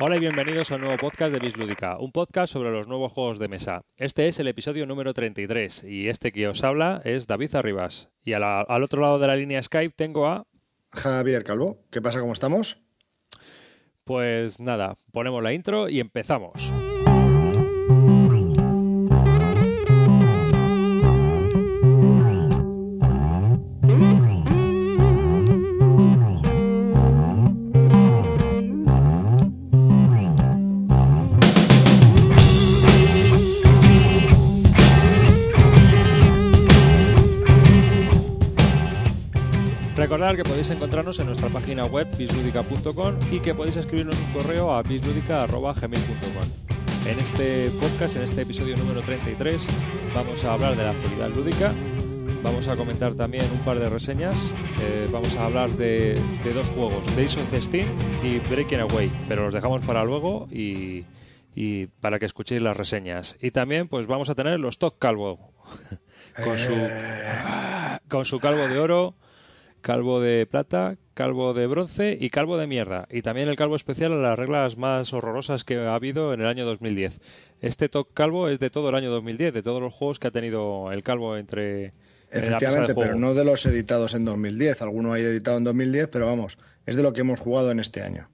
Hola y bienvenidos a un nuevo podcast de Bislúdica, un podcast sobre los nuevos juegos de mesa. Este es el episodio número 33 y este que os habla es David Arribas. Y la- al otro lado de la línea Skype tengo a... Javier Calvo, ¿qué pasa? ¿Cómo estamos? Pues nada, ponemos la intro y empezamos. Recordad que podéis encontrarnos en nuestra página web bisludica.com y que podéis escribirnos un correo a bisludica.gmail.com. En este podcast, en este episodio número 33, vamos a hablar de la actualidad lúdica, vamos a comentar también un par de reseñas, eh, vamos a hablar de, de dos juegos, Days of the Steam y Breaking Away, pero los dejamos para luego y, y para que escuchéis las reseñas. Y también pues vamos a tener los Top Calvo, con su, con su calvo de oro calvo de plata, calvo de bronce y calvo de mierda. Y también el calvo especial a las reglas más horrorosas que ha habido en el año 2010. Este top calvo es de todo el año 2010, de todos los juegos que ha tenido el calvo entre... Efectivamente, pero no de los editados en 2010. Alguno hay editado en 2010, pero vamos, es de lo que hemos jugado en este año.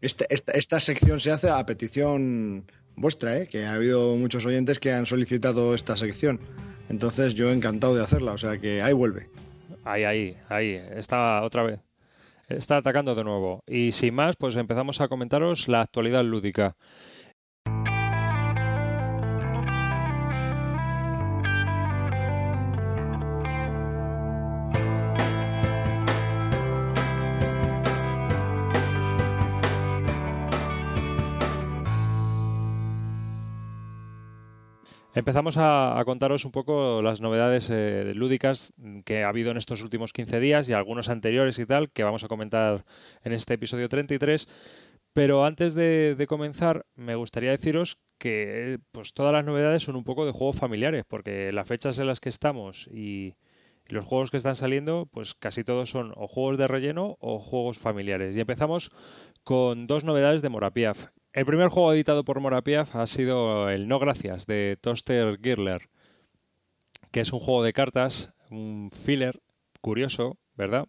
Este- esta, esta sección se hace a petición vuestra, ¿eh? que ha habido muchos oyentes que han solicitado esta sección. Entonces yo encantado de hacerla, o sea que ahí vuelve. Ahí, ahí, ahí. Está otra vez. Está atacando de nuevo. Y sin más, pues empezamos a comentaros la actualidad lúdica. Empezamos a, contaros un poco las novedades eh, lúdicas que ha habido en estos últimos 15 días y algunos anteriores y tal, que vamos a comentar en este episodio 33. Pero antes de, comenzar, me gustaría deciros que pues todas las novedades son un poco de juegos familiares, porque las fechas en las que estamos y, y los juegos que están saliendo, pues casi todos son o juegos de relleno o juegos familiares. Y empezamos con dos novedades de Morapiaf. El primer juego editado por Morapiaf ha sido el No Gracias de Toaster Girler, que es un juego de cartas, un filler curioso, ¿verdad?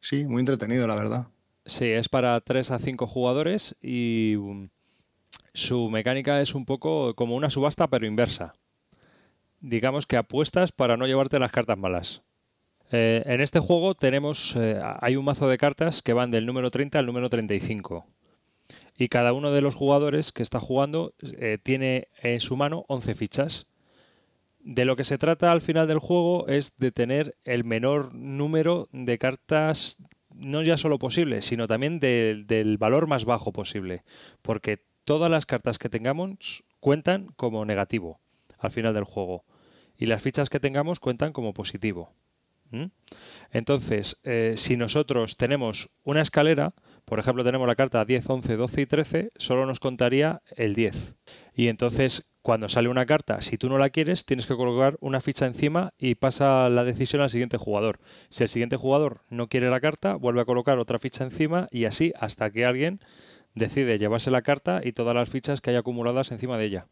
Sí, muy entretenido, la verdad. Sí, es para 3 a 5 jugadores y um, su mecánica es un poco como una subasta pero inversa. Digamos que apuestas para no llevarte las cartas malas. Eh, en este juego tenemos eh, hay un mazo de cartas que van del número 30 al número 35. Y cada uno de los jugadores que está jugando eh, tiene en su mano 11 fichas. De lo que se trata al final del juego es de tener el menor número de cartas, no ya solo posible, sino también del- valor más bajo posible. Porque todas las cartas que tengamos cuentan como negativo al final del juego. Y las fichas que tengamos cuentan como positivo. Entonces, eh, si nosotros tenemos una escalera, por ejemplo, tenemos la carta 10, 11, 12 y 13, solo nos contaría el 10. Y entonces, cuando sale una carta, si tú no la quieres, tienes que colocar una ficha encima y pasa la decisión al siguiente jugador. Si el siguiente jugador no quiere la carta, vuelve a colocar otra ficha encima y así hasta que alguien decide llevarse la carta y todas las fichas que hay acumuladas encima de ella.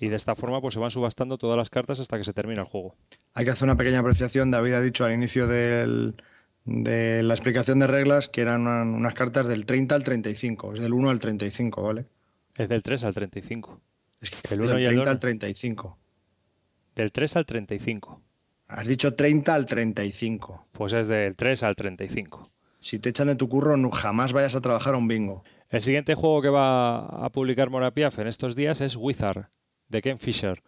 Y de esta forma pues se van subastando todas las cartas hasta que se termina el juego. Hay que hacer una pequeña apreciación. David ha dicho al inicio del- de la explicación de reglas que eran una- unas cartas del 30 al 35, es del 1 al 35, ¿vale? Es del 3 al 35. Es que El del uno y el 30 dos. al 35. Del 3 al 35. Has dicho 30 al 35. Pues es del 3 al 35. Si te echan de tu curro, no, jamás vayas a trabajar a un bingo. El siguiente juego que va a publicar Morapiaf en estos días es Wizard, de Ken Fisher,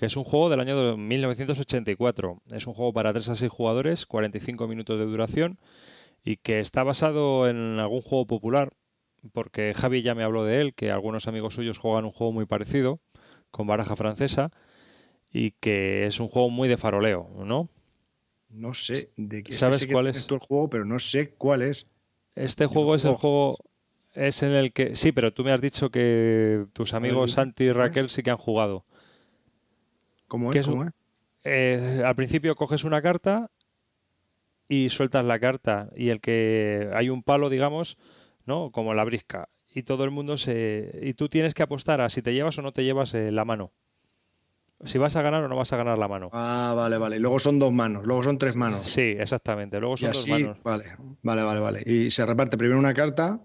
que es un juego del año de 1984. Es un juego para 3 a 6 jugadores, 45 minutos de duración, y que está basado en algún juego popular, porque Javi ya me habló de él, que algunos amigos suyos juegan un juego muy parecido, con baraja francesa, y que es un juego muy de faroleo, ¿no? No sé de qué ¿Sabes sé que cuál es? el juego, pero no sé cuál es. Este juego es el juego es en el que sí, pero tú me has dicho que tus amigos Santi y. Raquel sí que han jugado. ¿Cómo ¿Qué es? eh, al principio coges una carta y sueltas la carta y el que hay un palo, digamos, ¿no? Como la brisca y todo el mundo se y tú tienes que apostar a si te llevas o no te llevas eh, la mano. Si vas a ganar o no vas a ganar la mano. Ah, vale, vale. Y luego son dos manos, luego son tres manos. Sí, exactamente. Luego son y dos así, manos. Vale, vale, vale, vale. Y se reparte primero una carta,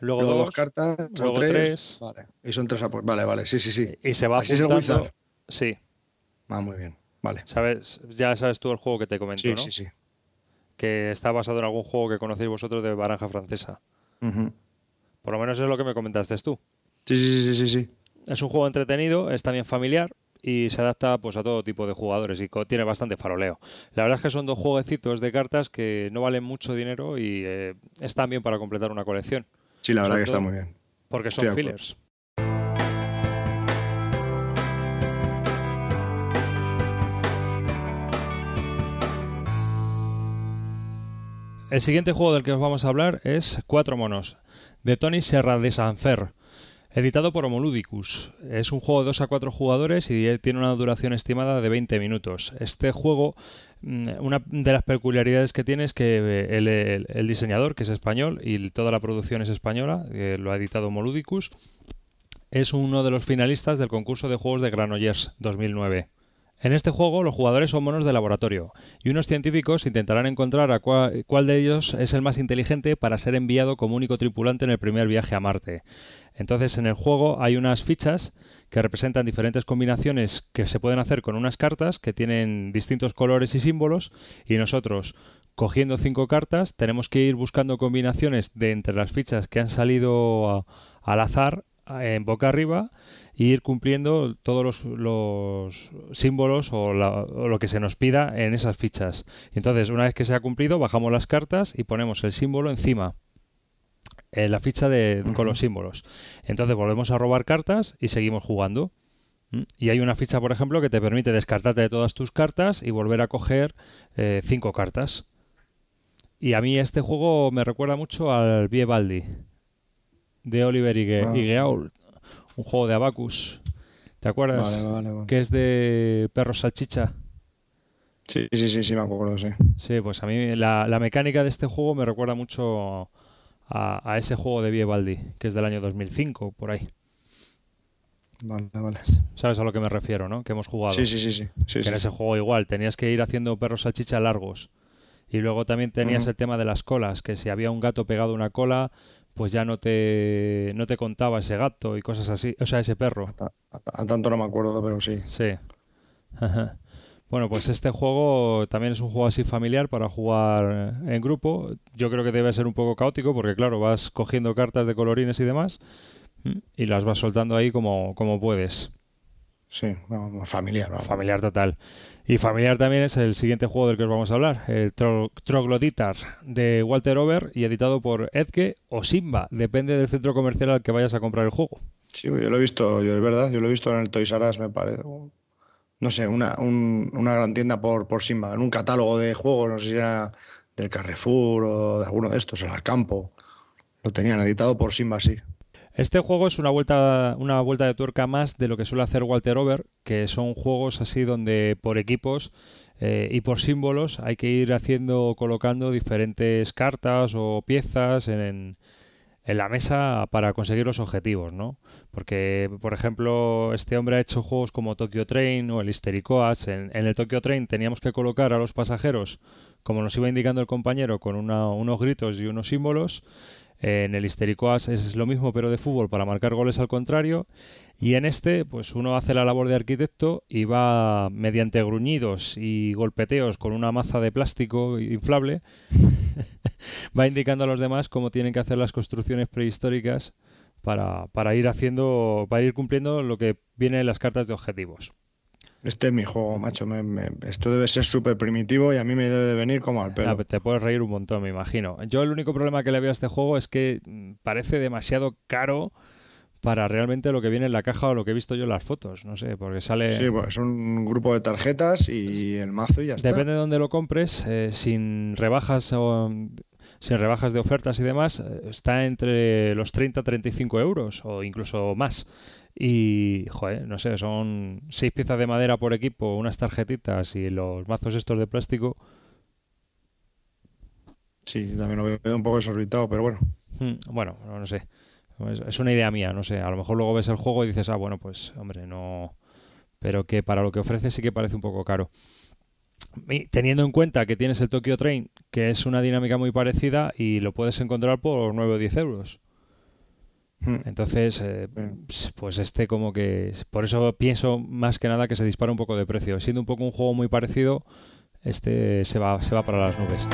Luego, luego dos, dos, cartas, o luego tres. tres. Vale. Y son tres apuestas. Vale, vale. Sí, sí, sí. y se va Así es el apuntando. Sí, Ah, muy bien. Vale. sabes, ya sabes tú el juego que te comento, Sí, ¿no? sí, sí. Que está basado en algún juego que conocéis vosotros de Baranja Francesa. Ujú. Por lo menos es lo que me comentaste tú. Sí, sí, sí, sí, sí. Es un juego entretenido, es también familiar y se adapta pues a todo tipo de jugadores y tiene bastante faroleo. La verdad es que son dos jueguecitos de cartas que no valen mucho dinero y eh, están bien para completar una colección, Sí, la verdad Sobre que está muy bien. porque son Estoy fillers. El siguiente juego del que os vamos a hablar es Cuatro monos, de Tony Serra de Sanfer, editado por Homoludicus. Es un juego de 2 a 4 jugadores y tiene una duración estimada de 20 minutos. Este juego, mm, una de las peculiaridades que tiene es que eh, el, diseñador, que es español, y toda la producción es española, eh, lo ha editado Homoludicus, es uno de los finalistas del concurso de juegos de Granollers 2009. En este juego los jugadores son monos de laboratorio y unos científicos intentarán encontrar a cuál de ellos es el más inteligente para ser enviado como único tripulante en el primer viaje a Marte. Entonces en el juego hay unas fichas que representan diferentes combinaciones que se pueden hacer con unas cartas que tienen distintos colores y símbolos y nosotros cogiendo cinco cartas tenemos que ir buscando combinaciones de entre las fichas que han salido al azar eh, en boca arriba ir cumpliendo todos los, los símbolos o, la- o lo que se nos pida en esas fichas. Entonces, una vez que se ha cumplido, bajamos las cartas y ponemos el símbolo encima. En la ficha de, con los símbolos. Entonces volvemos a robar cartas y seguimos jugando. Y hay una ficha, por ejemplo, que te permite descartarte de todas tus cartas y volver a coger eh, cinco cartas. Y a mí este juego me recuerda mucho al Vievaldi de Oliver y, Ah. Geault, un juego de Abacus. ¿Te acuerdas? Vale, vale, vale. Que es de perro salchicha. Sí, sí, sí, sí, me acuerdo, sí. Sí, pues a mí la, la mecánica de este juego me recuerda mucho a, a ese juego de Vievaldi, que es del año 2005, por ahí. Vale, vale. ¿Sabes a lo que me refiero, no? Que hemos jugado. Sí, sí, sí, sí. sí, que sí. en ese juego igual tenías que ir haciendo perros salchicha largos. Y luego también tenías Ujú. el tema de las colas, que si había un gato pegado a una cola, pues ya no te, no te contaba ese gato y cosas así. O sea, ese perro. A, ta- a ta- a tanto no me acuerdo, pero sí. Sí. Bueno, pues este juego también es un juego así familiar para jugar en grupo. Yo creo que debe ser un poco caótico porque, claro, vas cogiendo cartas de colorines y demás y las vas soltando ahí como, como puedes. Sí, familiar, vamos. Familiar total. Y familiar también es el siguiente juego del que os vamos a hablar, el Tro Troglodytar de Walter Over y editado por Edge o Simba, depende del centro comercial al que vayas a comprar el juego. Sí, yo lo he visto, yo es verdad, yo lo he visto en el Toys R Us, me parece. No sé, una, un- una gran tienda por, por Simba, en un catálogo de juegos, no sé si era del Carrefour o de alguno de estos, el Alcampo. Lo tenían editado por Simba, sí. Este juego es una vuelta, una vuelta de tuerca más de lo que suele hacer Walter Over, que son juegos así donde por equipos eh, y por símbolos hay que ir haciendo, colocando diferentes cartas o piezas en, en la mesa para conseguir los objetivos, ¿no? Porque, por ejemplo, este hombre ha hecho juegos como Tokyo Train o el Hystericoas. En, en el Tokyo Train teníamos que colocar a los pasajeros, como nos iba indicando el compañero, con una- unos gritos y unos símbolos. En el Hystericoas es lo mismo, pero de fútbol, para marcar goles al contrario. Y en este, pues uno hace la labor de arquitecto y va mediante gruñidos y golpeteos con una maza de plástico inflable, va indicando a los demás cómo tienen que hacer las construcciones prehistóricas para, para ir haciendo, para ir cumpliendo lo que viene en las cartas de objetivos. Este es mi juego, macho. me- me- esto debe ser súper primitivo y a mí me debe de venir como al pelo. Ah, te puedes reír un montón, me imagino. Yo el único problema que le veo a este juego es que mm, parece demasiado caro para realmente lo que viene en la caja o lo que he visto yo en las fotos. No sé, porque sale... Sí, pues es un grupo de tarjetas y el mazo y ya está. Depende de dónde lo compres, eh, sin rebajas o sin rebajas de ofertas y demás, eh, está entre los 30 a 35 euros o incluso más. Y, joder, no sé, son seis piezas de madera por equipo, unas tarjetitas y los mazos estos de plástico. Sí, también lo veo un poco desorbitado, pero bueno. Hmm, bueno, no, sé. Es, una idea mía, no sé. A lo mejor luego ves el juego y dices, ah, bueno, pues, hombre, no. Pero que para lo que ofrece sí que parece un poco caro. teniendo en cuenta que tienes el Tokyo Train, que es una dinámica muy parecida y lo puedes encontrar por 9 o 10 euros. Hmm. Entonces, eh, pues este como que... Por eso pienso más que nada que se dispara un poco de precio. Siendo un poco un juego muy parecido, este se va, se va para las nubes.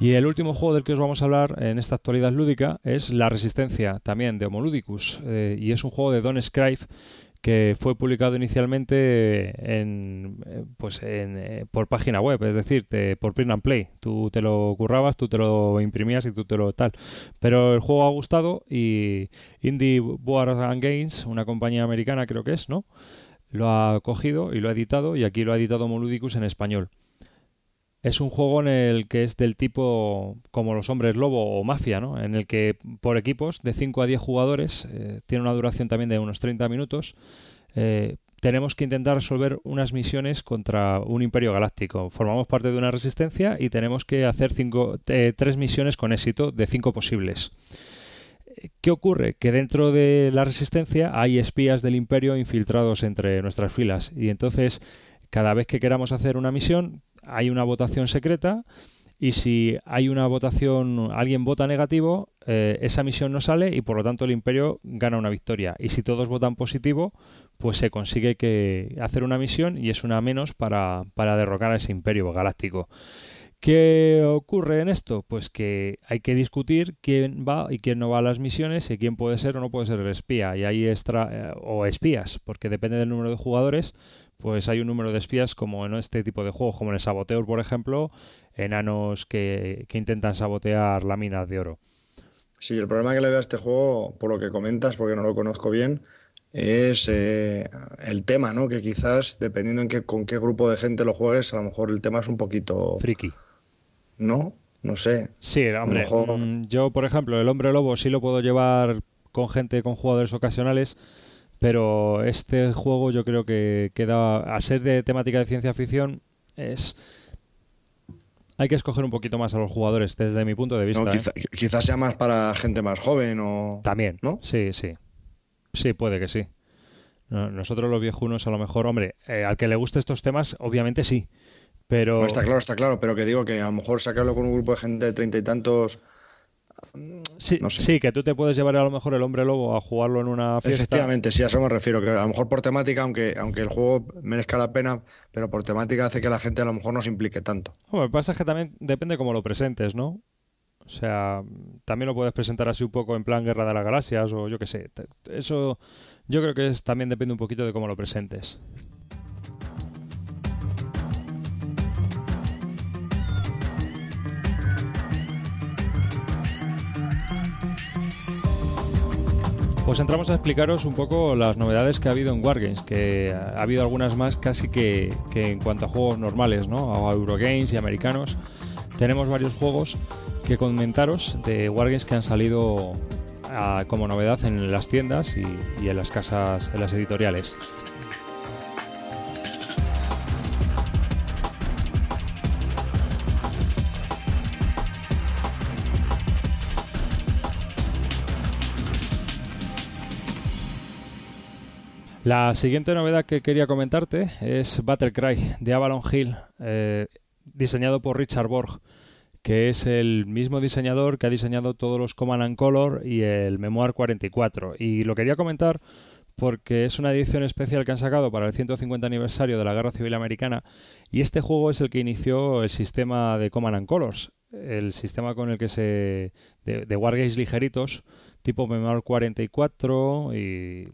Y el último juego del que os vamos a hablar en esta actualidad lúdica es La Resistencia, también de Homoludicus. Eh, y es un juego de Don Scribe que fue publicado inicialmente en, eh, pues en, eh, por página web, es decir, por print and play. Tú te lo currabas, tú te lo imprimías y tú te lo tal. Pero el juego ha gustado y Indie Board Games, una compañía americana creo que es, ¿no? Lo ha cogido y lo ha editado y aquí lo ha editado Moludicus en español. Es un juego en el que es del tipo como los hombres lobo o mafia, ¿no? En el que por equipos de 5 a 10 jugadores, eh, tiene una duración también de unos 30 minutos, eh, tenemos que intentar resolver unas misiones contra un imperio galáctico. Formamos parte de una resistencia y tenemos que hacer cinco, eh, tres misiones con éxito de cinco posibles. ¿Qué ocurre? Que dentro de la resistencia hay espías del imperio infiltrados entre nuestras filas y entonces cada vez que queramos hacer una misión hay una votación secreta y si hay una votación, alguien vota negativo, eh, esa misión no sale y por lo tanto el imperio gana una victoria. Y si todos votan positivo, pues se consigue que hacer una misión y es una menos para, para derrocar a ese imperio galáctico. ¿Qué ocurre en esto? Pues que hay que discutir quién va y quién no va a las misiones y quién puede ser o no puede ser el espía. Y ahí extra, eh, o espías, porque depende del número de jugadores, pues hay un número de espías como en este tipo de juegos, como en el Saboteur, por ejemplo, enanos que, intentan sabotear láminas de oro. Sí, el problema que le da a este juego, por lo que comentas, porque no lo conozco bien, es eh, el tema, ¿no? Que quizás, dependiendo en qué, con qué grupo de gente lo juegues, a lo mejor el tema es un poquito... Friki. ¿No? No sé. Sí, hombre. Mm, yo, por ejemplo, el hombre lobo sí lo puedo llevar con gente, con jugadores ocasionales, pero este juego yo creo que queda, a ser de temática de ciencia ficción, es... Hay que escoger un poquito más a los jugadores desde mi punto de vista. ¿eh? Quizás sea más para gente más joven o... También, ¿no? Sí, sí. Sí, puede que sí. Nosotros los viejunos a lo mejor, hombre, eh, al que le guste estos temas, obviamente sí. Pero... está claro, está claro, pero que digo que a lo mejor sacarlo con un grupo de gente de treinta y tantos Sí, sí, que tú te puedes llevar a lo mejor el hombre lobo a jugarlo en una fiesta. Efectivamente, sí, a eso me refiero. Que a lo mejor por temática, aunque, aunque el juego merezca la pena, pero por temática hace que la gente a lo mejor no se implique tanto. lo que pasa es que también depende cómo lo presentes, ¿no? O sea, también lo puedes presentar así un poco en plan Guerra de las Galaxias o yo qué sé. Eso yo creo que es, también depende un poquito de cómo lo presentes. Pues entramos a explicaros un poco las novedades que ha habido en Wargames, que ha habido algunas más casi que, en cuanto a juegos normales, ¿no? A Eurogames y americanos. Tenemos varios juegos que comentaros de Wargames que han salido ah, como novedad en las tiendas y, en las casas, en las editoriales. La siguiente novedad que quería comentarte es Battlecry de Avalon Hill, eh, diseñado por Richard Borg, que es el mismo diseñador que ha diseñado todos los Command and Color y el Memoir 44. Y lo quería comentar porque es una edición especial que han sacado para el 150 aniversario de la Guerra Civil Americana y este juego es el que inició el sistema de Command and Colors, el sistema con el que se... de, de Wargames ligeritos tipo Memoir 44 y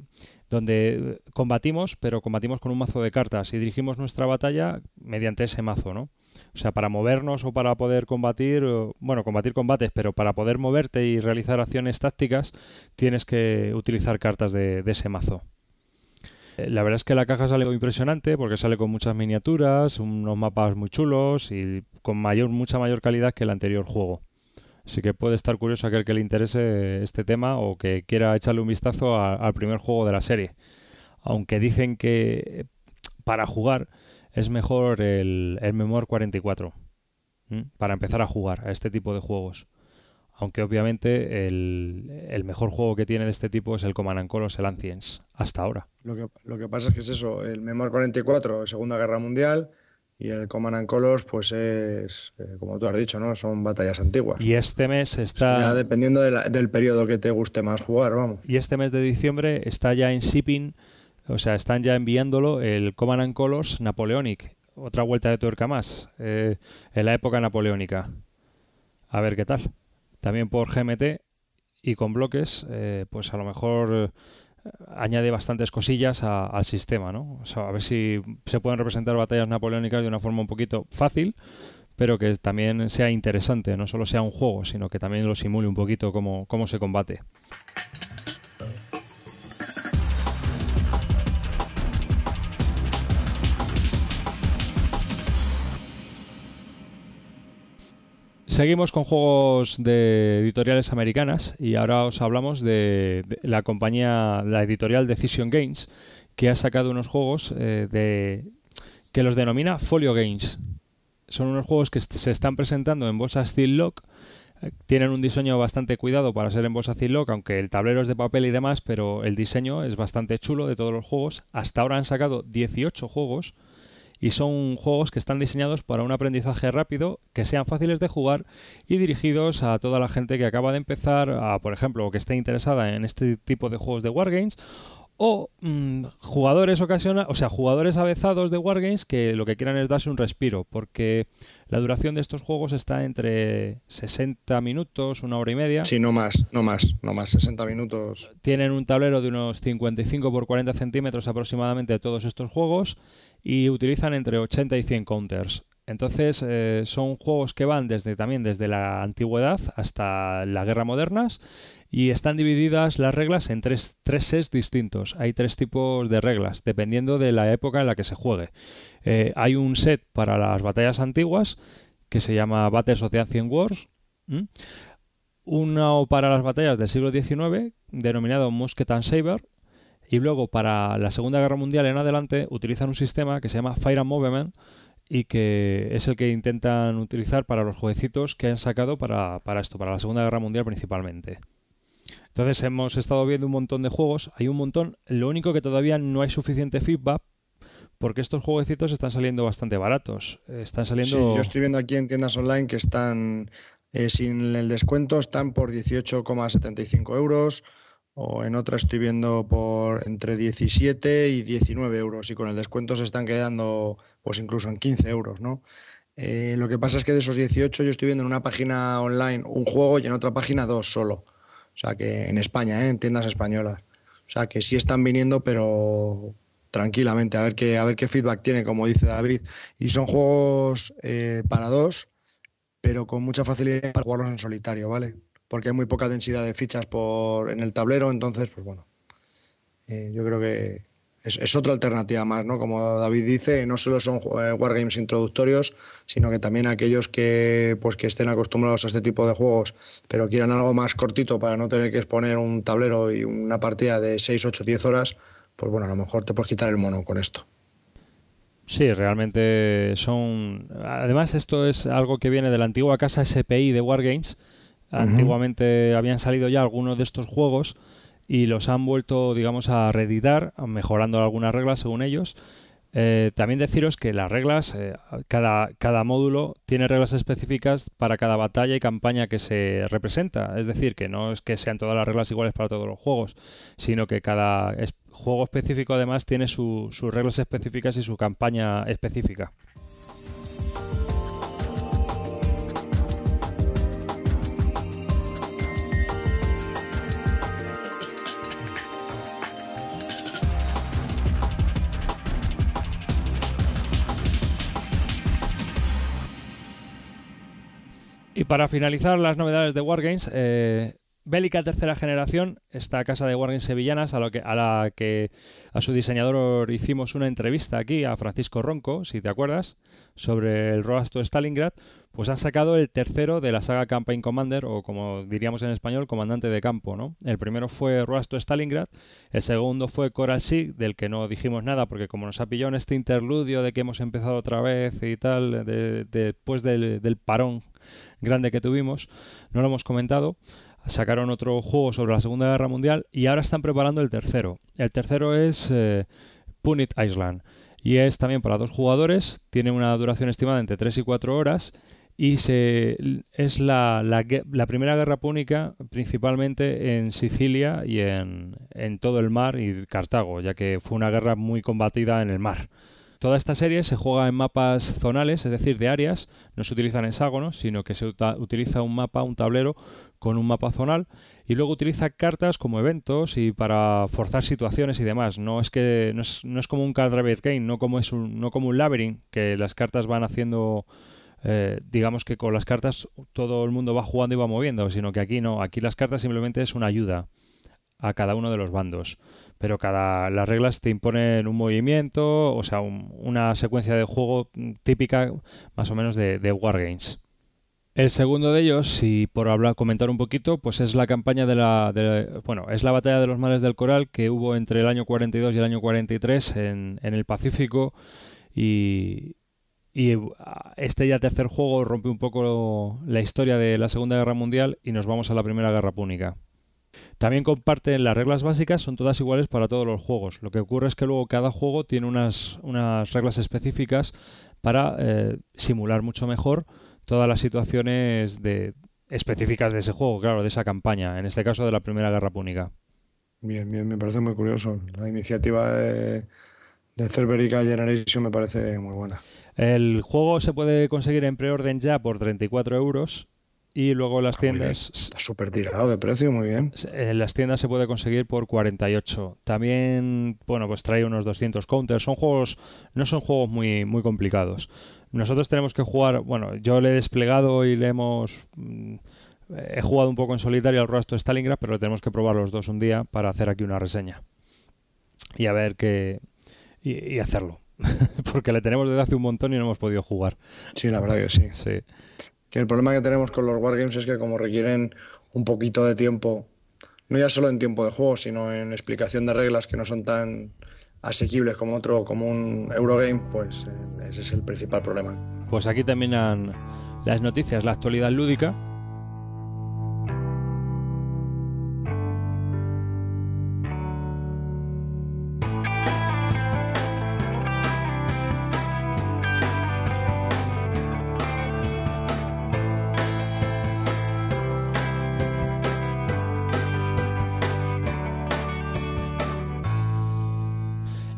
donde combatimos, pero combatimos con un mazo de cartas y dirigimos nuestra batalla mediante ese mazo, ¿no? O sea, para movernos o para poder combatir, bueno, combatir combates, pero para poder moverte y realizar acciones tácticas, tienes que utilizar cartas de, ese mazo. Eh, la verdad es que la caja sale impresionante porque sale con muchas miniaturas, unos mapas muy chulos y con mayor, mucha mayor calidad que el anterior juego. Así que puede estar curioso aquel que le interese este tema o que quiera echarle un vistazo al primer juego de la serie. Aunque dicen que para jugar es mejor el, el Memoir 44 para empezar a jugar a este tipo de juegos. Aunque obviamente el, mejor juego que tiene de este tipo es el Command Colors, el Ancients, hasta ahora. Lo que, lo que pasa es que es eso, el Memoir 44, Segunda Guerra Mundial, y el Command Colors, pues es, eh, como tú has dicho, ¿no? Son batallas antiguas. Y este mes está... Ya dependiendo del periodo que te guste más jugar, vamos. Y este mes de diciembre está ya en shipping, o sea, están ya enviándolo el Command Colors Napoleonic. Otra vuelta de tuerca más, eh, en la época napoleónica. A ver qué tal también por GMT y con bloques, eh, pues a lo mejor añade bastantes cosillas al sistema, ¿no? a ver si se pueden representar batallas napoleónicas de una forma un poquito fácil, pero que también sea interesante, no solo sea un juego, sino que también lo simule un poquito cómo, cómo se combate. Seguimos con juegos de editoriales americanas y ahora os hablamos de, la compañía, la editorial Decision Games, que ha sacado unos juegos eh, de, que los denomina Folio Games. Son unos juegos que se están presentando en Bossa Steel Lock. Eh, tienen un diseño bastante cuidado para ser en Bossa Steel Lock, aunque el tablero es de papel y demás, pero el diseño es bastante chulo de todos los juegos. Hasta ahora han sacado 18 juegos y son juegos que están diseñados para un aprendizaje rápido, que sean fáciles de jugar y dirigidos a toda la gente que acaba de empezar, a, por ejemplo, que esté interesada en este tipo de juegos de Wargames o mm, jugadores ocasionales, o sea, jugadores avezados de Wargames que lo que quieran es darse un respiro, porque la duración de estos juegos está entre 60 minutos, una hora y media. Sí, no más, no más, no más, 60 minutos. Tienen un tablero de unos 55 por 40 centímetros aproximadamente todos estos juegos y utilizan entre 80 y 100 counters. Entonces eh, son juegos que van desde también desde la antigüedad hasta la guerra modernas y están divididas las reglas en tres, tres sets distintos. Hay tres tipos de reglas dependiendo de la época en la que se juegue. Eh, hay un set para las batallas antiguas que se llama Battles of the Ancient Wars. Uno para las batallas del siglo XIX denominado Musket and Saber y luego para la Segunda Guerra Mundial en adelante utilizan un sistema que se llama Fire and Movement y que es el que intentan utilizar para los jueguecitos que han sacado para, para esto, para la Segunda Guerra Mundial principalmente. Entonces hemos estado viendo un montón de juegos, hay un montón, lo único que todavía no hay suficiente feedback porque estos jueguecitos están saliendo bastante baratos. Están saliendo. Sí, yo estoy viendo aquí en tiendas online que están eh, sin el descuento, están por 18,75 euros o en otra estoy viendo por entre 17 y 19 euros y con el descuento se están quedando pues incluso en 15 euros, ¿no? Eh, lo que pasa es que de esos 18 yo estoy viendo en una página online un juego y en otra página dos solo. O sea que en España, ¿eh? en tiendas españolas. O sea que sí están viniendo, pero tranquilamente, a ver qué, a ver qué feedback tiene, como dice David. Y son juegos eh, para dos, pero con mucha facilidad para jugarlos en solitario, ¿vale? Porque hay muy poca densidad de fichas por, en el tablero, entonces, pues bueno, eh, yo creo que es, otra alternativa más, ¿no? Como David dice, no solo son eh, wargames introductorios, sino que también aquellos que, pues, que estén acostumbrados a este tipo de juegos, pero quieran algo más cortito para no tener que exponer un tablero y una partida de 6, 8, 10 horas, pues bueno, a lo mejor te puedes quitar el mono con esto. Sí, realmente son... Además, esto es algo que viene de la antigua casa SPI de Wargames, Antiguamente habían salido ya algunos de estos juegos y los han vuelto, digamos, a reeditar, mejorando algunas reglas según ellos. Eh, también deciros que las reglas, eh, cada, cada módulo tiene reglas específicas para cada batalla y campaña que se representa. Es decir, que no es que sean todas las reglas iguales para todos los juegos, sino que cada juego específico además tiene sus reglas específicas y su campaña específica. Y para finalizar las novedades de Wargames, eh, bélica tercera generación, esta casa de Wargames sevillanas, a, lo que, a la que a su diseñador hicimos una entrevista aquí, a Francisco Ronco, si te acuerdas, sobre el Road to Stalingrad, pues han sacado el tercero de la saga Campaign Commander, o como diríamos en español, comandante de campo, ¿no? El primero fue Road to Stalingrad, el segundo fue Coral Sea, del que no dijimos nada, porque como nos ha pillado en este interludio de que hemos empezado otra vez y tal, después del, del parón grande que tuvimos, no lo hemos comentado sacaron otro juego sobre la Segunda Guerra Mundial y ahora están preparando el tercero. El tercero es eh, Punit Island y es también para dos jugadores, tiene una duración estimada entre 3 y 4 horas y se, es la, primera guerra púnica principalmente en Sicilia y en todo el mar y Cartago, ya que fue una guerra muy combatida en el mar. Toda esta serie se juega en mapas zonales, es decir, de áreas, no se utilizan hexágonos, sino que se utiliza un mapa, un tablero con un mapa zonal. Y luego utiliza cartas como eventos y para forzar situaciones y demás. No es que no es, no es como un card driver game, no como es un, no como un labyrinth que las cartas van haciendo eh, digamos que con las cartas todo el mundo va jugando y va moviendo, sino que aquí no, aquí las cartas simplemente es una ayuda a cada uno de los bandos pero cada las reglas te imponen un movimiento, o sea, una secuencia de juego típica más o menos de, Wargames. El segundo de ellos, si por hablar, comentar un poquito, pues es la campaña de la, bueno, es la batalla de los mares del coral que hubo entre el año 42 y el año 43 en, en el Pacífico y, y este ya tercer juego rompe un poco la historia de la Segunda Guerra Mundial y nos vamos a la Primera Guerra Púnica. También comparten las reglas básicas, son todas iguales para todos los juegos. Lo que ocurre es que luego cada juego tiene unas, unas reglas específicas para eh, simular mucho mejor todas las situaciones de, específicas de ese juego, claro, de esa campaña, en este caso de la Primera Guerra Púnica. Bien, bien, me parece muy curioso. La iniciativa de, de Cerberica Generation me parece muy buena. El juego se puede conseguir en preorden ya por 34 euros y luego las tiendas. Está súper tirado de precio, muy bien. En las tiendas se puede conseguir por 48. También, bueno, pues trae unos 200 counters. Son juegos, no son juegos muy, muy complicados. Nosotros tenemos que jugar, bueno, yo le he desplegado y le hemos. Mm, he jugado un poco en solitario al rostro de Stalingrad, pero tenemos que probar los dos un día para hacer aquí una reseña. Y a ver qué. y, y hacerlo. Porque le tenemos desde hace un montón y no hemos podido jugar. Sí, la verdad que sí. Sí el problema que tenemos con los wargames es que como requieren un poquito de tiempo, no ya solo en tiempo de juego, sino en explicación de reglas que no son tan asequibles como otro, como un Eurogame, pues eh, ese es el principal problema. Pues aquí terminan las noticias, la actualidad lúdica.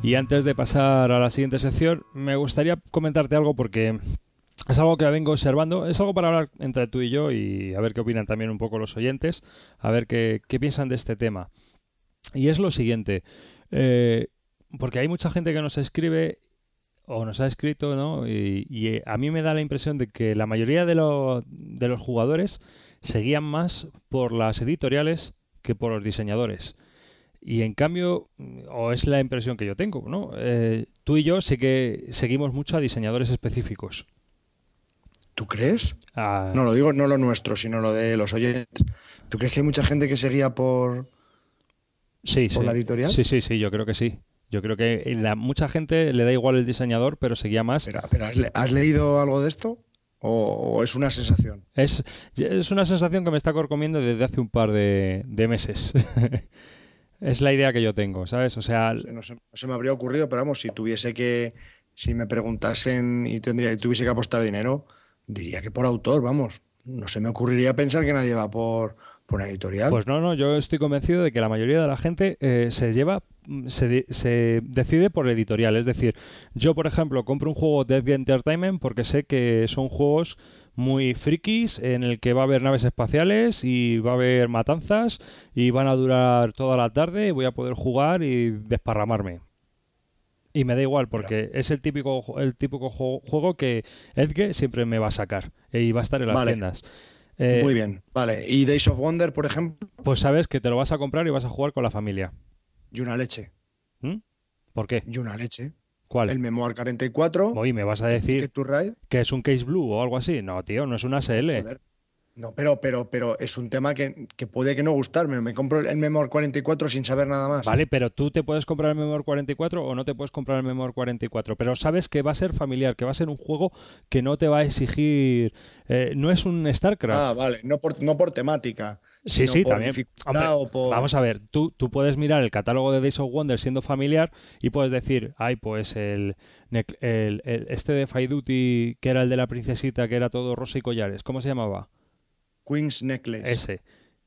Y antes de pasar a la siguiente sección, me gustaría comentarte algo porque es algo que vengo observando, es algo para hablar entre tú y yo y a ver qué opinan también un poco los oyentes, a ver qué, piensan de este tema. Y es lo siguiente, eh, porque hay mucha gente que nos escribe o nos ha escrito, ¿no? Y, a mí me da la impresión de que la mayoría de, de los jugadores seguían más por las editoriales que por los diseñadores. Y en cambio, o es la impresión que yo tengo, ¿no? Eh, tú y yo sí que seguimos mucho a diseñadores específicos. ¿Tú crees? Ah. No lo digo, no lo nuestro, sino lo de los oyentes. ¿Tú crees que hay mucha gente que seguía por, sí, por la editorial? Sí, sí, sí, yo creo que sí. Yo creo que la, mucha gente le da igual el diseñador, pero seguía más. Pero, ¿has, leído algo de esto? ¿O, es una sensación? Es, es una sensación que me está corcomiendo desde hace un par de, de meses. Es la idea que yo tengo, ¿sabes? O sea... No se, me habría ocurrido, pero vamos, si tuviese que... Si me preguntasen y, tendría, y tuviese que apostar dinero, diría que por autor, vamos. No se me ocurriría pensar que nadie va por, por una editorial. Pues no, no, yo estoy convencido de que la mayoría de la gente eh, se lleva, se, se, decide por editorial. Es decir, yo, por ejemplo, compro un juego de Entertainment porque sé que son juegos muy frikis en el que va a haber naves espaciales y va a haber matanzas y van a durar toda la tarde y voy a poder jugar y desparramarme. Y me da igual porque es el típico el típico juego que Edge siempre me va a sacar y va a estar en las tiendas. Eh, Muy bien, vale. ¿Y Days of Wonder, por ejemplo? Pues sabes que te lo vas a comprar y vas a jugar con la familia. Y una leche. ¿Mm? ¿Por qué? Y una leche. ¿Cuál? El Memoir 44. Hoy me vas a decir Ticket to Ride. que es un case blue o algo así. No, tío, no es una SL. Joder. No, pero, pero, pero es un tema que, que puede que no gustarme. Me compro el Memoir 44 sin saber nada más. Vale, pero tú te puedes comprar el Memoir 44 o no te puedes comprar el Memoir 44, pero sabes que va a ser familiar, que va a ser un juego que no te va a exigir... eh, no es un StarCraft. Ah, vale. No por, no por temática. Sí, sí, por también. dificultad Hombre, o por- Vamos a ver, tú, tú puedes mirar el catálogo de Days of Wonder siendo familiar y puedes decir, ay, pues el, el- el- este de Fight Duty, que era el de la princesita, que era todo rosa y collares, ¿cómo se llamaba? Queen's Necklace. Ese,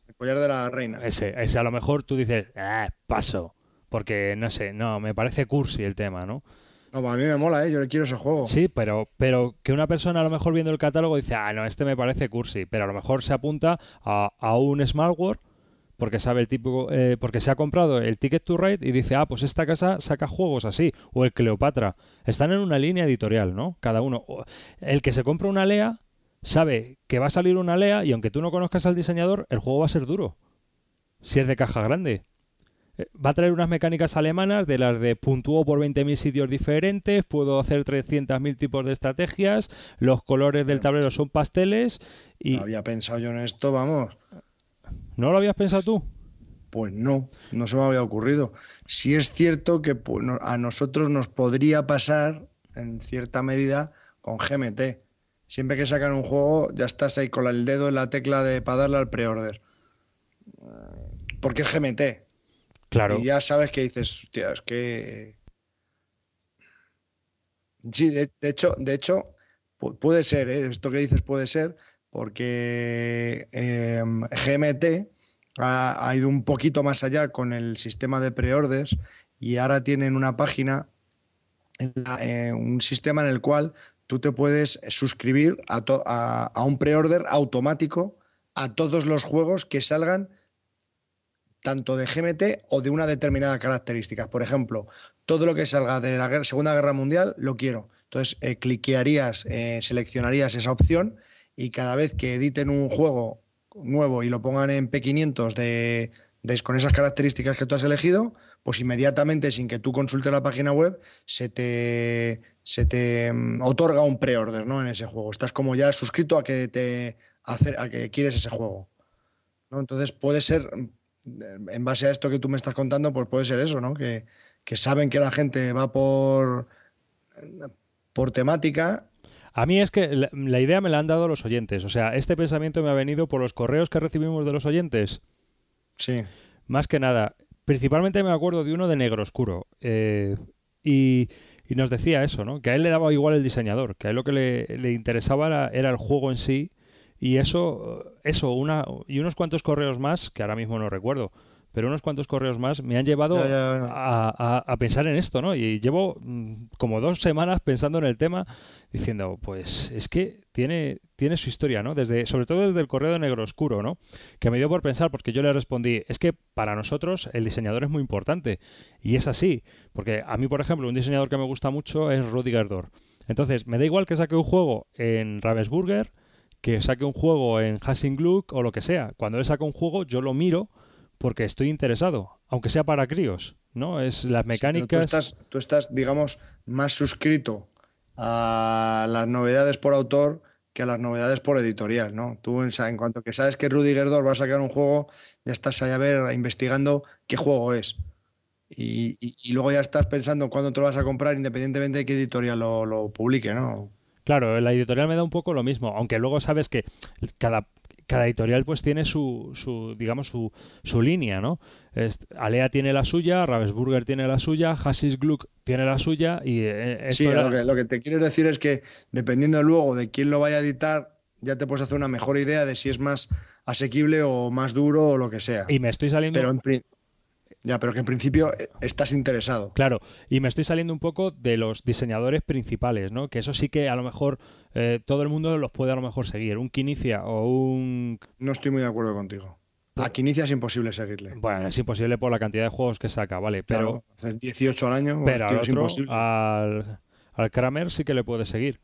El collar de la reina. ese, ese a lo mejor tú dices, ah, paso, porque no sé, no, me parece cursi el tema, ¿no? No, a mí me mola, ¿eh? Yo quiero ese juego. Sí, pero, pero que una persona a lo mejor viendo el catálogo dice, ah, no, este me parece cursi, pero a lo mejor se apunta a, a un Smartware porque sabe el tipo, eh, porque se ha comprado el Ticket to Ride y dice, ah, pues esta casa saca juegos así, o el Cleopatra. Están en una línea editorial, ¿no? Cada uno. El que se compra una Lea sabe que va a salir una Lea y aunque tú no conozcas al diseñador, el juego va a ser duro. Si es de caja grande. Eh, Va a traer unas mecánicas alemanas de las de puntúo por 20.000 sitios diferentes, puedo hacer 300.000 tipos de estrategias, los colores del tablero son pasteles y... No había pensado yo en esto, vamos. ¿No lo habías pensado tú? Pues no, no se me había ocurrido. Sí es cierto que pues, a nosotros nos podría pasar, en cierta medida, con GMT. Siempre que sacan un juego, ya estás ahí con el dedo en la tecla de para darle al pre-order. Porque es GMT. Claro. Y ya sabes que dices, hostia, es que. Sí, de, hecho, de hecho, pu- puede ser, ¿eh? Esto que dices puede ser, porque eh, GMT ha, ido un poquito más allá con el sistema de preorders y ahora tienen una página, eh, un sistema en el cual tú te puedes suscribir a, a, a un preorder automático a todos los juegos que salgan tanto de GMT o de una determinada característica. Por ejemplo, todo lo que salga de la Segunda Guerra Mundial lo quiero. Entonces, eh, cliquearías, eh, seleccionarías esa opción y cada vez que editen un juego nuevo y lo pongan en P500 de, con esas características que tú has elegido, pues inmediatamente, sin que tú consultes la página web, se te, se te mm, otorga un pre-order ¿no? en ese juego. Estás como ya suscrito a que, te, hace- a que quieres ese juego. ¿no? Entonces puede ser, en base a esto que tú me estás contando, pues puede ser eso, ¿no? Que, que saben que la gente va por, por temática. A mí es que la, la idea me la han dado los oyentes. O sea, este pensamiento me ha venido por los correos que recibimos de los oyentes. Sí. Más que nada. Principalmente me acuerdo de uno de Negro Oscuro. eh, y, y nos decía eso, ¿no? Que a él le daba igual el diseñador. Que a él lo que le, le interesaba era, era el juego en sí. Y eso, eso una, y unos cuantos correos más, que ahora mismo no recuerdo, pero unos cuantos correos más me han llevado Ya, ya, ya. a, a- a pensar en esto, ¿no? Y llevo mm, como dos semanas pensando en el tema, diciendo, pues es que tiene, tiene su historia, ¿no? Desde, sobre todo desde el correo de Negro Oscuro, ¿no? Que me dio por pensar, porque yo le respondí, es que para nosotros el diseñador es muy importante. Y es así, porque a mí, por ejemplo, un diseñador que me gusta mucho es Rudiger Dor. Entonces, me da igual que saque un juego en Ravensburger, que saque un juego en Hassing Gluck o lo que sea. Cuando él saca un juego, yo lo miro porque estoy interesado, aunque sea para críos, ¿no? Es las Sí, mecánicas. tú, estás, tú estás, digamos, más suscrito a las novedades por autor que a las novedades por editorial, ¿no? Tú, en, cuanto que sabes que Rudy Gerdor va a sacar un juego, ya estás ahí a ver, investigando qué juego es. Y, y- y luego ya estás pensando cuándo te lo vas a comprar, independientemente de qué editorial lo, lo publique, ¿no? Claro, la editorial me da un poco lo mismo, aunque luego sabes que cada, cada editorial pues tiene su, su digamos, su, su línea, ¿no? Es- Alea tiene la suya, Ravensburger tiene la suya, Hassis Gluck tiene la suya y eh, Sí, era- lo que, lo que te quiero decir es que dependiendo luego de quién lo vaya a editar, ya te puedes hacer una mejor idea de si es más asequible o más duro o lo que sea. y me estoy saliendo Pero en pri- ya, pero que en principio eh, estás interesado. Claro, y me estoy saliendo un poco de los diseñadores principales, ¿no? Que eso sí que a lo mejor eh, todo el mundo los puede a lo mejor seguir. Un Quinicia o un... No estoy muy de acuerdo contigo. A Quinicia es imposible seguirle. Bueno, es imposible por la cantidad de juegos que saca, vale, pero, Claro, hace 18 al año, pero al es imposible. al, al Kramer sí que le puede seguir.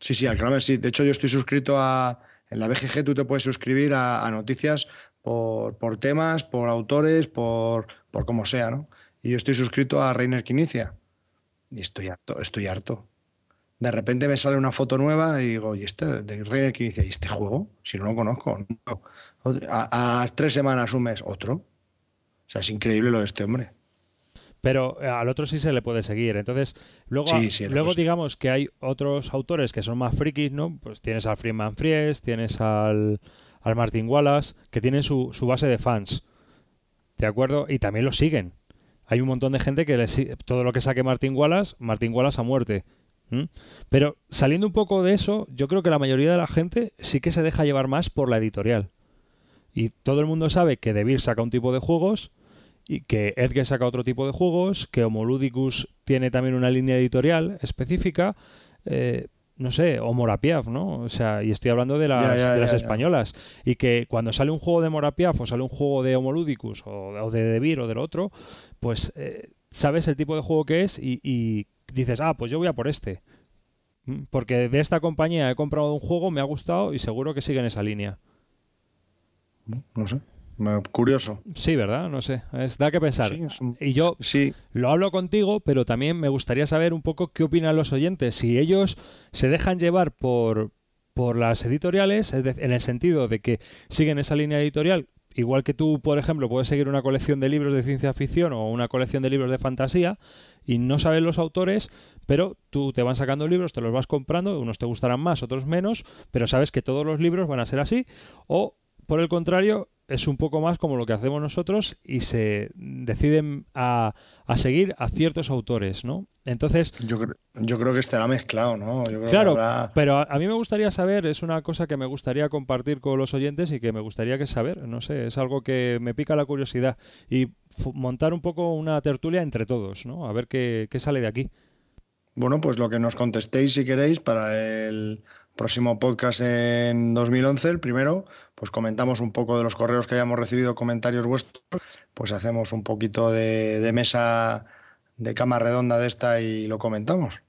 Sí, sí, al Kramer sí. De hecho, yo estoy suscrito a En la BGG tú te puedes suscribir a, noticias por, por, temas, por autores, por, por como sea, ¿no? Y yo estoy suscrito a Reiner Quinicia. Y estoy harto, estoy harto. De repente me sale una foto nueva y digo, ¿y este de Reiner Quinicia? ¿Y este juego? Si no lo conozco. A, a tres semanas, un mes, otro. O sea, es increíble lo de este hombre pero eh, al otro sí se le puede seguir. Entonces, luego, luego digamos que hay otros autores que son más frikis, ¿no? Pues tienes al Freeman Fries, tienes al, al Martin Wallace, que tienen su, su, base de fans. ¿De acuerdo? Y también lo siguen. Hay un montón de gente que todo lo que saque Martin Wallace, Martin Wallace a muerte. Pero saliendo un poco de eso, yo creo que la mayoría de la gente sí que se deja llevar más por la editorial. Y todo el mundo sabe que De saca un tipo de juegos, y que Edge saca otro tipo de juegos, que Homoludicus tiene también una línea editorial específica, eh, no sé, o Morapiaf, ¿no? O sea, y estoy hablando de las, españolas, y que cuando sale un juego de Morapiaf o sale un juego de Homoludicus o, de Devir o del otro, pues eh, sabes el tipo de juego que es y, y dices, ah, pues yo voy a por este. Mm, porque de esta compañía he comprado un juego, me ha gustado y seguro que sigue en esa línea. No sé. Curioso. Sí, ¿verdad? No sé. Es, da que pensar. Y yo sí. lo hablo contigo, pero también me gustaría saber un poco qué opinan los oyentes. Si ellos se dejan llevar por, por las editoriales, en el sentido de que siguen esa línea editorial, igual que tú, por ejemplo, puedes seguir una colección de libros de ciencia ficción o una colección de libros de fantasía y no sabes los autores, pero tú te van sacando libros, te los vas comprando, unos te gustarán más, otros menos, pero sabes que todos los libros van a ser así, o por el contrario, es un poco más como lo que hacemos nosotros y se deciden a, seguir a ciertos autores, ¿no? Entonces... Yo, yo creo que estará mezclado, ¿no? claro, pero a, mí me gustaría saber, es una cosa que me gustaría compartir con los oyentes y que me gustaría que saber, no sé, es algo que me pica la curiosidad y montar un poco una tertulia entre todos, ¿no? A ver qué, qué sale de aquí. Bueno, pues lo que nos contestéis si queréis para el próximo podcast en 2011, el primero, pues comentamos un poco de los correos que hayamos recibido, comentarios vuestros, pues hacemos un poquito de, de mesa de cama redonda de esta y lo comentamos.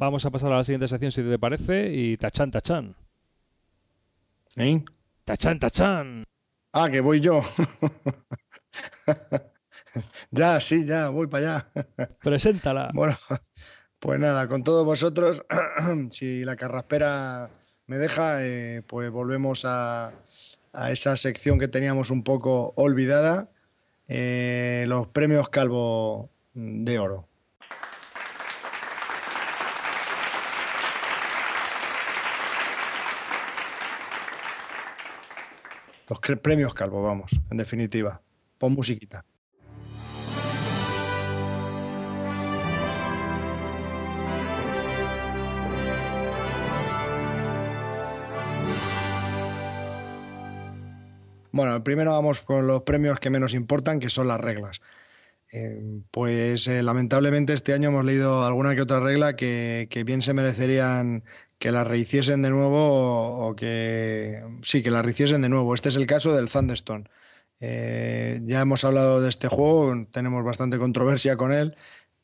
Vamos a pasar a la siguiente sección, si te parece, y tachan, tachan. ¿Eh? Tachan, tachan. Ah, que voy yo. ya, sí, ya, voy para allá. Preséntala. Bueno, pues nada, con todos vosotros, si la carraspera me deja, eh, pues volvemos a, esa sección que teníamos un poco olvidada, eh, los premios Calvo de Oro. Los premios Calvo, vamos, en definitiva. Pon musiquita. Bueno, primero vamos con los premios que menos importan, que son las reglas. Eh, pues eh, lamentablemente este año hemos leído alguna que otra regla que, que bien se merecerían que la rehiciesen de nuevo o que sí, que la rehiciesen de nuevo. Este es el caso del Thunderstone. Eh, ya hemos hablado de este juego, tenemos bastante controversia con él,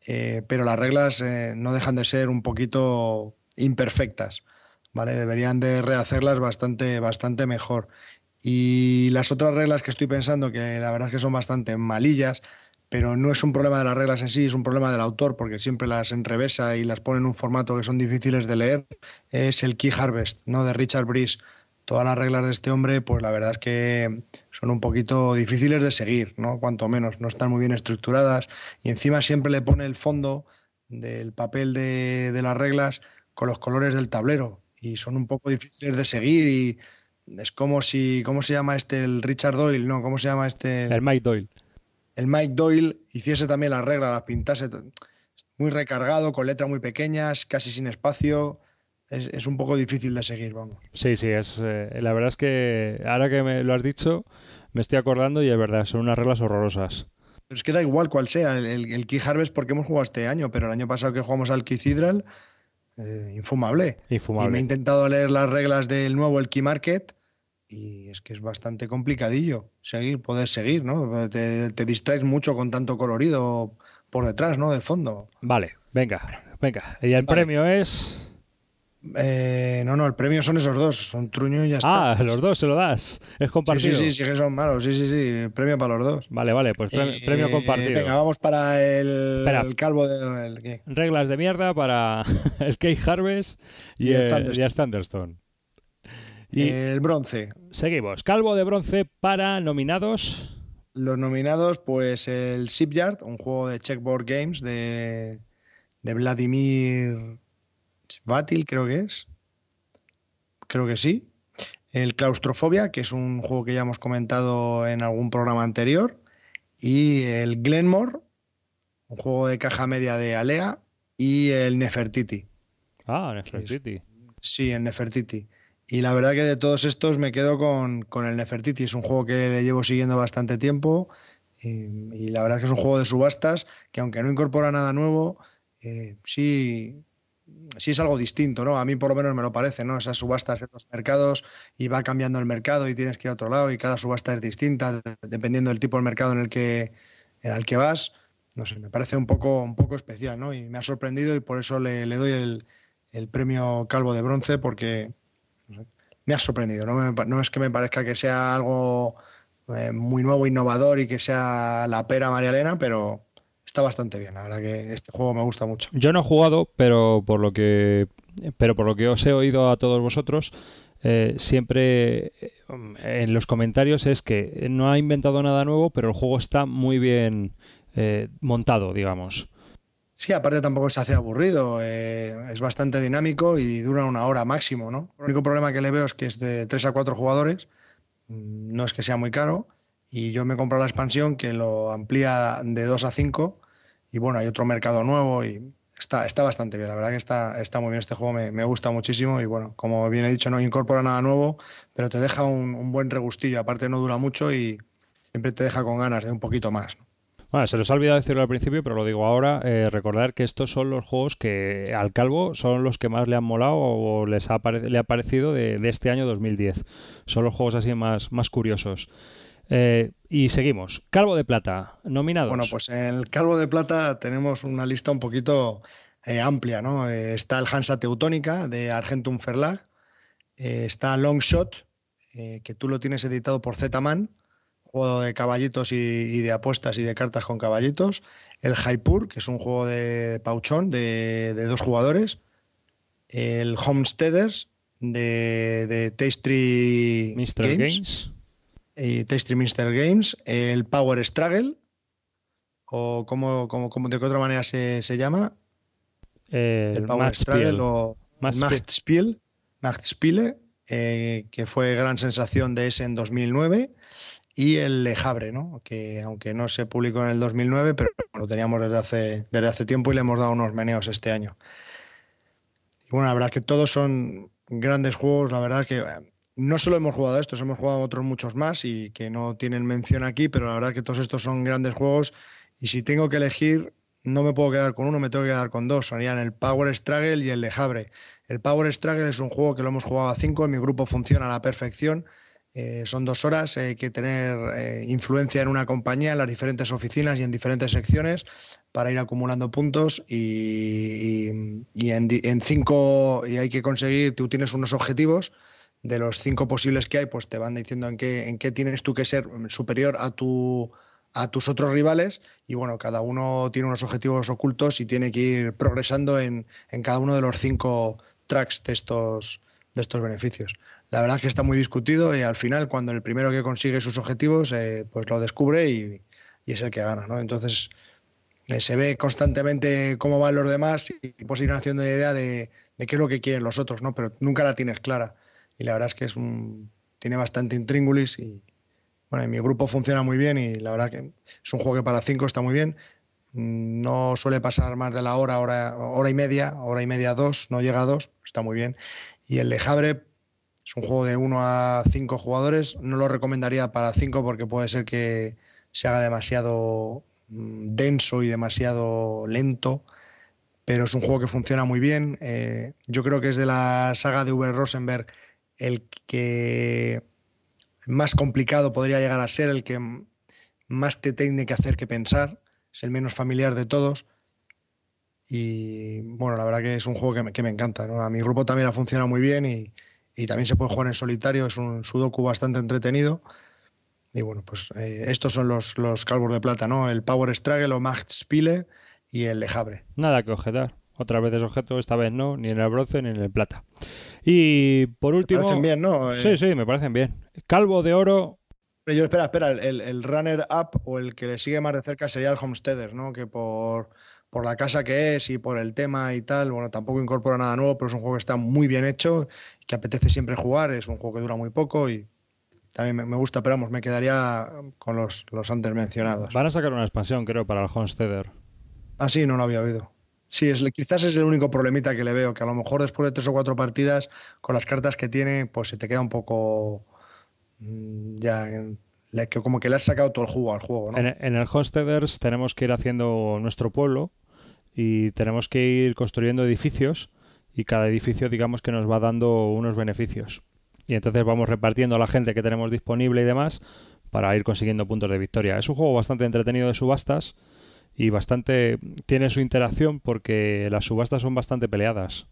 eh, pero las reglas eh, no dejan de ser un poquito imperfectas, ¿vale? Deberían de rehacerlas bastante, bastante mejor. Y las otras reglas que estoy pensando, que la verdad es que son bastante malillas, pero no es un problema de las reglas en sí, es un problema del autor, porque siempre las enrevesa y las pone en un formato que son difíciles de leer, es el Key Harvest, ¿no? De Richard Breeze. Todas las reglas de este hombre, pues la verdad es que son un poquito difíciles de seguir, ¿no? Cuanto menos, no están muy bien estructuradas y encima siempre le pone el fondo del papel de, de las reglas con los colores del tablero y son un poco difíciles de seguir y es como si, ¿cómo se llama este? El Richard Doyle, ¿no? ¿Cómo se llama este? El Mike Doyle el Mike Doyle hiciese también la regla, las pintase muy recargado, con letras muy pequeñas, casi sin espacio. es, un poco difícil de seguir, vamos. Sí, sí, es eh, la verdad es que ahora que me lo has dicho, me estoy acordando y es verdad, son unas reglas horrorosas. Pero es que da igual cuál sea el, el, Key Harvest porque hemos jugado este año, pero el año pasado que jugamos al Key eh, infumable. infumable. Y me he intentado leer las reglas del nuevo, el Key Market, y es que es bastante complicadillo seguir, poder seguir, ¿no? Te, te distraes mucho con tanto colorido por detrás, ¿no? De fondo. Vale, venga, venga. Y el premio es... Eh, no, no, el premio son esos dos, son Truño y ya está. Ah, los dos se lo das, es compartido. Sí, sí, sí, que son malos, sí, sí, sí, premio para los dos. Vale, vale, pues premio, eh, compartido. Venga, vamos para el, calvo de... Reglas de mierda para el Cake Harvest y, el, Thunderstone. Y el bronce. Seguimos, calvo de bronce para nominados. Los nominados, pues el Shipyard, un juego de Checkboard Games de, de Vladimir Batil, creo que es. Creo que sí. El Claustrofobia, que es un juego que ya hemos comentado en algún programa anterior. Y el Glenmore, un juego de caja media de Alea. Y el Nefertiti. Ah, Nefertiti. sí, el Nefertiti. Y la verdad que de todos estos me quedo con, con, el Nefertiti. Es un juego que le llevo siguiendo bastante tiempo. Y, la verdad que es un juego de subastas que aunque no incorpora nada nuevo, eh, sí sí es algo distinto, ¿no? A mí por lo menos me lo parece, ¿no? Esas subastas en los mercados y va cambiando el mercado y tienes que ir a otro lado y cada subasta es distinta dependiendo del tipo de mercado en el que, en el que vas. No sé, me parece un poco, un poco especial, ¿no? Y me ha sorprendido y por eso le, doy el, premio Calvo de Bronce porque me ha sorprendido. No, no, es que me parezca que sea algo eh, muy nuevo, innovador y que sea la pera María Elena, pero está bastante bien. La verdad que este juego me gusta mucho. Yo no he jugado, pero por lo que, pero por lo que os he oído a todos vosotros, eh, siempre eh, en los comentarios es que no ha inventado nada nuevo, pero el juego está muy bien montado, digamos. Sí, aparte tampoco se hace aburrido, es bastante dinámico y dura una hora máximo, ¿no? El único problema que le veo es que es de 3 a 4 jugadores, mm, no es que sea muy caro, y yo me compro la expansión que lo amplía de 2 a 5 y bueno, hay otro mercado nuevo y está, está bastante bien. La verdad que está, está muy bien este juego, me, gusta muchísimo y bueno, como bien he dicho, no incorpora nada nuevo, pero te deja un, buen regustillo. Aparte no dura mucho y siempre te deja con ganas de un poquito más. Bueno, se los ha olvidado decirlo al principio, pero lo digo ahora. Eh, recordar que estos son los juegos que al Calvo son los que más le han molado o les ha le ha parecido de, este año 2010. Son los juegos así más, más curiosos. Eh, y seguimos. Calvo de Plata, nominados. Bueno, pues en el Calvo de Plata tenemos una lista un poquito eh, amplia, ¿no? Está el Hansa Teutónica de Argentum Verlag, está Longshot, que tú lo tienes editado por Z-Man, juego de caballitos y, de apuestas y de cartas con caballitos. El Jaipur, que es un juego de pauchón de, dos jugadores. El Homesteaders de, de Tasty Games. Y Tasty Minster Games, el Power Struggle, o como, como, de qué otra manera se, llama. el Power Struggle o Machtspiel, Machtspiele, eh, que fue gran sensación de ese en 2009, y el Lejabre, ¿no? que aunque no se publicó en el 2009, pero lo teníamos desde hace, desde hace tiempo y le hemos dado unos meneos este año. Y bueno, la verdad es que todos son grandes juegos, la verdad que no solo hemos jugado estos, hemos jugado otros muchos más y que no tienen mención aquí, pero la verdad que todos estos son grandes juegos y si tengo que elegir, no me puedo quedar con uno, me tengo que quedar con dos. Serían el Power Struggle y el Lejabre. El Power Struggle es un juego que lo hemos jugado a cinco, en mi grupo funciona a la perfección. Eh, son dos horas, hay que tener eh, influencia en una compañía, en las diferentes oficinas y en diferentes secciones para ir acumulando puntos y, en, en, cinco y hay que conseguir, tú tienes unos objetivos de los cinco posibles que hay, pues te van diciendo en qué, en qué tienes tú que ser superior a, tu, a tus otros rivales y bueno, cada uno tiene unos objetivos ocultos y tiene que ir progresando en, cada uno de los cinco tracks de estos, de estos beneficios. La verdad es que está muy discutido y al final cuando el primero que consigue sus objetivos eh, pues lo descubre y, es el que gana. ¿no? Entonces eh, se ve constantemente cómo van los demás y puedes ir haciendo la idea de, de, qué es lo que quieren los otros, ¿no? pero nunca la tienes clara y la verdad es que es un, tiene bastante intríngulis y bueno, en mi grupo funciona muy bien y la verdad que es un juego que para cinco está muy bien. no suele pasar más de la hora, hora, hora y media, hora y media, dos, no llega a dos, está muy bien. Y el Lejabre es un juego de 1 a 5 jugadores, no lo recomendaría para 5 porque puede ser que se haga demasiado mm, denso y demasiado lento, pero es un juego que funciona muy bien. Eh, yo creo que es de la saga de Uber Rosenberg el que más complicado podría llegar a ser, el que más te tiene que hacer que pensar es el menos familiar de todos. Y bueno, la verdad que es un juego que me, encanta. A mi grupo también ha funcionado muy bien y, también se puede jugar en solitario. Es un sudoku bastante entretenido. Y bueno, pues eh, estos son los, los calvos de plata, ¿no? El Power Struggle o Max Spile y el Lejabre. Nada que objetar. Otra vez es objeto, esta vez no, ni en el bronce ni en el plata. Y por último. Me parecen bien, ¿no? Sí, eh, sí, me parecen bien. Calvo de oro, yo, espera, espera, el, runner-up o el que le sigue más de cerca sería el Homesteader, ¿no? Que por, por la casa que es y por el tema y tal, bueno, tampoco incorpora nada nuevo, pero es un juego que está muy bien hecho, que apetece siempre jugar, es un juego que dura muy poco y también me, gusta, pero vamos, me quedaría con los, los antes mencionados. Van a sacar una expansión, creo, para el Homesteader. Ah, sí, no lo había oído. Sí, es, quizás es el único problemita que le veo, que a lo mejor después de tres o cuatro partidas, con las cartas que tiene, pues se te queda un poco ya que como que le has sacado todo el jugo al juego. ¿no? En, el Homesteaders tenemos que ir haciendo nuestro pueblo y tenemos que ir construyendo edificios y cada edificio digamos que nos va dando unos beneficios. Y entonces vamos repartiendo a la gente que tenemos disponible y demás para ir consiguiendo puntos de victoria. Es un juego bastante entretenido de subastas y bastante tiene su interacción porque las subastas son bastante peleadas.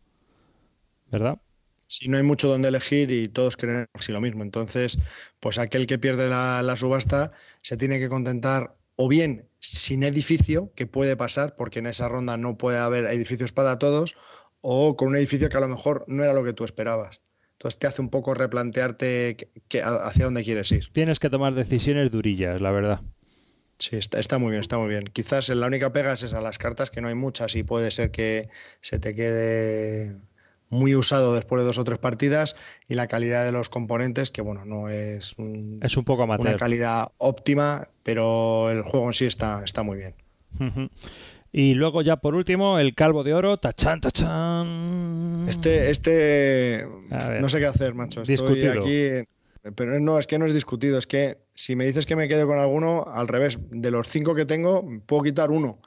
¿Verdad? Si no hay mucho donde elegir y todos creen si lo mismo. Entonces, pues aquel que pierde la, subasta se tiene que contentar o bien sin edificio, que puede pasar, porque en esa ronda no puede haber edificios para todos, o con un edificio que a lo mejor no era lo que tú esperabas. Entonces te hace un poco replantearte hacia dónde quieres ir. Tienes que tomar decisiones durillas, la verdad. Sí, está, está, muy bien, está muy bien. Quizás la única pega es esa, las cartas, que no hay muchas y puede ser que se te quede muy usado después de dos o tres partidas y la calidad de los componentes, que bueno, no es, es un poco una calidad óptima, pero el juego en sí está, está muy bien. Y luego ya por último, el calvo de oro, tachan, tachan. Este, este, no sé qué hacer, macho. Estoy aquí, pero no, es que no es discutido, es que si me dices que me quedo con alguno, al revés, de los cinco que tengo, puedo quitar uno,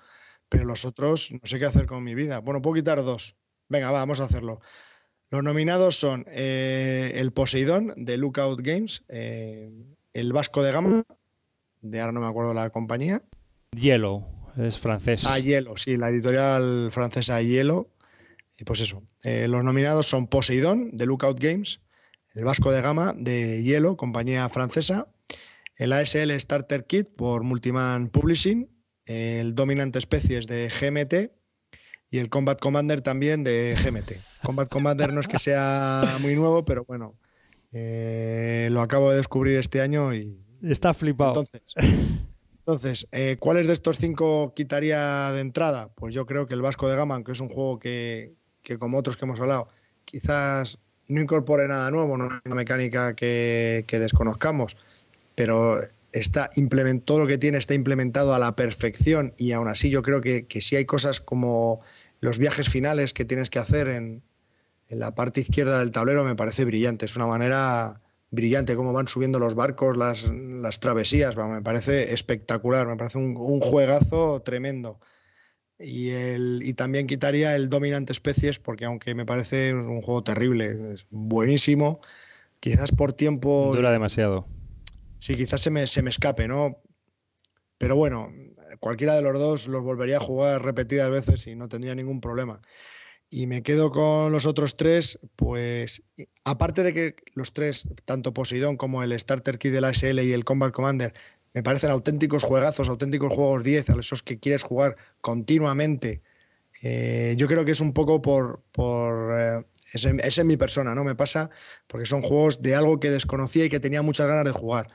pero los otros no sé qué hacer con mi vida. Bueno, puedo quitar dos, Venga, vamos a hacerlo. Los nominados son eh, el Poseidón de Lookout Games, eh, el Vasco de Gama, de ahora no me acuerdo la compañía. Yellow, es francés. Ah, Yellow, sí, la editorial francesa Yellow. Y pues eso, eh, los nominados son Poseidón de Lookout Games, el Vasco de Gama de Yellow, compañía francesa, el ASL Starter Kit por Multiman Publishing, el Dominante Especies de GMT y el Combat Commander también de GMT. Combat Commander no es que sea muy nuevo, pero bueno, eh, lo acabo de descubrir este año y... Está flipado. Entonces, entonces eh, ¿cuáles de estos cinco quitaría de entrada? Pues yo creo que el Vasco de Gama, que es un juego que, como otros que hemos hablado, quizás no incorpore nada nuevo, no una mecánica que, desconozcamos, pero está todo lo que tiene está implementado a la perfección y aún así yo creo que, que sí hay cosas como los viajes finales que tienes que hacer en, la parte izquierda del tablero me parece brillante. Es una manera brillante cómo van subiendo los barcos, las, travesías. me parece espectacular, me parece un, juegazo tremendo. Y, el, y también quitaría el Dominante Especies porque aunque me parece un juego terrible, es buenísimo, quizás por tiempo... Dura demasiado. Sí, quizás se me, se me escape, ¿no? Pero bueno, cualquiera de los dos los volvería a jugar repetidas veces y no tendría ningún problema. Y me quedo con los otros tres, pues aparte de que los tres, tanto Poseidón como el Starter Kit de la SL y el Combat Commander, me parecen auténticos juegazos, auténticos juegos 10, a esos que quieres jugar continuamente. Eh, yo creo que es un poco por... por eh, es, en mi persona, ¿no? Me pasa porque son juegos de algo que desconocía y que tenía muchas ganas de jugar.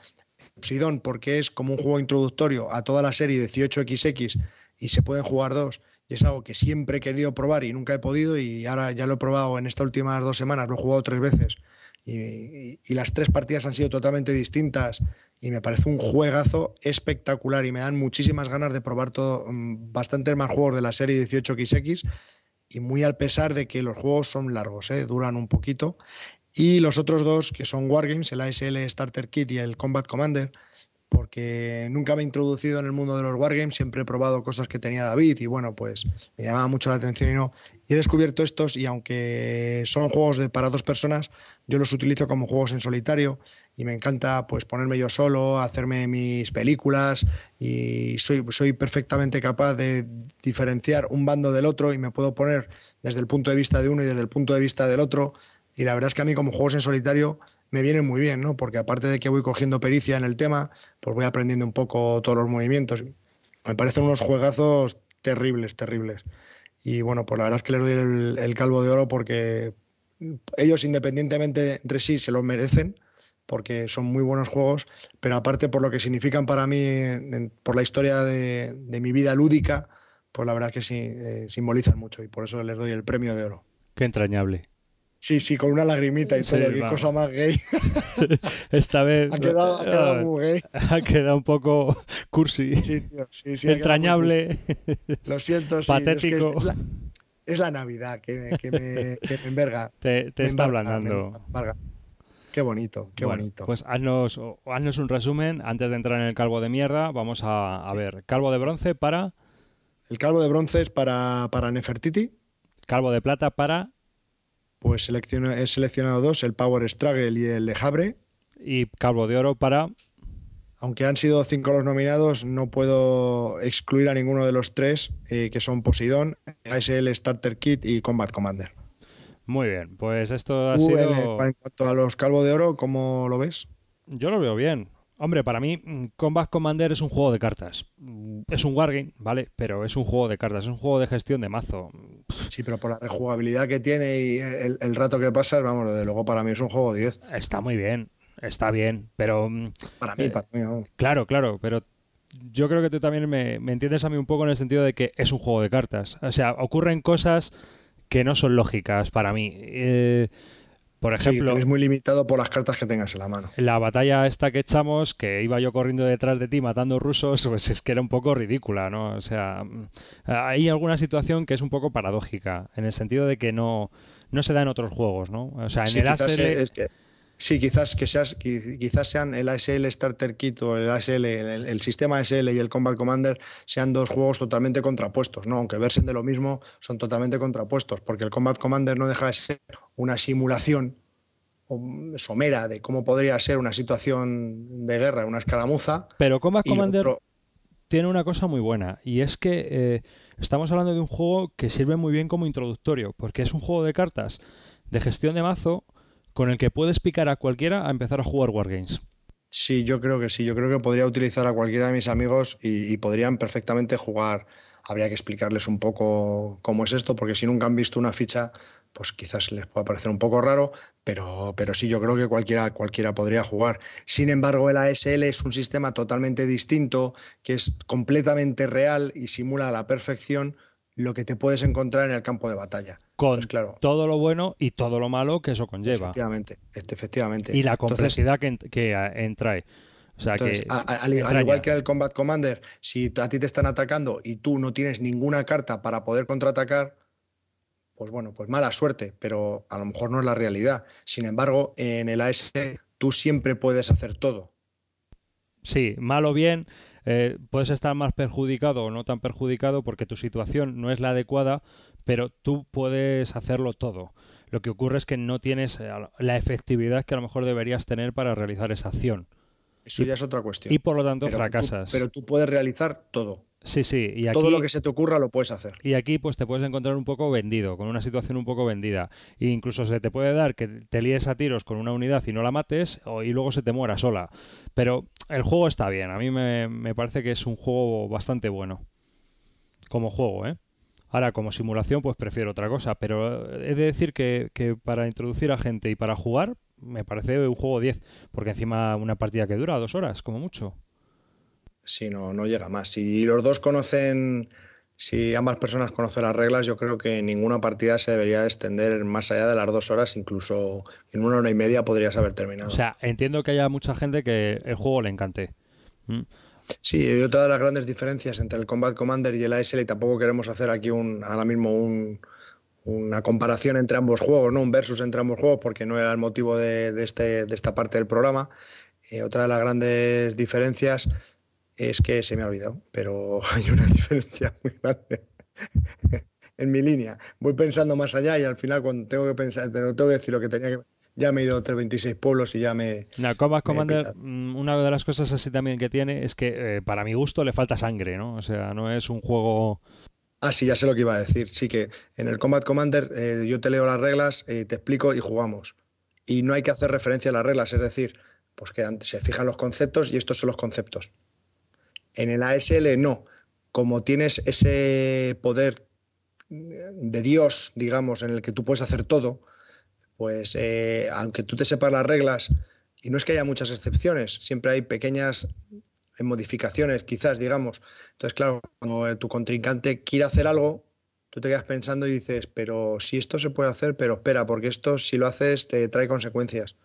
Poseidón porque es como un juego introductorio a toda la serie 18XX y se pueden jugar dos. Y es algo que siempre he querido probar y nunca he podido y ahora ya lo he probado en estas últimas dos semanas, lo he jugado tres veces y, las tres partidas han sido totalmente distintas y me parece un juegazo espectacular y me dan muchísimas ganas de probar todo, mm, bastantes más juegos de la serie 18XX y muy al pesar de que los juegos son largos, ¿eh? duran un poquito. Y los otros dos, que son Wargames, el ASL Starter Kit y el Combat Commander, porque nunca me he introducido en el mundo de los wargames, siempre he probado cosas que tenía David y bueno, pues me llamaba mucho la atención y no. He descubierto estos y aunque son juegos de, para dos personas, yo los utilizo como juegos en solitario y me encanta pues ponerme yo solo, hacerme mis películas y soy, soy perfectamente capaz de diferenciar un bando del otro y me puedo poner desde el punto de vista de uno y desde el punto de vista del otro. Y la verdad es que a mí como juegos en solitario me viene muy bien, ¿no? Porque aparte de que voy cogiendo pericia en el tema, pues voy aprendiendo un poco todos los movimientos. Me parecen unos juegazos terribles, terribles. Y bueno, pues la verdad es que les doy el, calvo de oro porque ellos independientemente entre sí se lo merecen porque son muy buenos juegos, pero aparte por lo que significan para mí, por la historia de, mi vida lúdica, pues la verdad es que sí, eh, simbolizan mucho y por eso les doy el premio de oro. Qué entrañable. Sí, sí, con una lagrimita y todo, qué cosa más gay. Esta vez ha quedado, ha quedado muy gay. Ha quedado un poco cursi. Sí, tío, sí, sí, Entrañable. Lo siento, sí. Patético. Es, que es, la, Navidad que me, que me, que me enverga. Te, te está ablandando. Qué bonito, qué bonito. Pues haznos, haznos, un resumen antes de entrar en el calvo de mierda. Vamos a, a ver, calvo de bronce para. El calvo de bronce es para, para Nefertiti. Calvo de plata para pues he seleccionado dos, el Power Struggle y el Le Y Calvo de Oro para... Aunque han sido cinco los nominados, no puedo excluir a ninguno de los tres, eh, que son Poseidón, ASL Starter Kit y Combat Commander. Muy bien, pues esto ha sido... En, cuanto a los Calvo de Oro, ¿cómo lo ves? Yo lo veo bien. Hombre, para mí mm, Combat Commander es un juego de cartas. Mm, es un wargame, ¿vale? Pero es un juego de cartas, es un juego de gestión de mazo. Sí, pero por la rejugabilidad que tiene y el, rato que pasas, vamos, desde luego para mí es un juego 10. Está muy bien, está bien, pero... Mm, para mí, para mí. Claro, claro, pero yo creo que tú también me, entiendes a mí un poco en el sentido de que es un juego de cartas. O sea, ocurren cosas que no son lógicas para mí. Eh, por ejemplo, sí, muy limitado por las cartas que tengas en la mano. La batalla esta que echamos, que iba yo corriendo detrás de ti matando rusos, pues es que era un poco ridícula, ¿no? O sea, hay alguna situación que es un poco paradójica, en el sentido de que no, no se da en otros juegos, ¿no? O sea, en el ASL... Sí, quizás que seas, quizás sean el ASL Starter Kit o el ASL, el, sistema ASL y el Combat Commander sean dos juegos totalmente contrapuestos, ¿no? Aunque versen de lo mismo, son totalmente contrapuestos, porque el Combat Commander no deja de ser una simulación somera de cómo podría ser una situación de guerra, una escaramuza. Pero Combat Commander tiene una cosa muy buena, y es que eh, estamos hablando de un juego que sirve muy bien como introductorio, porque es un juego de cartas de gestión de mazo con el que puedes picar a cualquiera a empezar a jugar Wargames. Sí, yo creo que sí. Yo creo que podría utilizar a cualquiera de mis amigos y, podrían perfectamente jugar. Habría que explicarles un poco cómo es esto, porque si nunca han visto una ficha, pues quizás les pueda parecer un poco raro, pero, pero sí, yo creo que cualquiera, cualquiera podría jugar. Sin embargo, el ASL es un sistema totalmente distinto, que es completamente real y simula a la perfección lo que te puedes encontrar en el campo de batalla. Con claro. todo lo bueno y todo lo malo que eso conlleva. Efectivamente, efectivamente. Y la complejidad que, que entrae. O sea que al, igual que el Combat Commander, si a ti te están atacando y tú no tienes ninguna carta para poder contraatacar, pues bueno, pues mala suerte, pero a lo mejor no es la realidad. Sin embargo, en el AS tú siempre puedes hacer todo. Sí, mal o bien, eh, puedes estar más perjudicado o no tan perjudicado porque tu situación no es la adecuada, pero tú puedes hacerlo todo. Lo que ocurre es que no tienes eh, la efectividad que a lo mejor deberías tener para realizar esa acción. Eso ya es otra cuestión. Y por lo tanto fracasas. pero tú puedes realizar todo. Sí, sí. Y Todo lo que se te ocurra lo puedes hacer. Y aquí pues te puedes encontrar un poco vendido, con una situación un poco vendida. E incluso se te puede dar que te líes a tiros con una unidad y no la mates y luego se te muera sola. Pero el juego está bien. A mí me, me parece que es un juego bastante bueno. Como juego, ¿eh? Ahora, como simulación, pues prefiero otra cosa. Pero he de decir que, que para introducir a gente y para jugar, me parece un juego 10. Porque encima una partida que dura dos horas, como mucho. Sí, no, no llega más. Si los dos conocen, si ambas personas conocen las reglas, yo creo que ninguna partida se debería extender más allá de las dos horas, incluso en una hora y media podrías haber terminado. O sea, entiendo que haya mucha gente que el juego le encante. ¿Mm? Sí, y otra de las grandes diferencias entre el Combat Commander y el ASL, y tampoco queremos hacer aquí un, ahora mismo una comparación entre ambos juegos, ¿no? un versus entre ambos juegos, porque no era el motivo de, este, de esta parte del programa. Eh, otra de las grandes diferencias es que se me ha olvidado, pero hay una diferencia muy grande en mi línea. Voy pensando más allá y al final cuando tengo que pensar, tengo que decir lo que tenía que ya me he ido a 26 pueblos y ya me. No, Combat Commander, mm, una de las cosas así también que tiene es que, eh, para mi gusto, le falta sangre, ¿no? O sea, no es un juego. Ah, sí, ya sé lo que iba a decir. Sí, que en el Combat Commander eh, yo te leo las reglas, eh, te explico y jugamos. Y no hay que hacer referencia a las reglas, es decir, pues que se fijan los conceptos y estos son los conceptos. En el ASL no. Como tienes ese poder de Dios, digamos, en el que tú puedes hacer todo, pues eh, aunque tú te sepas las reglas, y no es que haya muchas excepciones, siempre hay pequeñas modificaciones, quizás, digamos. Entonces, claro, cuando tu contrincante quiere hacer algo, tú te quedas pensando y dices, pero si esto se puede hacer, pero espera, porque esto si lo haces te trae consecuencias.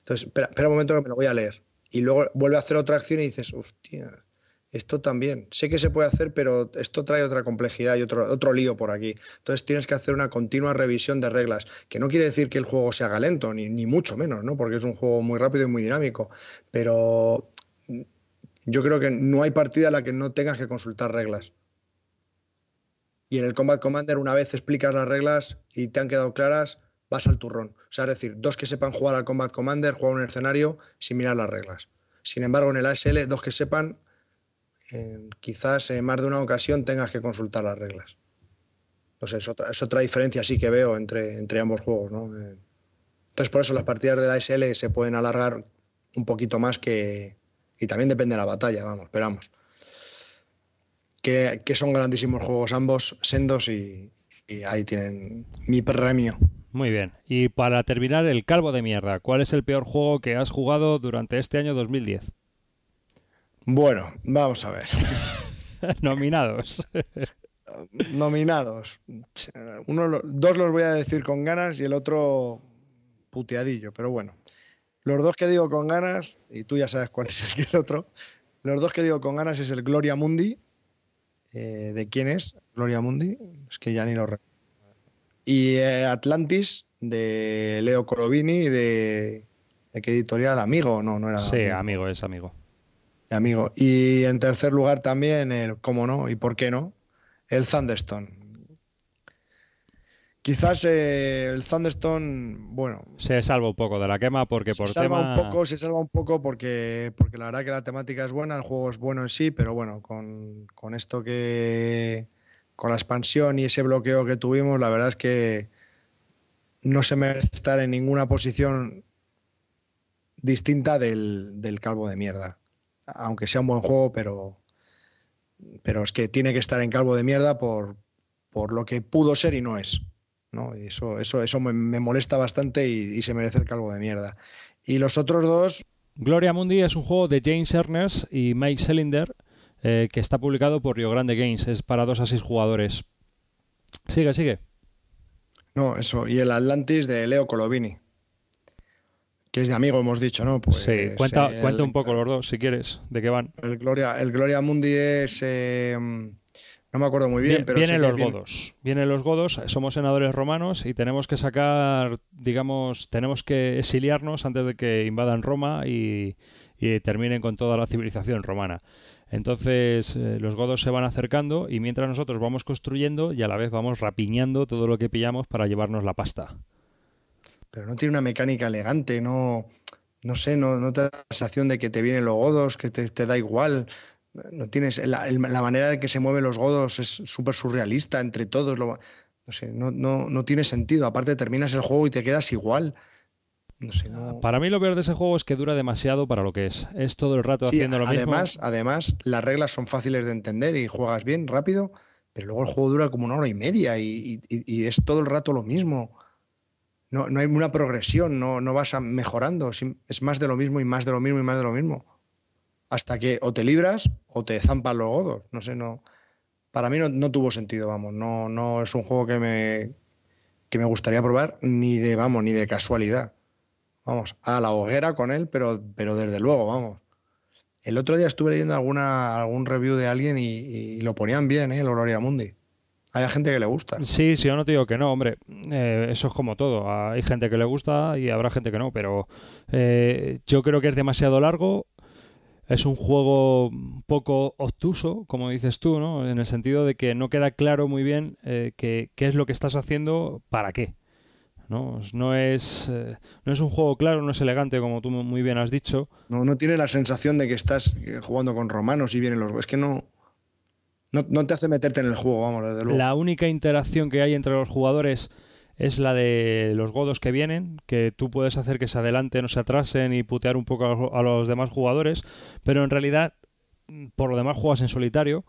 Entonces, espera, espera un momento que me lo voy a leer. Y luego vuelve a hacer otra acción y dices, hostia, esto también. Sé que se puede hacer, pero esto trae otra complejidad y otro, otro lío por aquí. Entonces tienes que hacer una continua revisión de reglas, que no quiere decir que el juego se haga lento, ni, ni mucho menos, ¿no? Porque es un juego muy rápido y muy dinámico. Pero yo creo que no hay partida en la que no tengas que consultar reglas. Y en el Combat Commander, una vez explicas las reglas y te han quedado claras, vas al turrón. O sea, es decir, dos que sepan jugar al Combat Commander juegan un escenario sin mirar las reglas. Sin embargo, en el ASL, dos que sepan quizás en más de una ocasión tengas que consultar las reglas. Sé, es otra, es otra diferencia sí que veo entre, entre ambos juegos. ¿no? Eh, entonces, por eso las partidas de la SL se pueden alargar un poquito más que. Y también depende de la batalla, vamos, esperamos. Que, que son grandísimos juegos ambos, sendos, y ahí tienen mi premio. Muy bien. Y para terminar, el calvo de mierda. ¿Cuál es el peor juego que has jugado durante este año 2010? Bueno, vamos a ver. Nominados. Nominados. Uno, dos los voy a decir con ganas y el otro puteadillo, pero bueno. Los dos que digo con ganas, y tú ya sabes cuál es el, otro, los dos que digo con ganas es el Gloria Mundi. Eh, ¿De quién es? Gloria Mundi. Es que ya ni lo recuerdo. Y eh, Atlantis, de Leo Colovini, de, de qué editorial, Amigo, no, no era. Sí, amigo es amigo amigo. Y en tercer lugar también, el, cómo no, y por qué no, el Thunderstone. Quizás eh, el Thunderstone, bueno. Se salva un poco de la quema porque por se salva un poco, se salva un poco porque, porque la verdad que la temática es buena, el juego es bueno en sí, pero bueno, con, con esto que. con la expansión y ese bloqueo que tuvimos, la verdad es que no se merece estar en ninguna posición distinta del, del calvo de mierda aunque sea un buen juego, pero, pero es que tiene que estar en calvo de mierda por, por lo que pudo ser y no es. ¿no? Y eso, eso, eso me, molesta bastante y, se merece el calvo de mierda. Y los otros dos. Gloria Mundi es un juego de James Ernest y Mike Selinder eh, que está publicado por Rio Grande Games. Es para dos a seis jugadores. Sigue, sigue. No, eso. Y el Atlantis de Leo Colovini que es de amigo, hemos dicho, ¿no? Pues, sí, cuenta, cuenta un poco los dos, si quieres, de qué van. El Gloria, el Gloria Mundi es... Eh, no me acuerdo muy bien, pero... Vienen los godos. Vienen los godos, somos senadores romanos y tenemos que sacar, digamos, tenemos que exiliarnos antes de que invadan Roma y, terminen con toda la civilización romana. Entonces eh, los godos se van acercando y mientras nosotros vamos construyendo y a la vez vamos rapiñando todo lo que pillamos para llevarnos la pasta pero no tiene una mecánica elegante, no, no sé, no, no te da la sensación de que te vienen los godos, que te, da igual. No tienes la, manera de que se mueven los godos es súper surrealista entre todos. no sé, no, no, no, tiene sentido. Aparte terminas el juego y te quedas igual. No sé, Para mí lo peor de ese juego es que dura demasiado para lo que es. Es todo el rato haciendo lo además, mismo. Además, las reglas son fáciles de entender y juegas bien, rápido, pero luego el juego dura como una hora y media y, y es todo el rato lo mismo no, no hay una progresión, no, no vas mejorando, es más de lo mismo y más de lo mismo y más de lo mismo. Hasta que o te libras o te zampan los godos, no sé, no. para mí no, tuvo sentido, vamos. No, no es un juego que me, que me gustaría probar ni de, vamos, ni de casualidad. Vamos, a la hoguera con él, pero, pero desde luego, vamos. El otro día estuve leyendo alguna, algún review de alguien y, lo ponían bien, ¿eh? el Gloria Mundi. Hay gente que le gusta. Sí, sí, yo no te digo que no, hombre. Eh, eso es como todo. Hay gente que le gusta y habrá gente que no, pero eh, yo creo que es demasiado largo. Es un juego un poco obtuso, como dices tú, ¿no? En el sentido de que no queda claro muy bien eh, qué es lo que estás haciendo, para qué. ¿no? No es, eh, no es un juego claro, no es elegante, como tú muy bien has dicho. No, no tiene la sensación de que estás jugando con romanos y vienen los... Es que no, no, te hace meterte en el juego, vamos, desde luego. La única interacción que hay entre los jugadores es la de los godos que vienen, que tú puedes hacer que se adelanten o se atrasen y putear un poco a los demás jugadores, pero en realidad, por lo demás, juegas en solitario.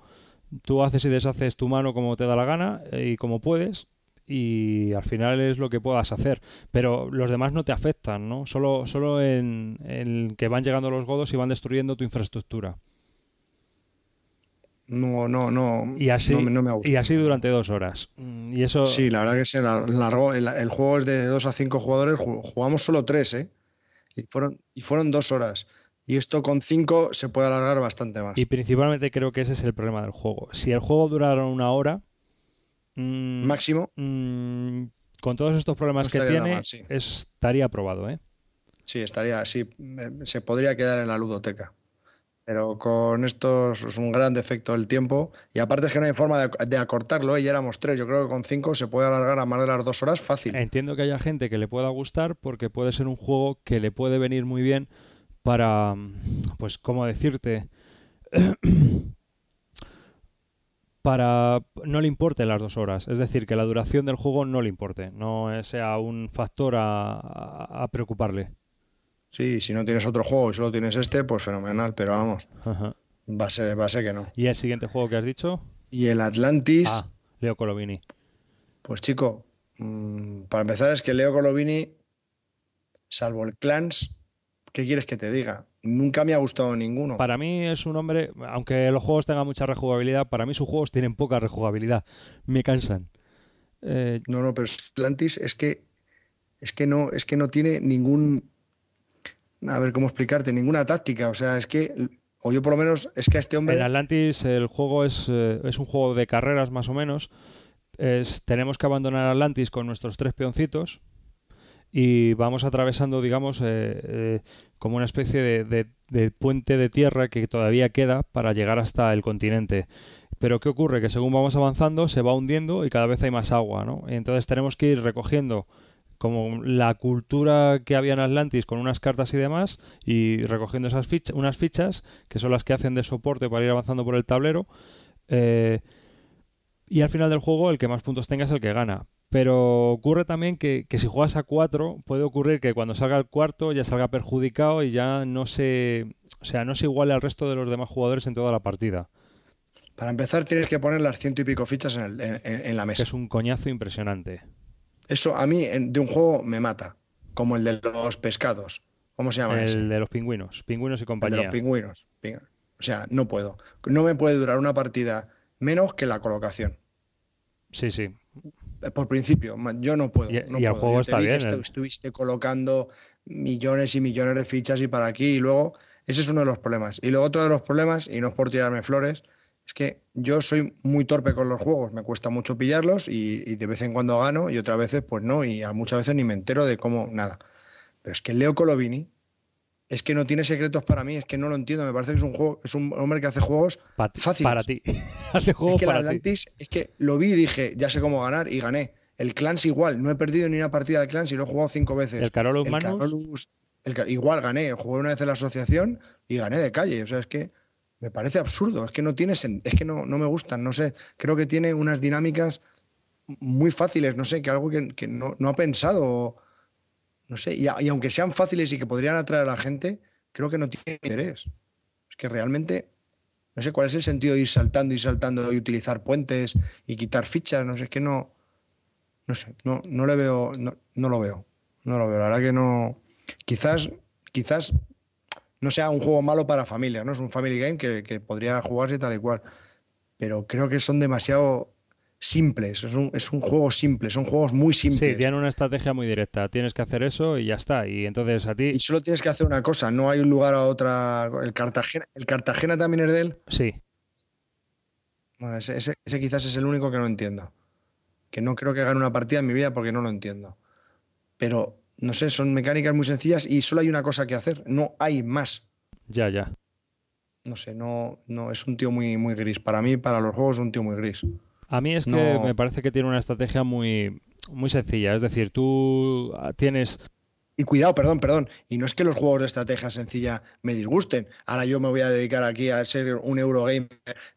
Tú haces y deshaces tu mano como te da la gana eh, y como puedes, y al final es lo que puedas hacer. Pero los demás no te afectan, ¿no? Solo, solo en, en que van llegando los godos y van destruyendo tu infraestructura. No, no, no. Y así, y así durante dos horas. Mm, y eso... Sí, la verdad que se largó. El, el, juego es de dos a cinco jugadores. Jugamos solo tres, ¿eh? Y fueron, y fueron dos horas. Y esto con cinco se puede alargar bastante más. Y principalmente creo que ese es el problema del juego. Si el juego durara una hora, Mm, máximo. Mm, con todos estos problemas que tiene, estaría aprobado, ¿eh? Sí, estaría, sí, se podría quedar en la ludoteca. Pero con esto es un gran defecto del tiempo. Y aparte es que no hay forma de, acortarlo. ¿eh? Y éramos tres. Yo creo que con cinco se puede alargar a más de las dos horas fácil. Entiendo que haya gente que le pueda gustar porque puede ser un juego que le puede venir muy bien para, pues, ¿cómo decirte? para no le importe las dos horas. Es decir, que la duración del juego no le importe, no sea un factor a, preocuparle. Sí, si no tienes otro juego y solo tienes este, pues fenomenal, pero vamos. Va a, ser, va a ser que no. ¿Y el siguiente juego que has dicho? Y el Atlantis. Ah, Leo Colovini. Pues chico, mm, para empezar es que Leo Colovini, salvo el Clans, ¿qué quieres que te diga? nunca me ha gustado ninguno. Para mí es un hombre, aunque los juegos tengan mucha rejugabilidad, para mí sus juegos tienen poca rejugabilidad. Me cansan. Eh, no, no, pero Atlantis es que es que no es que no tiene ningún a ver cómo explicarte, ninguna táctica, o sea, es que o yo por lo menos es que a este hombre En Atlantis el juego es, eh, es un juego de carreras más o menos. Es, tenemos que abandonar Atlantis con nuestros tres peoncitos y vamos atravesando, digamos, eh, como una especie de, puente de tierra que todavía queda para llegar hasta el continente. Pero ¿qué ocurre? Que según vamos avanzando se va hundiendo y cada vez hay más agua, ¿no? entonces tenemos que ir recogiendo como la cultura que había en Atlantis con unas cartas y demás y recogiendo esas fichas, unas fichas que son las que hacen de soporte para ir avanzando por el tablero. Eh, y al final del juego el que más puntos tenga es el que gana. Pero ocurre también que, que, si juegas a cuatro, puede ocurrir que cuando salga el cuarto ya salga perjudicado y ya no se, o sea, no se iguale al resto de los demás jugadores en toda la partida. Para empezar tienes que poner las ciento y pico fichas en, en, la mesa. es un coñazo impresionante. Eso a mí de un juego me mata, como el de los pescados. ¿Cómo se llama? El de los pingüinos, pingüinos y compañía. de los pingüinos. O sea, no puedo. No me puede durar una partida menos que la colocación. Sí, sí. Eh, por principio, yo no puedo. Y, el juego está bien. ¿eh? Estuviste colocando millones y millones de fichas y para aquí y luego, ese es uno de los problemas. Y luego otro de los problemas, y no es por tirarme flores, es que yo soy muy torpe con los juegos, me cuesta mucho pillarlos y, de vez en cuando gano y otras veces pues no, y muchas veces ni me entero de cómo, nada. Pero es que Leo Colovini es que no tiene secretos para mí, es que no lo entiendo. Me parece que es un juego, es un hombre que hace juegos fáciles. Para ti. hace juegos es que para Atlantis, es que lo vi y dije, ya sé cómo ganar y gané. El Clans igual, no he perdido ni una partida del Clans y lo he jugado cinco veces. El Carolus el igual gané, jugué una vez en la asociación y gané de calle. O sea, es que me parece absurdo, es que no tiene es que no, no me gustan, no sé. Creo que tiene unas dinámicas muy fáciles, no sé, que algo que, no, no ha pensado no sé, y, aunque sean fáciles y que podrían atraer a la gente, creo que no tiene interés. Es que realmente, no sé cuál es el sentido de ir saltando y saltando y utilizar puentes y quitar fichas, no sé, es que no, no sé, no, no le veo, no, no lo veo, no lo veo, la verdad que no, quizás, quizás no sea un juego malo para familias, ¿no? Es un family game que, que podría jugarse tal y cual. pero creo que son demasiado simples. Es un, es un juego simple, son juegos muy simples. Sí, tienen una estrategia muy directa. Tienes que hacer eso y ya está. Y entonces a ti. Y solo tienes que hacer una cosa, no hay un lugar a otra. El Cartagena, ¿el Cartagena también es de él? Sí. Bueno, ese, ese- ese quizás es el único que no entiendo. Que no creo que gane una partida en mi vida porque no lo entiendo. Pero, no sé, son mecánicas muy sencillas y solo hay una cosa que hacer, no hay más. Ya, ya. No sé, no, no, es un tío muy, muy gris. Para mí, para los juegos, es un tío muy gris. A mí es que No. me parece que tiene una estrategia muy, muy sencilla. Es decir, tú tienes. Y cuidado, perdón, perdón. Y no es que los juegos de estrategia sencilla me disgusten. Ahora yo me voy a dedicar aquí a ser un Eurogamer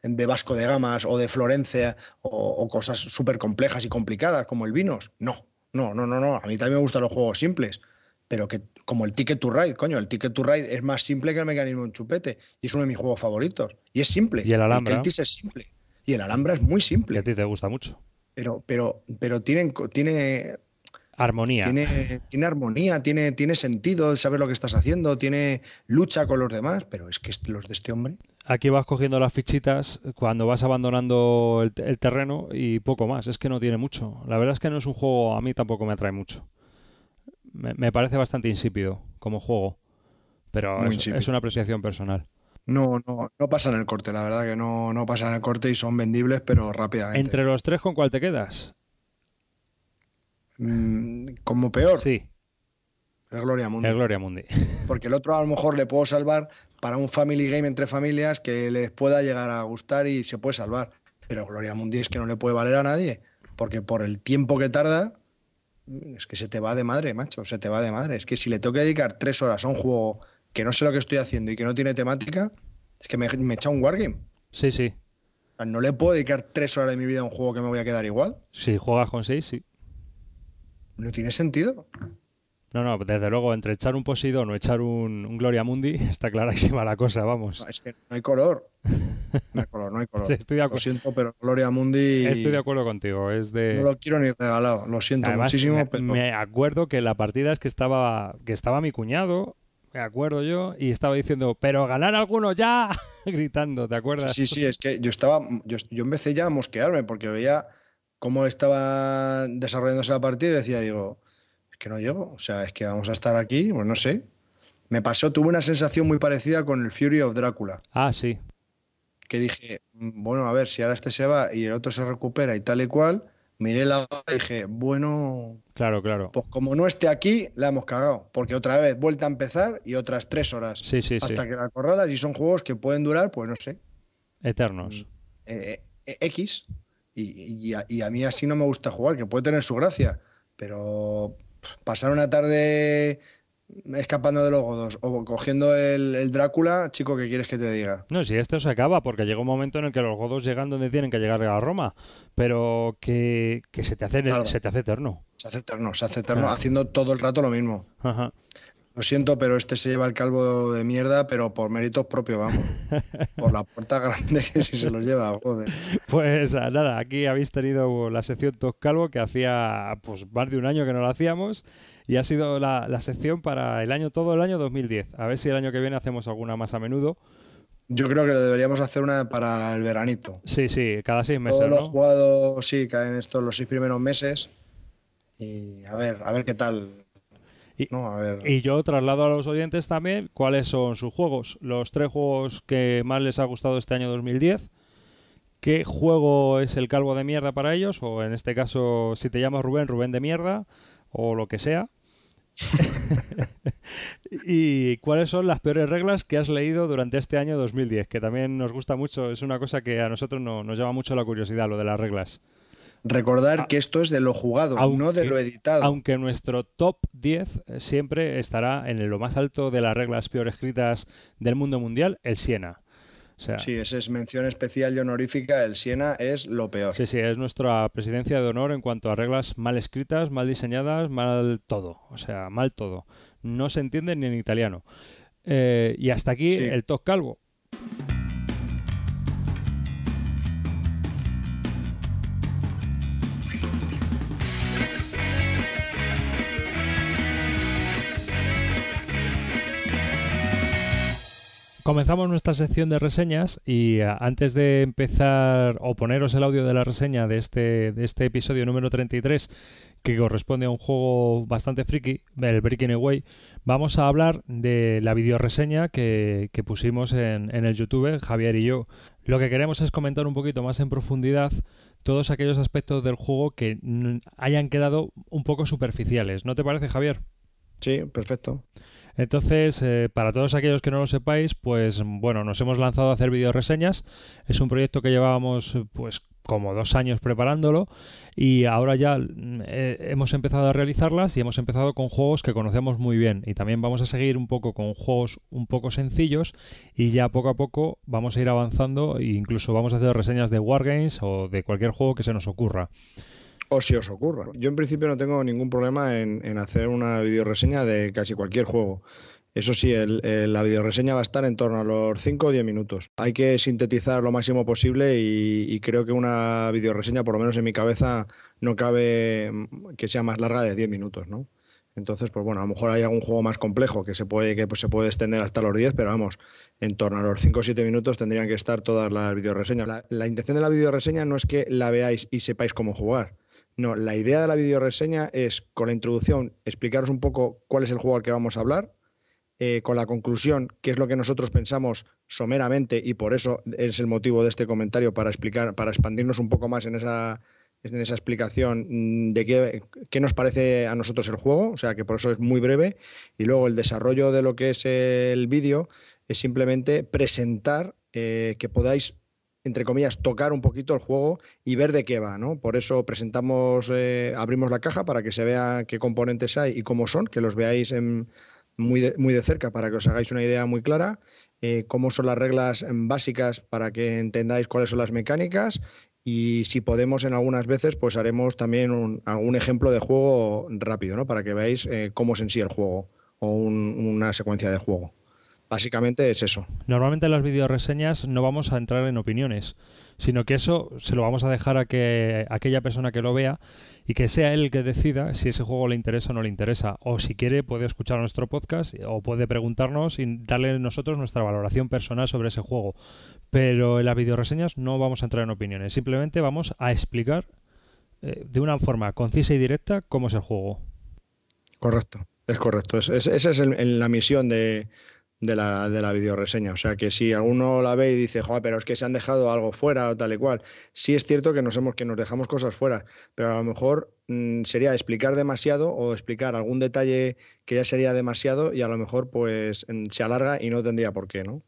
de Vasco de Gamas o de Florencia o, o cosas súper complejas y complicadas como el Vinos. No, no, no, no, no. A mí también me gustan los juegos simples. Pero que, como el Ticket to Ride, coño, el Ticket to Ride es más simple que el mecanismo de un chupete. Y es uno de mis juegos favoritos. Y es simple. Y el Alhambra. Celtis es simple. Y el Alhambra es muy simple. a ti te gusta mucho. Pero, pero, pero tienen, tiene, Armonía. tiene, tiene armonía, tiene, tiene sentido saber lo que estás haciendo, tiene lucha con los demás, pero es que los de este hombre. Aquí vas cogiendo las fichitas cuando vas abandonando el, el terreno y poco más. Es que no tiene mucho. La verdad es que no es un juego, a mí tampoco me atrae mucho. Me, me parece bastante insípido como juego. Pero es una apreciación personal. No, no, no pasan el corte, la verdad que no, no pasan el corte y son vendibles, pero rápidamente. Entre los tres, ¿con cuál te quedas? Mm, como peor, Sí, el Gloria Mundi. el Gloria Mundi. Porque el otro a lo mejor le puedo salvar para un family game entre familias que les pueda llegar a gustar y se puede salvar. Pero Gloria Mundi es que no le puede valer a nadie, porque por el tiempo que tarda, es que se te va de madre, macho, se te va de madre. Es que si le tengo que dedicar tres horas a un juego que no sé lo que estoy haciendo y que no tiene temática, es que me, me echa un wargame. Sí, sí. O sea, no le puedo dedicar tres horas de mi vida a un juego que me voy a quedar igual. Si juegas con seis, sí. No tiene sentido. No, no, desde luego, entre echar un Poseidón o echar un, un Gloria Mundi, está clarísima la cosa, vamos. No, es que no hay color. No hay color, no hay color. Sí, estoy de Lo siento, pero Gloria Mundi Estoy de acuerdo contigo. Es de. no lo quiero ni regalado. Lo siento Además, muchísimo, me, pero me acuerdo que la partida es que estaba, que estaba mi cuñado, me acuerdo yo, y estaba diciendo, pero ganar alguno ya, gritando, ¿te acuerdas? Sí, sí, es que yo estaba, yo, yo empecé ya a mosquearme porque veía cómo estaba desarrollándose la partida y decía, digo, que no llego, o sea, es que vamos a estar aquí, pues no sé. Me pasó, tuve una sensación muy parecida con el Fury of Drácula, Ah, sí. que dije, "Mm, bueno, a ver, si ahora este se va y el otro se recupera y tal y cual, miré la hora y dije, bueno, Claro, claro. pues como no esté aquí, la hemos cagado, porque otra vez vuelta a empezar y otras tres horas Sí, sí, sí. hasta que la acorralas y son juegos que pueden durar, pues no sé, Eternos. eh, eh, X. Y, y a, y a mí así no me gusta jugar, que puede tener su gracia. Pero pasar una tarde escapando de los godos o cogiendo el, el Drácula, chico, ¿qué quieres que te diga? No, si esto se acaba, porque llega un momento en el que los godos llegan donde tienen que llegar a Roma, pero que, que se, te hace, Claro. se te hace eterno. Se hace eterno, se hace eterno, haciendo todo el rato lo mismo. Ajá. Lo siento, pero este se lleva el calvo de mierda, pero por méritos propios, vamos. Por la puerta grande que si se lo lleva, joder. Pues ah, nada, aquí habéis tenido la sección Tos Calvo que hacía pues más de un año que no la hacíamos y ha sido la, la sección para el año todo el año 2010. A ver si el año que viene hacemos alguna más a menudo. Yo creo que deberíamos hacer una para el veranito. Sí, sí, cada seis meses, Todos los ¿no? jugados, sí, caen estos los seis primeros meses. Y a ver, a ver qué tal. Y- No, a ver. Y yo traslado a los oyentes también cuáles son sus juegos. Los tres juegos que más les ha gustado este año 2010. ¿Qué juego es el calvo de mierda para ellos? O en este caso, si te llamas Rubén, Rubén de mierda. O lo que sea. y cuáles son las peores reglas que has leído durante este año 2010, que también nos gusta mucho, es una cosa que a nosotros no- nos llama mucho la curiosidad, lo de las reglas. Recordar a- que esto es de lo jugado, aunque- no de lo editado. Aunque nuestro top 10 eh, siempre estará en lo más alto de las reglas peor escritas del mundo mundial, el Siena. O sea, Sí, esa es mención especial y honorífica. El Siena es lo peor. sí, sí, es nuestra presidencia de honor en cuanto a reglas mal escritas, mal diseñadas, mal todo. O sea, mal todo. No se entiende ni en italiano. Eh, y hasta aquí Sí. el top calvo. Comenzamos nuestra sección de reseñas y eh, antes de empezar o poneros el audio de la reseña de este, de este episodio número 33, que corresponde a un juego bastante friki, el Breaking Away, vamos a hablar de la videoreseña que, que pusimos en, en el YouTube, Javier y yo. Lo que queremos es comentar un poquito más en profundidad todos aquellos aspectos del juego que hayan quedado un poco superficiales. ¿No te parece, Javier? Sí, perfecto. Entonces, eh, para todos aquellos que no lo sepáis, pues bueno, nos hemos lanzado a hacer videoreseñas. Es un proyecto que llevábamos pues como dos años preparándolo y ahora ya mm, eh, hemos empezado a realizarlas y hemos empezado con juegos que conocemos muy bien y también vamos a seguir un poco con juegos un poco sencillos y ya poco a poco vamos a ir avanzando e incluso vamos a hacer reseñas de Wargames o de cualquier juego que se nos ocurra o si os ocurra. Yo en principio no tengo ningún problema en, hacer una videoreseña de casi cualquier juego. Eso sí, la videoreseña va a estar en torno a los 5 o 10 minutos. Hay que sintetizar lo máximo posible y, creo que una videoreseña, por lo menos en mi cabeza, no cabe mm, que sea más larga de 10 minutos, ¿no? Entonces, pues bueno, a lo mejor hay algún juego más complejo que se puede, que pues, se puede extender hasta los 10, pero vamos, en torno a los 5 o 7 minutos tendrían que estar todas las videoreseñas. La, la intención de la videoreseña no es que la veáis y sepáis cómo jugar. No, la idea de la videoreseña es, con la introducción, explicaros un poco cuál es el juego al que vamos a hablar, eh, con la conclusión, qué es lo que nosotros pensamos someramente, y por eso es el motivo de este comentario, para explicar, para expandirnos un poco más en esa, en esa explicación mm, de qué, qué, nos parece a nosotros el juego, o sea que por eso es muy breve, y luego el desarrollo de lo que es el vídeo es simplemente presentar eh, que podáis entre comillas, tocar un poquito el juego y ver de qué va, ¿no? Por eso presentamos, eh, abrimos la caja para que se vea qué componentes hay y cómo son, que los veáis muy, de, muy de cerca para que os hagáis una idea muy clara, eh, cómo son las reglas básicas para que entendáis cuáles son las mecánicas y si podemos en algunas veces, pues haremos también un, algún ejemplo de juego rápido, ¿no? Para que veáis eh, cómo es en sí el juego o una secuencia de juego. Básicamente es eso. Normalmente en las videoreseñas no vamos a entrar en opiniones, sino que eso se lo vamos a dejar a que aquella persona que lo vea y que sea él el que decida si ese juego le interesa o no le interesa. O si quiere puede escuchar nuestro podcast o puede preguntarnos y darle nosotros nuestra valoración personal sobre ese juego. Pero en las videoreseñas no vamos a entrar en opiniones, simplemente vamos a explicar eh, de una forma concisa y directa cómo es el juego. Correcto, es correcto. esa es la misión de, de la, de la videoreseña. O sea que si alguno la ve y dice, joder, pero es que se han dejado algo fuera o tal y cual. Sí es cierto que nos, hemos, que nos dejamos cosas fuera, pero a lo mejor mm, sería explicar demasiado o explicar algún detalle que ya sería demasiado y a lo mejor pues se alarga y no tendría por qué, ¿no?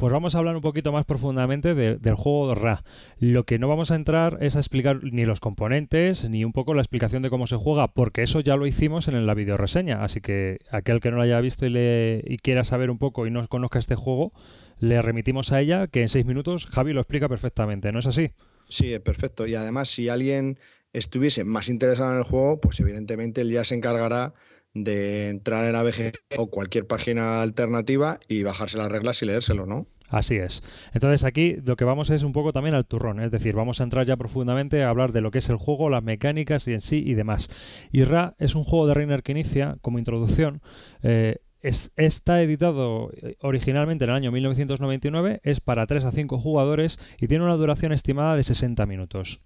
Pues vamos a hablar un poquito más profundamente del juego Ra. Lo que no vamos a entrar es a explicar ni los componentes ni un poco la explicación de cómo se juega, porque eso ya lo hicimos en la videoreseña. Así que aquel que no lo haya visto y, le, quiera saber un poco y no conozca este juego, le remitimos a ella, que en seis minutos Javi lo explica perfectamente. ¿No es así? Sí, perfecto. Y además, si alguien estuviese más interesado en el juego, pues evidentemente él ya se encargará de entrar en ABG o cualquier página alternativa y bajarse las reglas y leérselo, ¿no? Así es. Entonces aquí lo que vamos es un poco también al turrón, es decir, vamos a entrar ya profundamente a hablar de lo que es el juego, las mecánicas y en sí y demás. Y Ra es un juego de Reiner que inicia como introducción. Eh, está editado eh, originalmente en el año 1999, es para 3 a 5 jugadores y tiene una duración estimada de 60 minutos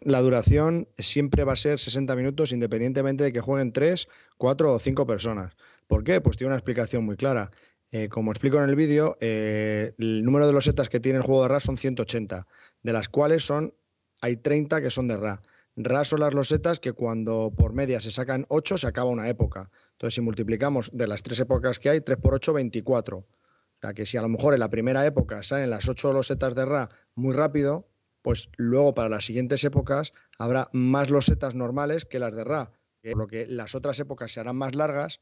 la duración siempre va a ser 60 minutos independientemente de que jueguen 3, 4 o 5 personas. ¿Por qué? Pues tiene una explicación muy clara. Eh, como explico en el vídeo, eh, el número de losetas que tiene el juego de RA son 180, de las cuales son hay 30 que son de RA. RA son las losetas que cuando por media se sacan 8 se acaba una época. Entonces, si multiplicamos de las tres épocas que hay, 3 por 8, 24. O sea, que si a lo mejor en la primera época salen las 8 losetas de RA muy rápido, pues luego para las siguientes épocas habrá más losetas normales que las de Ra, por lo que las otras épocas se harán más largas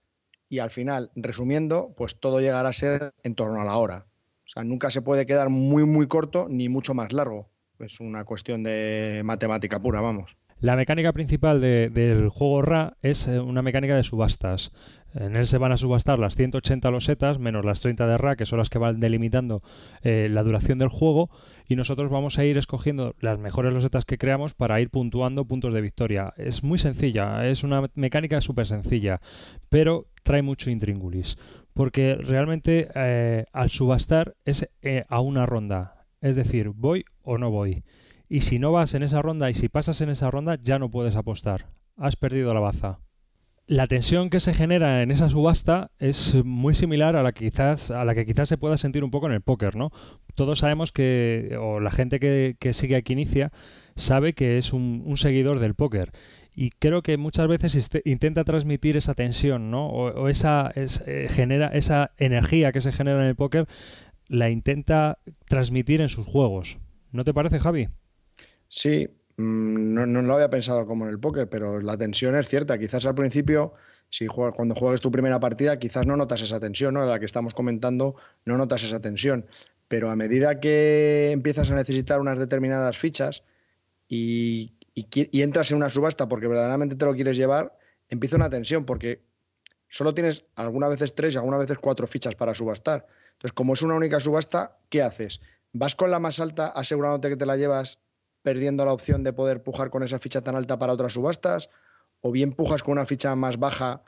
y al final, resumiendo, pues todo llegará a ser en torno a la hora. O sea, nunca se puede quedar muy, muy corto ni mucho más largo. Es una cuestión de matemática pura, vamos. La mecánica principal del juego RA es eh, una mecánica de subastas. En él se van a subastar las 180 losetas menos las 30 de RA, que son las que van delimitando eh, la duración del juego, y nosotros vamos a ir escogiendo las mejores losetas que creamos para ir puntuando puntos de victoria. Es muy sencilla, es una mecánica súper sencilla, pero trae mucho intríngulis. porque realmente eh, al subastar es a una ronda. Es decir, voy o no voy. Y si no vas en esa ronda y si pasas en esa ronda, ya no puedes apostar. Has perdido la baza. La tensión que se genera en esa subasta es muy similar a la que quizás, a la que quizás se pueda sentir un poco en el póker, ¿no? Todos sabemos que, o la gente que, sigue aquí inicia, sabe que es un, seguidor del póker. Y creo que muchas veces intenta transmitir esa tensión, ¿no? O, esa, eh, genera, esa energía que se genera en el póker, la intenta transmitir en sus juegos. ¿No te parece, Javi? Sí, Mm, no, no, lo había pensado como en el póker, pero la tensión es cierta. Quizás al principio, si cuando juegues tu primera partida, quizás no notas esa tensión, ¿no? La que estamos comentando, no notas esa tensión. Pero a medida que empiezas a necesitar unas determinadas fichas y, entras en una subasta porque verdaderamente te lo quieres llevar, empieza una tensión porque solo tienes algunas veces tres y algunas veces cuatro fichas para subastar. Entonces, como es una única subasta, ¿qué haces? ¿Vas con la más alta asegurándote que te la llevas perdiendo la opción de poder pujar con esa ficha tan alta para otras subastas, o bien pujas con una ficha más baja,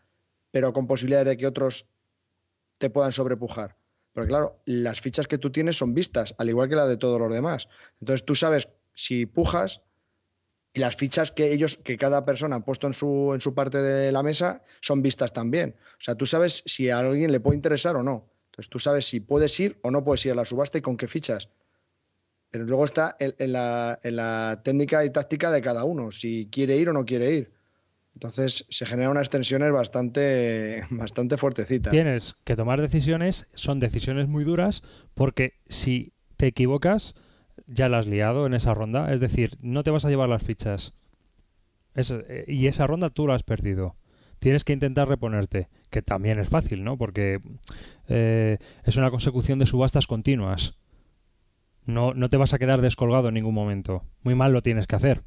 pero con posibilidades de que otros te puedan sobrepujar. Porque claro, las fichas que tú tienes son vistas, al igual que la de todos los demás. Entonces tú sabes si pujas y las fichas que ellos, que cada persona ha puesto en su, en su parte de la mesa, son vistas también. O sea, tú sabes si a alguien le puede interesar o no. Entonces tú sabes si puedes ir o no puedes ir a la subasta y con qué fichas. Pero luego está en, la, técnica y táctica de cada uno, si quiere ir o no quiere ir. Entonces se generan unas tensiones bastante, bastante fuertecitas. Tienes que tomar decisiones, son decisiones muy duras, porque si te equivocas, ya la has liado en esa ronda. Es decir, no te vas a llevar las fichas. Eh, y esa ronda tú la has perdido. Tienes que intentar reponerte, que también es fácil, ¿no? Porque eh, es una consecución de subastas continuas. No, no te vas a quedar descolgado en ningún momento. Muy mal lo tienes que hacer.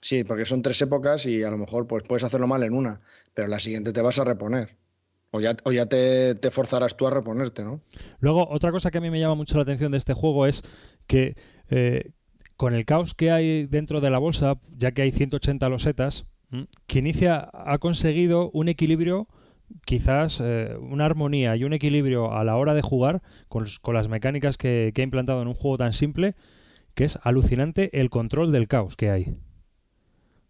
Sí, porque son tres épocas y a lo mejor pues, puedes hacerlo mal en una, pero en la siguiente te vas a reponer. O ya, o ya te, forzarás tú a reponerte, ¿no? Luego, otra cosa que a mí me llama mucho la atención de este juego es que eh, con el caos que hay dentro de la bolsa, ya que hay 180 losetas, que inicia ha conseguido un equilibrio quizás eh, una armonía y un equilibrio a la hora de jugar con, las mecánicas que, que, ha implantado en un juego tan simple que es alucinante el control del caos que hay.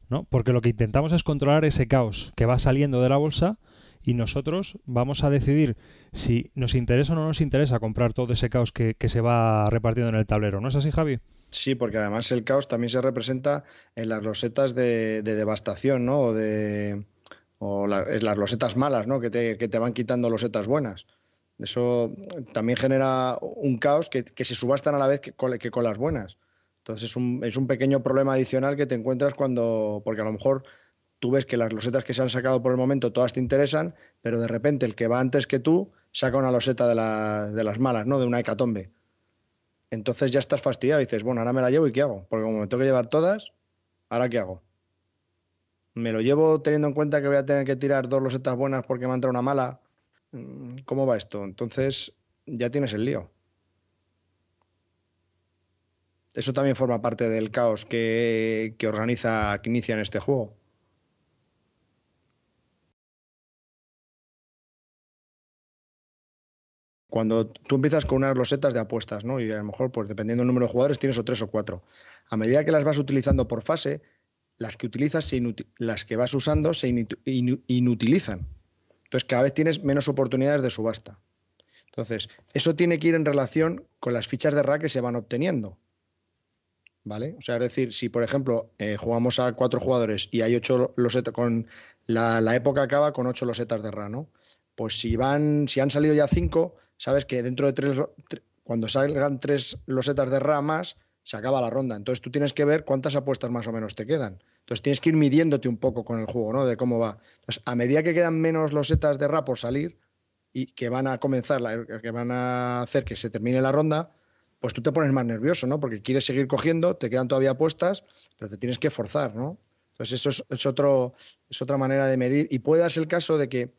¿no? Porque lo que intentamos es controlar ese caos que va saliendo de la bolsa y nosotros vamos a decidir si nos interesa o no nos interesa comprar todo ese caos que, se va repartiendo en el tablero. ¿No es así, Javi? Sí, porque además el caos también se representa en las rosetas de, de devastación, ¿no? O de, o las losetas malas, ¿no? Que te, que te, van quitando losetas buenas. Eso también genera un caos que, se subastan a la vez que con, que las buenas. Entonces es un, es un, pequeño problema adicional que te encuentras cuando, porque a lo mejor tú ves que las losetas que se han sacado por el momento todas te interesan, pero de repente el que va antes que tú saca una loseta de, de las malas, ¿no? De una hecatombe. Entonces ya estás fastidiado y dices, bueno, ahora me la llevo y ¿qué hago? Porque como me tengo que llevar todas, ¿ahora qué hago? Me lo llevo teniendo en cuenta que voy a tener que tirar dos losetas buenas porque me ha entrado una mala. Mm, ¿Cómo va esto? Entonces ya tienes el lío. Eso también forma parte del caos que, que organiza, que inicia en este juego. Cuando tú empiezas con unas losetas de apuestas, ¿no? Y a lo mejor, pues dependiendo del número de jugadores, tienes o tres o cuatro. A medida que las vas utilizando por fase, las que utilizas, las que vas usando se inutilizan. Entonces cada vez tienes menos oportunidades de subasta. Entonces, eso tiene que ir en relación con las fichas de RA que se van obteniendo. ¿Vale? O sea, es decir, si por ejemplo eh, jugamos a cuatro jugadores y hay ocho losetas, con la, época acaba con ocho losetas de RA, ¿no? Pues si van, si han salido ya cinco, sabes que dentro de tres, cuando salgan tres losetas de RA más, se acaba la ronda. Entonces tú tienes que ver cuántas apuestas más o menos te quedan. Entonces tienes que ir midiéndote un poco con el juego, ¿no? De cómo va. Entonces, a medida que quedan menos losetas de rap por salir y que van a comenzar, que van a hacer que se termine la ronda, pues tú te pones más nervioso, ¿no? Porque quieres seguir cogiendo, te quedan todavía apuestas, pero te tienes que forzar, ¿no? Entonces eso es, otro, es otra manera de medir. Y puede darse el caso de que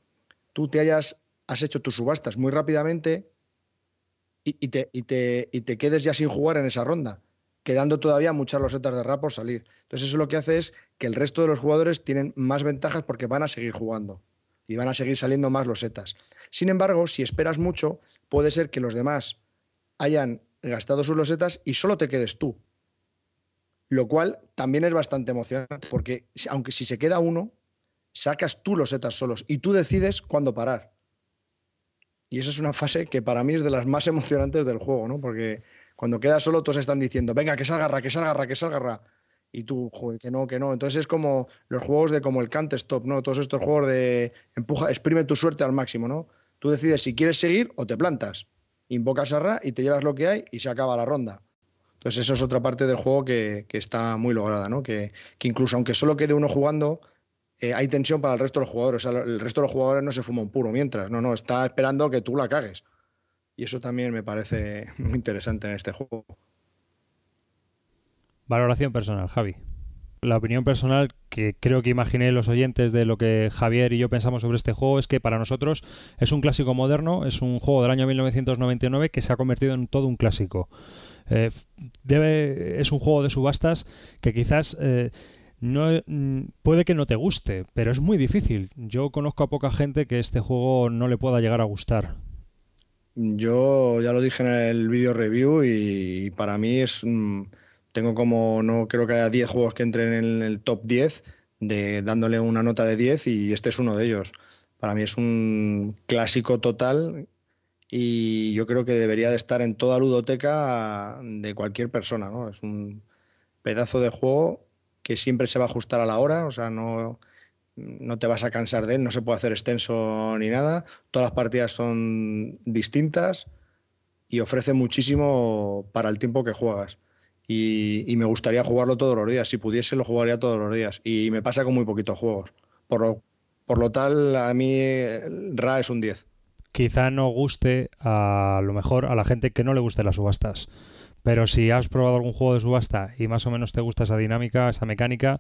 tú te hayas has hecho tus subastas muy rápidamente y, te, y, te, y te quedes ya sin jugar en esa ronda quedando todavía muchas losetas de rap por salir. Entonces eso lo que hace es que el resto de los jugadores tienen más ventajas porque van a seguir jugando. y van a seguir saliendo más losetas. Sin embargo, si esperas mucho, puede ser que los demás hayan gastado sus losetas y solo te quedes tú. Lo cual también es bastante emocionante, porque aunque si se queda uno, sacas tú losetas solos y tú decides cuándo parar. Y esa es una fase que para mí es de las más emocionantes del juego, ¿no? Porque cuando quedas solo, todos están diciendo, venga, que salga Ra, que salga Ra, que salga Ra. Y tú, que no, que no. Entonces es como los juegos de como el Can't Stop, ¿no? Todos estos juegos de empuja, exprime tu suerte al máximo, ¿no? Tú decides si quieres seguir o te plantas. Invocas a Ra y te llevas lo que hay y se acaba la ronda. Entonces eso es otra parte del juego que, está muy lograda, ¿no? Que, que incluso aunque solo quede uno jugando, eh, hay tensión para el resto de los jugadores. el resto de los jugadores no se fuma un puro mientras, no, no, está esperando que tú la cagues. Y eso también me parece muy interesante en este juego. Valoración personal, Javi. La opinión personal que creo que imaginé los oyentes de lo que Javier y yo pensamos sobre este juego es que para nosotros es un clásico moderno, es un juego del año 1999 que se ha convertido en todo un clásico. Eh, debe, es un juego de subastas que quizás eh, no, mm, puede que no te guste, pero es muy difícil. Yo conozco a poca gente que este juego no le pueda llegar a gustar. Yo ya lo dije en el video review y, para mí es... tengo como, no creo que haya 10 juegos que entren en el top 10 de dándole una nota de 10 y este es uno de ellos. Para mí es un clásico total y yo creo que debería de estar en toda ludoteca de cualquier persona, ¿no? Es un pedazo de juego que siempre se va a ajustar a la hora, o sea, no, no te vas a cansar de él, no se puede hacer extenso ni nada, todas las partidas son distintas y ofrece muchísimo para el tiempo que juegas. Y, me gustaría jugarlo todos los días, si pudiese lo jugaría todos los días y me pasa con muy poquitos juegos. Por lo, por lo tal, a mí Ra es un 10. Quizá no guste a lo mejor a la gente que no le guste las subastas. Pero si has probado algún juego de subasta y más o menos te gusta esa dinámica, esa mecánica,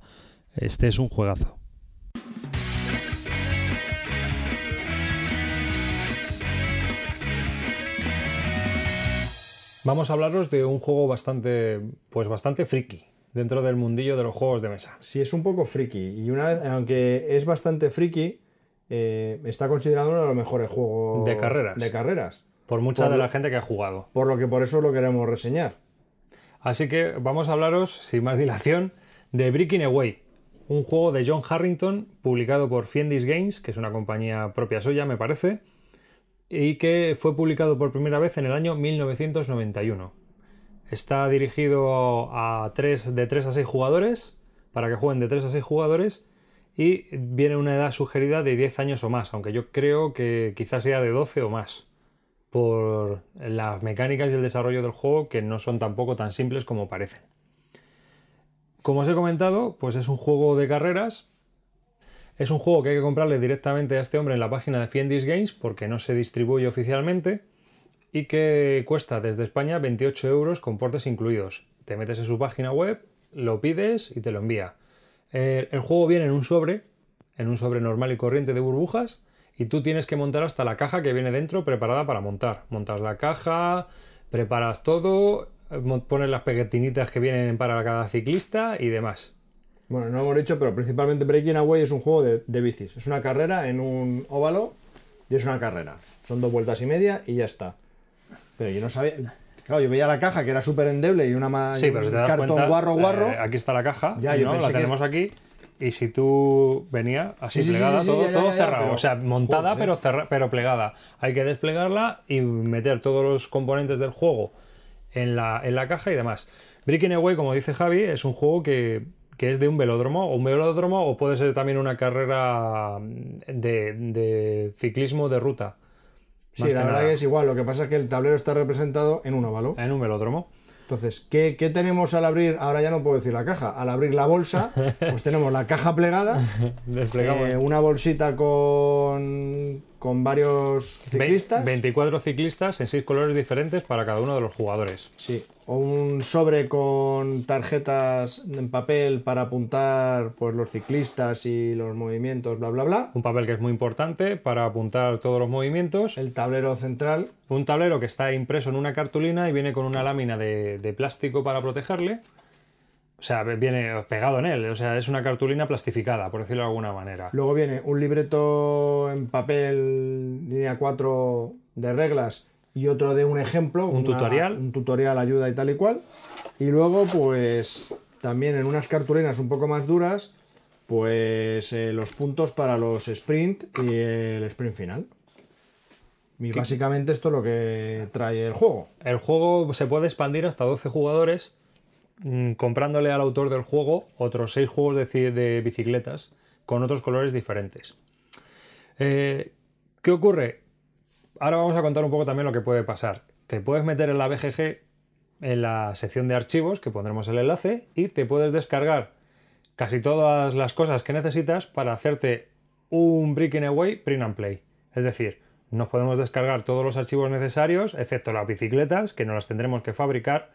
este es un juegazo. Vamos a hablaros de un juego bastante, pues bastante friki dentro del mundillo de los juegos de mesa. Sí, es un poco friki y una vez, aunque es bastante friki, eh, está considerado uno de los mejores juegos de carreras. De carreras. Por mucha de la gente que ha jugado. Por lo que por eso lo queremos reseñar. Así que vamos a hablaros, sin más dilación, de Breaking Away, un juego de John Harrington publicado por Fiendis Games, que es una compañía propia suya, me parece, y que fue publicado por primera vez en el año 1991. Está dirigido a de 3 a 6 jugadores, para que jueguen de 3 a 6 jugadores, y viene una edad sugerida de 10 años o más, aunque yo creo que quizás sea de 12 o más por las mecánicas y el desarrollo del juego que no son tampoco tan simples como parecen. Como os he comentado, pues es un juego de carreras. Es un juego que hay que comprarle directamente a este hombre en la página de Fiendis Games porque no se distribuye oficialmente y que cuesta desde España 28 euros con portes incluidos. Te metes en su página web, lo pides y te lo envía. Eh, el juego viene en un sobre, en un sobre normal y corriente de burbujas y tú tienes que montar hasta la caja que viene dentro preparada para montar. Montas la caja, preparas todo, pones las pequeñitas que vienen para cada ciclista y demás. Bueno, no hemos dicho, pero principalmente Breaking Away es un juego de, de bicis. Es una carrera en un óvalo y es una carrera. Son dos vueltas y media y ya está. Pero yo no sabía. Claro, yo veía la caja que era súper endeble y una sí, pero cartón guarro guarro. Eh, aquí está la caja, ya, ¿no? la tenemos aquí. Y si tú venía así plegada, todo, cerrado. o sea, montada pero, pero plegada. Hay que desplegarla y meter todos los componentes del juego en la, en la caja y demás. Breaking Away, como dice Javi, es un juego que, es de un velódromo, o un velódromo, o puede ser también una carrera de, de ciclismo de ruta. Sí, la verdad que es igual. Lo que pasa es que el tablero está representado en un óvalo. En un velódromo. Entonces, ¿qué, tenemos al abrir? Ahora ya no puedo decir la caja. Al abrir la bolsa, pues tenemos la caja plegada, eh, una bolsita con, con varios ciclistas. 24 ciclistas en 6 colores diferentes para cada uno de los jugadores. Sí, o un sobre con tarjetas en papel para apuntar pues, los ciclistas y los movimientos, bla, bla, bla. Un papel que es muy importante para apuntar todos los movimientos. El tablero central. Un tablero que está impreso en una cartulina y viene con una lámina de, de plástico para protegerle. O sea, viene pegado en él. O sea, es una cartulina plastificada, por decirlo de alguna manera. Luego viene un libreto en papel, línea 4 de reglas y otro de un ejemplo. Un tutorial. Un tutorial, ayuda y tal y cual. Y luego, pues, también en unas cartulinas un poco más duras, pues eh, los puntos para los sprint y el sprint final. Y básicamente esto es lo que trae el juego. El juego se puede expandir hasta 12 jugadores mm, comprándole al autor del juego otros 6 juegos de, bicicletas con otros colores diferentes. Eh, ¿Qué ocurre? Ahora vamos a contar un poco también lo que puede pasar. Te puedes meter en la BGG en la sección de archivos, que pondremos el enlace, y te puedes descargar casi todas las cosas que necesitas para hacerte un Breaking Away Print and Play. Es decir, nos podemos descargar todos los archivos necesarios, excepto las bicicletas, que no las tendremos que fabricar,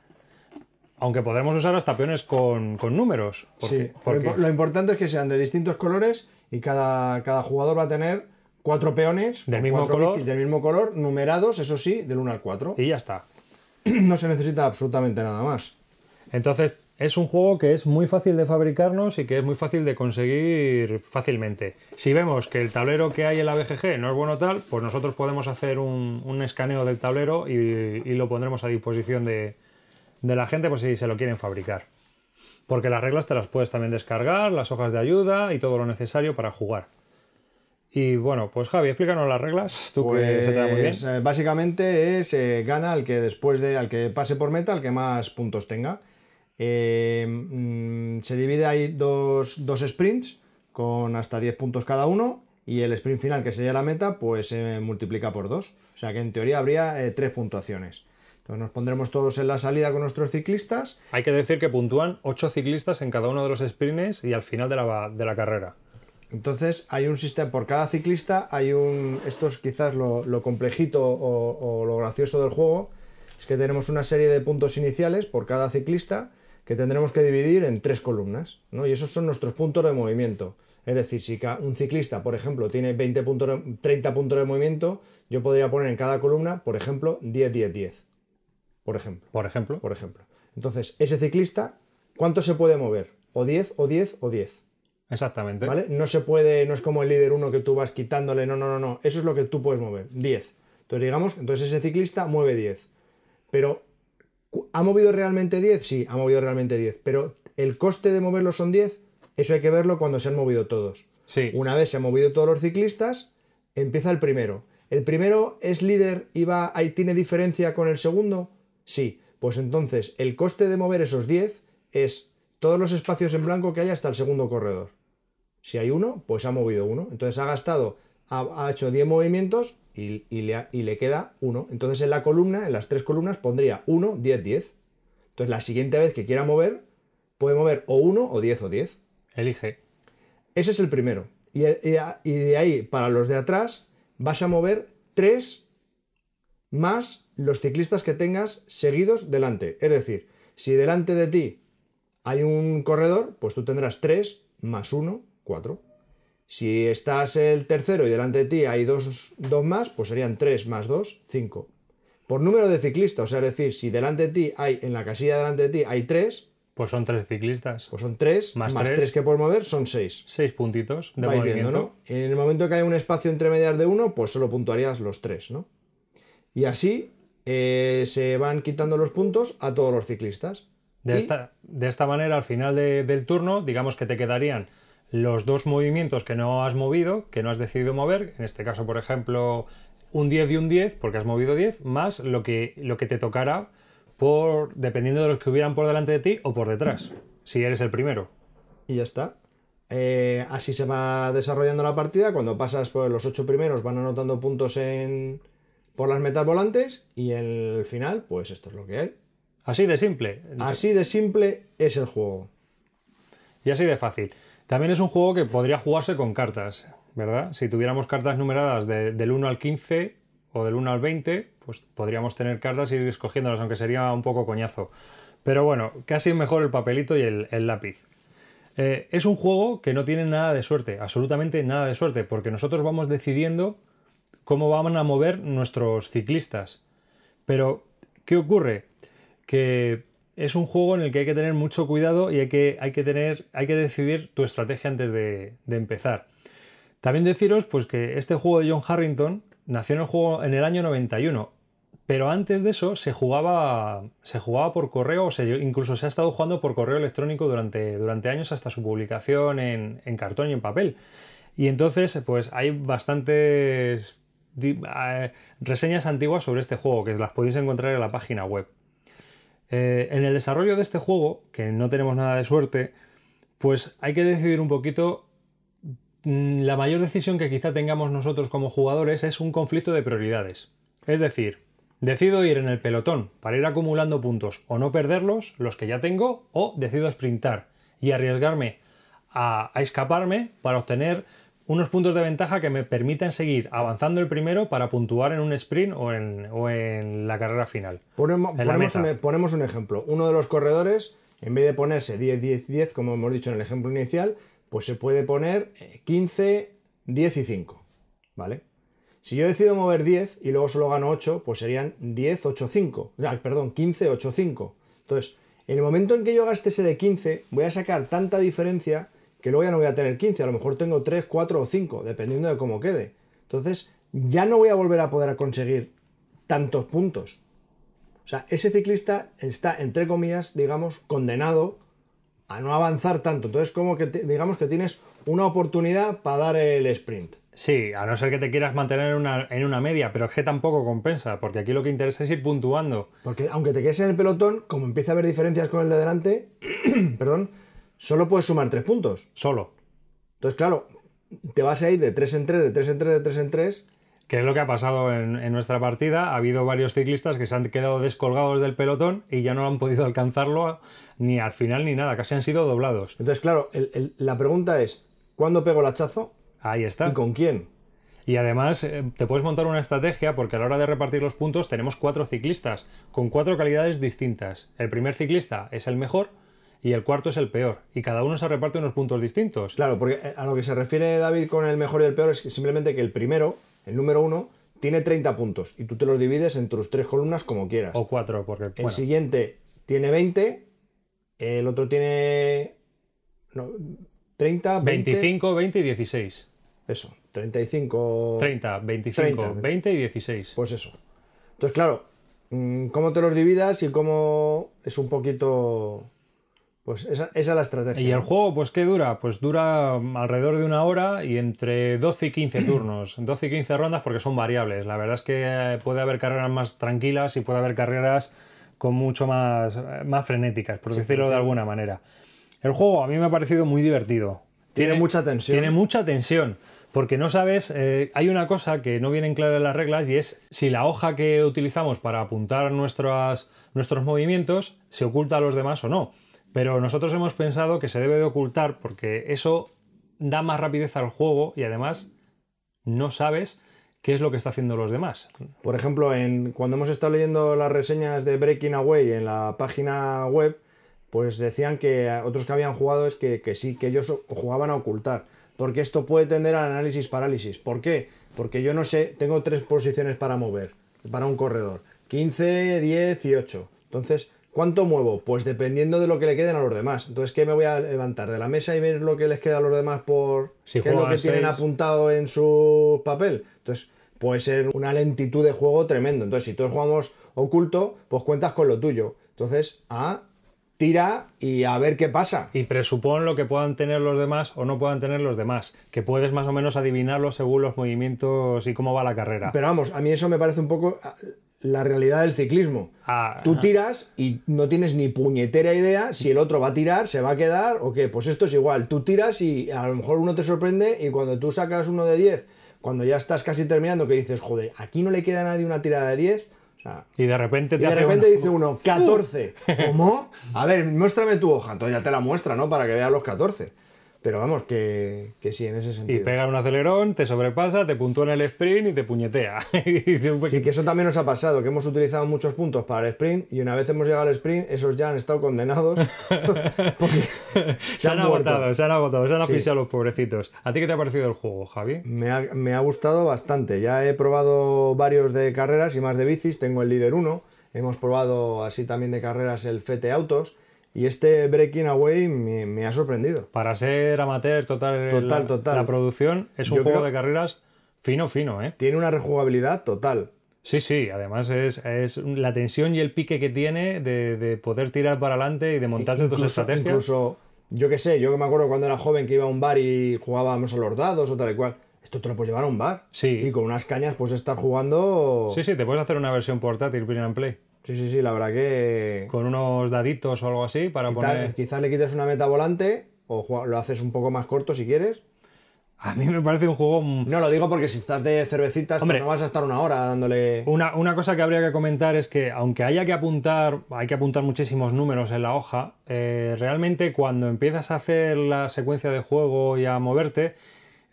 aunque podremos usar hasta peones con, números. sí, Lo, importante es que sean de distintos colores y cada, cada jugador va a tener cuatro peones del mismo, color. del mismo color, numerados, eso sí, del 1 al 4. Y ya está. no se necesita absolutamente nada más. Entonces, es un juego que es muy fácil de fabricarnos y que es muy fácil de conseguir fácilmente. Si vemos que el tablero que hay en la BGG no es bueno tal, pues nosotros podemos hacer un, escaneo del tablero y, lo pondremos a disposición de, la gente por si se lo quieren fabricar. Porque las reglas te las puedes también descargar, las hojas de ayuda y todo lo necesario para jugar. Y bueno, pues Javi, explícanos las reglas. Tú que se te da muy bien. Pues, eh, básicamente es eh, gana al que después de al que pase por meta, al que más puntos tenga. Eh, mm, se divide ahí dos, sprints con hasta 10 puntos cada uno. Y el sprint final, que sería la meta, pues se multiplica por dos. O sea que en teoría habría tres puntuaciones. Entonces nos pondremos todos en la salida con nuestros ciclistas. Hay que decir que puntúan 8 ciclistas en cada uno de los sprints y al final de la, de la carrera. Entonces hay un sistema, por cada ciclista hay un, esto es quizás lo, complejito o, lo gracioso del juego, es que tenemos una serie de puntos iniciales por cada ciclista que tendremos que dividir en tres columnas, ¿no? Y esos son nuestros puntos de movimiento. Es decir, si un ciclista, por ejemplo, tiene 20 puntos 30 puntos de movimiento, yo podría poner en cada columna, por ejemplo, 10, 10, 10. Por ejemplo. Por ejemplo. Por ejemplo. Entonces, ese ciclista, ¿cuánto se puede mover? O 10, o 10, o 10. Exactamente. ¿Vale? No se puede, no es como el líder 1 que tú vas quitándole, no, no, no, no. Eso es lo que tú puedes mover, 10. Entonces, digamos, entonces ese ciclista mueve 10. Pero, ¿ha movido realmente 10? Sí, ha movido realmente 10. Pero el coste de moverlo son 10, eso hay que verlo cuando se han movido todos. Sí. Una vez se han movido todos los ciclistas, empieza el primero. ¿El primero es líder y va, ahí tiene diferencia con el segundo? Sí. Pues entonces, el coste de mover esos 10 es todos los espacios en blanco que hay hasta el segundo corredor. Si hay uno, pues ha movido uno. Entonces ha gastado, ha, hecho 10 movimientos y, le, y, le, queda uno. Entonces en la columna, en las tres columnas, pondría 1, 10, 10. Entonces la siguiente vez que quiera mover, puede mover o 1 o 10 o 10. Elige. Ese es el primero. Y, y de ahí, para los de atrás, vas a mover 3 más los ciclistas que tengas seguidos delante. Es decir, si delante de ti hay un corredor, pues tú tendrás 3 más 1 4. Si estás el tercero y delante de ti hay dos, más, pues serían 3 más 2, 5. Por número de ciclistas, o sea, es decir, si delante de ti hay, en la casilla delante de ti hay 3, pues son 3 ciclistas. Pues son 3, más, 3 que puedes mover son 6. 6 puntitos de movimiento. ¿no? En el momento que hay un espacio entre medias de 1, pues solo puntuarías los 3, ¿no? Y así eh, se van quitando los puntos a todos los ciclistas. De, esta, de esta manera, al final del turno, digamos que te quedarían los dos movimientos que no has movido, que no has decidido mover, en este caso, por ejemplo, un 10 y un 10, porque has movido 10, más lo que, lo que te tocará por, dependiendo de los que hubieran por delante de ti o por detrás, si eres el primero. Y ya está. Eh, así se va desarrollando la partida. Cuando pasas por los ocho primeros van anotando puntos en, por las metas volantes y el final, pues esto es lo que hay. Así de simple. Así de simple es el juego. Y así de fácil. También es un juego que podría jugarse con cartas, ¿verdad? Si tuviéramos cartas numeradas del 1 al 15 o del 1 al 20, pues podríamos tener cartas y ir escogiéndolas, aunque sería un poco coñazo. Pero bueno, casi mejor el papelito y el, lápiz. Eh, es un juego que no tiene nada de suerte, absolutamente nada de suerte, porque nosotros vamos decidiendo cómo van a mover nuestros ciclistas. Pero, ¿qué ocurre? Que es un juego en el que hay que tener mucho cuidado y hay que, hay que, tener, hay que decidir tu estrategia antes de, empezar. También deciros pues, que este juego de John Harrington nació en el, juego, en el año 91, pero antes de eso se jugaba, se jugaba por correo, o incluso se ha estado jugando por correo electrónico durante, durante años hasta su publicación en, en cartón y en papel. Y entonces, pues hay bastantes eh, reseñas antiguas sobre este juego que las podéis encontrar en la página web. Eh, en el desarrollo de este juego, que no tenemos nada de suerte, pues hay que decidir un poquito. Mm, la mayor decisión que quizá tengamos nosotros como jugadores es un conflicto de prioridades. Es decir, decido ir en el pelotón para ir acumulando puntos o no perderlos, los que ya tengo, o decido sprintar y arriesgarme a escaparme para obtener unos puntos de ventaja que me permitan seguir avanzando el primero para puntuar en un sprint o en, la carrera final. Ponemos, un, ponemos, un, ejemplo. Uno de los corredores, en vez de ponerse 10-10-10, como hemos dicho en el ejemplo inicial, pues se puede poner 15, 10 y 5. ¿Vale? Si yo decido mover 10 y luego solo gano 8, pues serían 10, 8, 5. perdón, 15, 8, 5. Entonces, en el momento en que yo gaste ese de 15, voy a sacar tanta diferencia que luego ya no voy a tener 15, a lo mejor tengo 3, 4 o 5, dependiendo de cómo quede. Entonces, ya no voy a volver a poder conseguir tantos puntos. O sea, ese ciclista está, entre comillas, digamos, condenado a no avanzar tanto. Entonces, como que digamos que tienes una oportunidad para dar el sprint. Sí, a no ser que te quieras mantener en una, en una, media, pero es que tampoco compensa, porque aquí lo que interesa es ir puntuando. Porque aunque te quedes en el pelotón, como empieza a haber diferencias con el de delante, perdón, solo puedes sumar tres puntos. Solo. Entonces, claro, te vas a ir de 3 en 3, de 3 en 3, de 3 en 3. Que es lo que ha pasado en, nuestra partida. Ha habido varios ciclistas que se han quedado descolgados del pelotón y ya no han podido alcanzarlo ni al final ni nada, casi han sido doblados. Entonces, claro, la pregunta es, ¿cuándo pego el hachazo? Ahí está. ¿Y con quién? Y además eh, te puedes montar una estrategia porque a la hora de repartir los puntos tenemos cuatro ciclistas con cuatro calidades distintas. El primer ciclista es el mejor, y el cuarto es el peor. Y cada uno se reparte unos puntos distintos. Claro, porque a lo que se refiere David con el mejor y el peor es simplemente que el primero, el número uno, tiene 30 puntos y tú te los divides en tus tres columnas como quieras. O cuatro, porque... El siguiente tiene 20, el otro tiene... No, 30, 20... 25, 20 y 16. Eso, 35... 30, 25, 20 y 16. Pues eso. Entonces, claro, mm, cómo te los dividas y cómo es un poquito pues esa, es la estrategia. ¿Y el juego, pues qué dura? Pues dura alrededor de una hora y entre 12 y 15 turnos. 12 y 15 rondas porque son variables. La verdad es que puede haber carreras más tranquilas y puede haber carreras con mucho más, más frenéticas, por decirlo de alguna manera. El juego a mí me ha parecido muy divertido. Tiene, mucha tensión. Tiene mucha tensión. Porque no sabes, eh, hay una cosa que no viene en claro en las reglas y es si la hoja que utilizamos para apuntar nuestros movimientos se oculta a los demás o no. Pero nosotros hemos pensado que se debe de ocultar porque eso da más rapidez al juego y además no sabes qué es lo que está haciendo los demás. Por ejemplo, en, cuando hemos estado leyendo las reseñas de Breaking Away en la página web, pues decían que otros que habían jugado es que, que sí, que ellos jugaban a ocultar. Porque esto puede tender al análisis parálisis. ¿Por qué? Porque yo no sé, tengo tres posiciones para mover, para un corredor. 15, 10 y 8. Entonces, ¿Cuánto muevo? Pues dependiendo de lo que le queden a los demás. Entonces, ¿qué me voy a levantar? ¿De la mesa y ver lo que les queda a los demás por qué es lo que tienen apuntado en su papel? Entonces, puede ser una lentitud de juego tremendo. Entonces, si todos jugamos oculto, pues cuentas con lo tuyo. Entonces, a tira y a ver qué pasa. Y presupón lo que puedan tener los demás o no puedan tener los demás, que puedes más o menos adivinarlo según los movimientos y cómo va la carrera. Pero vamos, a mí eso me parece un poco la realidad del ciclismo. Ah, Tú tiras y no tienes ni puñetera idea si el otro va a tirar, se va a quedar o qué. Pues esto es igual. Tú tiras y a lo mejor uno te sorprende y cuando tú sacas uno de 10, cuando ya estás casi terminando, que dices, joder, aquí no le queda a nadie una tirada de 10. y de repente, te de repente dice uno, 14. ¿Cómo? A ver, muéstrame tu hoja. Entonces ya te la muestra, ¿no? Para que veas los 14. Pero vamos, que, sí, en ese sentido. Y pega un acelerón, te sobrepasa, te puntúa en el sprint y te puñetea. sí, que eso también nos ha pasado, que hemos utilizado muchos puntos para el sprint y una vez hemos llegado al sprint, esos ya han estado condenados. se, han, agotado, se han agotado, se han asfixiado los pobrecitos. ¿A ti qué te ha parecido el juego, Javi? Me ha, me ha gustado bastante. Ya he probado varios de carreras y más de bicis. Tengo el líder 1 hemos probado así también de carreras el Fete Autos y este Breaking Away me, me ha sorprendido. Para ser amateur total, Total, la, total. la producción es un Yo juego creo- de carreras fino, fino, ¿eh? Tiene una rejugabilidad total. Sí, sí, además es, es la tensión y el pique que tiene de, de poder tirar para adelante y de montarte tus incluso, estrategias. incluso, yo qué sé, yo que me acuerdo cuando era joven que iba a un bar y jugábamos a los dados o tal y cual. Esto te lo puedes llevar a un bar. Sí. Y con unas cañas puedes estar jugando. Sí, sí, te puedes hacer una versión portátil, print and play, sí, sí, sí, la verdad que. con unos daditos o algo así para Quizá- poner... Quizás le quites una meta volante o lo haces un poco más corto si quieres. A mí me parece un juego... mm, No, lo digo porque si estás de cervecitas, pues Hombre. no vas a estar una hora dándole. Una, una cosa que habría que comentar es que aunque haya que apuntar, hay que apuntar muchísimos números en la hoja, eh, realmente cuando empiezas a hacer la secuencia de juego y a moverte,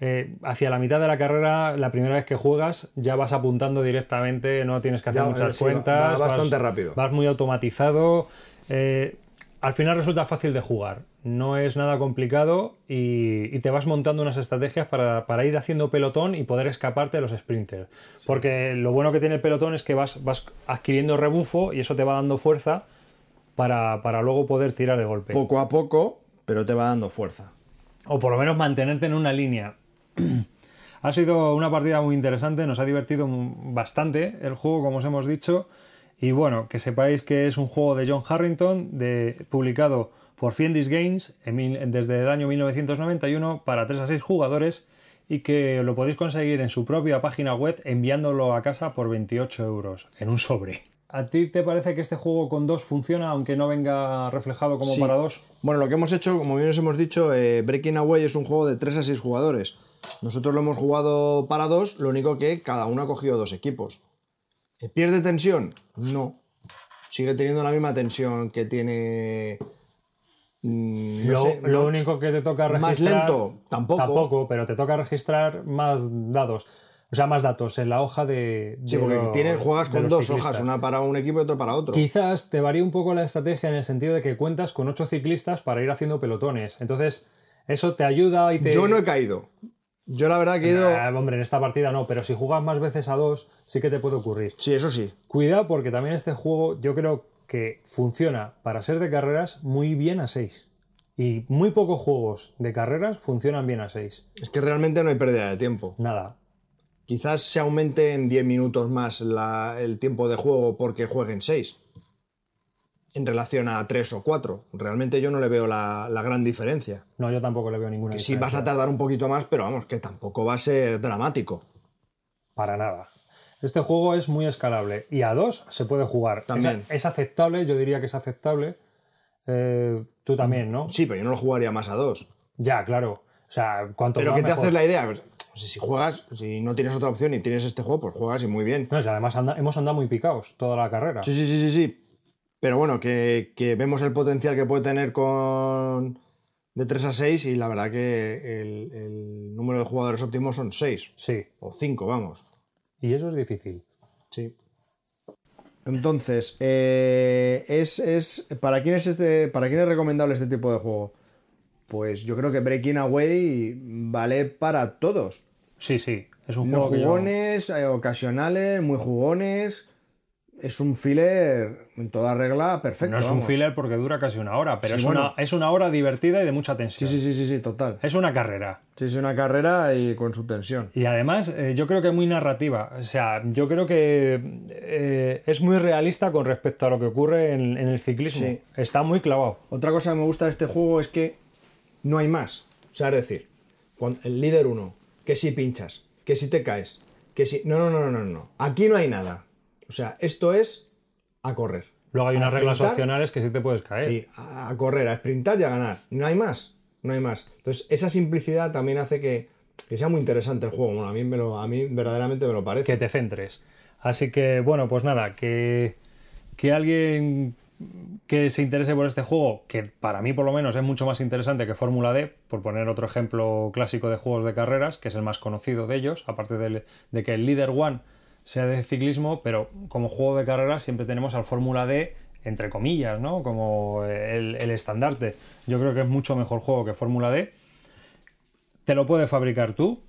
eh, hacia la mitad de la carrera, la primera vez que juegas, ya vas apuntando directamente, no tienes que hacer Ya, muchas sí, va- cuentas. va vas- bastante rápido. Vas muy automatizado. eh, al final resulta fácil de jugar. No es nada complicado y, y te vas montando unas estrategias para, para ir haciendo pelotón y poder escaparte de los sprinters. Porque lo bueno que tiene el pelotón es que vas, vas adquiriendo rebufo y eso te va dando fuerza para, para luego poder tirar de golpe. Poco a poco, pero te va dando fuerza. O por lo menos mantenerte en una línea. ha sido una partida muy interesante, nos ha divertido bastante el juego, como os hemos dicho. Y bueno, que sepáis que es un juego de John Harrington, de, publicado por Fiendis Games en desde el año 1991 para 3 a 6 jugadores y que lo podéis conseguir en su propia página web enviándolo a casa por 28 euros en un sobre. ¿A ti te parece que este juego con dos funciona aunque no venga reflejado como Sí. para dos? Bueno, lo que hemos hecho, como bien os hemos dicho, eh, Breaking Away es un juego de 3 a 6 jugadores. Nosotros lo hemos jugado para dos, lo único que cada uno ha cogido dos equipos. ¿Eh, ¿Pierde tensión? No. Sigue teniendo la misma tensión que tiene. mm, no lo, sé, lo no- único que te toca registrar. Más lento, tampoco. Tampoco, pero te toca registrar más dados. O sea, más datos en la hoja de. Sí, porque tienes, juegas con dos ciclistas. hojas, una para un equipo y otra para otro. Quizás te varía un poco la estrategia en el sentido de que cuentas con ocho ciclistas para ir haciendo pelotones. Entonces, eso te ayuda y te. Yo no he caído. Yo la verdad que he ido. Hombre, en esta partida no, pero si juegas más veces a dos, sí que te puede ocurrir. Sí, eso sí. Cuidado porque también este juego yo creo que funciona para ser de carreras muy bien a 6. Y muy pocos juegos de carreras funcionan bien a 6. Es que realmente no hay pérdida de tiempo. Nada. Quizás se aumente en 10 minutos más la- el tiempo de juego porque jueguen 6. En relación a 3 o 4. Realmente yo no le veo la, la gran diferencia. No, yo tampoco le veo ninguna Sí vas diferencia. a tardar un poquito más, pero vamos, que tampoco va a ser dramático. Para nada. Este juego es muy escalable y a 2 se puede jugar. También. Es, es aceptable, yo diría que es aceptable. Eh, tú también, ¿no? Sí, pero yo no lo jugaría más a 2. Ya, claro. O sea, cuanto Pero más ¿qué te mejor. haces la idea? Pues, si juegas, si no tienes otra opción y tienes este juego, pues juegas y muy bien. No, si además anda- hemos andado muy picados toda la carrera. Sí, sí, sí, sí, sí. Pero bueno, que, que vemos el potencial que puede tener con de 3 a 6 y la verdad que el, el número de jugadores óptimos son 6 Sí. o 5, vamos. Y eso es difícil. Sí. Entonces, eh, es, es, ¿para, quién es este, ¿para quién es recomendable este tipo de juego? Pues yo creo que Breaking Away vale para todos. Sí, sí. Es un No juego que yo- jugones, eh, ocasionales, muy jugones. Es un filler en toda regla perfecto. No es un filler porque dura casi una hora, pero Sí, es, bueno. una, es una hora divertida y de mucha Sí, tensión. sí, sí, sí, sí, total. Es una carrera. Sí, es una carrera y con su tensión. Y además, eh, yo creo que es muy narrativa. O sea, yo creo que eh, es muy realista con respecto a lo que ocurre en, en el ciclismo. Sí. Está muy clavado. Otra cosa que me gusta de este juego es que no hay más. O sea, es decir, cuando- el líder 1, que si pinchas, que si te caes, que si... No, no, no, no, no, no. Aquí no hay nada. O sea, esto es a correr. Luego hay unas reglas opcionales que sí te puedes caer. Sí, a, correr, a sprintar y a ganar. No hay más. No hay más. Entonces, esa simplicidad también hace que, que sea muy interesante el juego. Bueno, a mí, me lo, a mí verdaderamente me lo parece. que te centres. Así que, bueno, pues nada, que, que alguien que se interese por este juego, que para mí por lo menos es mucho más interesante que Fórmula D, por poner otro ejemplo clásico de juegos de carreras, que es el más conocido de ellos, aparte del- de que el Leader One sea de ciclismo, pero como juego de carreras siempre tenemos al Fórmula D entre comillas, ¿no? Como el, el estandarte. Yo creo que es mucho mejor juego que Fórmula D. Te lo puedes fabricar tú.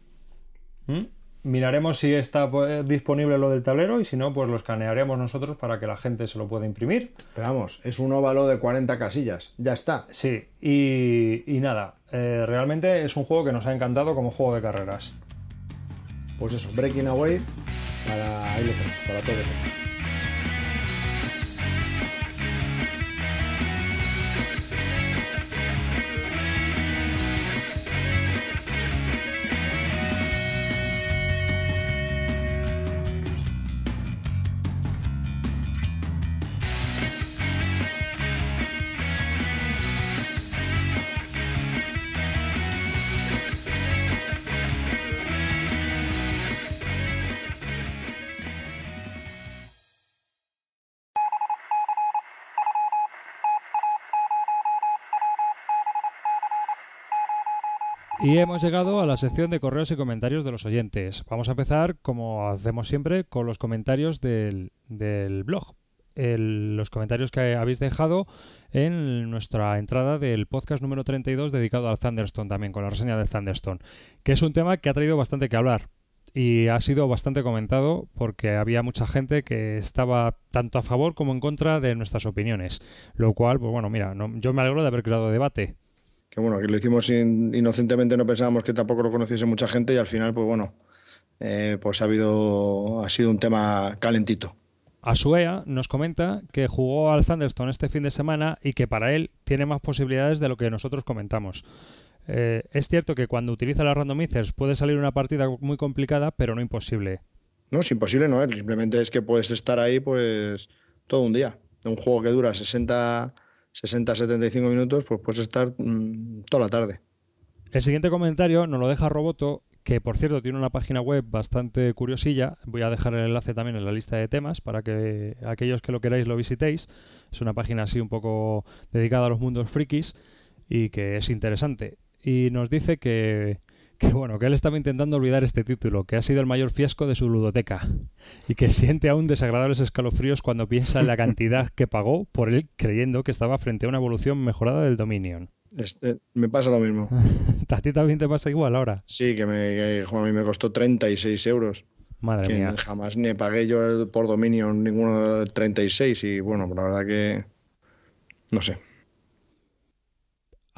Miraremos si está pues, disponible lo del tablero y si no, pues lo escanearemos nosotros para que la gente se lo pueda imprimir. Pero vamos, es un óvalo de 40 casillas. Ya está. Sí, y, y nada, eh, realmente es un juego que nos ha encantado como juego de carreras. Pues eso, Breaking Away para, para todos. Y hemos llegado a la sección de correos y comentarios de los oyentes. Vamos a empezar, como hacemos siempre, con los comentarios del, blog. El- los comentarios que habéis dejado en nuestra entrada del podcast número 32 dedicado al Thunderstone también, con la reseña del Thunderstone, que es un tema que ha traído bastante que hablar y ha sido bastante comentado porque había mucha gente que estaba tanto a favor como en contra de nuestras opiniones, lo cual, pues bueno, mira, no- yo me alegro de haber creado debate. Que bueno, que lo hicimos in- inocentemente, no pensábamos que tampoco lo conociese mucha gente y al final, pues bueno, eh, pues ha habido, ha sido un tema calentito. Asuea nos comenta que jugó al Thunderstone este fin de semana y que para él tiene más posibilidades de lo que nosotros comentamos. Eh, es cierto que cuando utiliza las randomizers puede salir una partida muy complicada, pero no imposible. No, es imposible, no es. Simplemente es que puedes estar ahí, pues, todo un día. Un juego que dura 60, 60 75 minutos, pues puedes estar mm, toda la tarde. El siguiente comentario nos lo deja Roboto, que por cierto tiene una página web bastante curiosilla. Voy a dejar el enlace también en la lista de temas para que aquellos que lo queráis lo visitéis. Es una página así un poco dedicada a los mundos frikis y que es interesante. Y nos dice que, que bueno, que él estaba intentando olvidar este título, que ha sido el mayor fiasco de su ludoteca y que siente aún desagradables escalofríos cuando piensa en la cantidad que pagó por él creyendo que estaba frente a una evolución mejorada del Dominion. Este, me pasa lo mismo. ¿A ti también te pasa igual ahora? Sí, que, me, que, a mí me costó 36 euros. Madre Que mía. jamás ni pagué yo por Dominion ninguno de 36 y bueno, la verdad que no sé.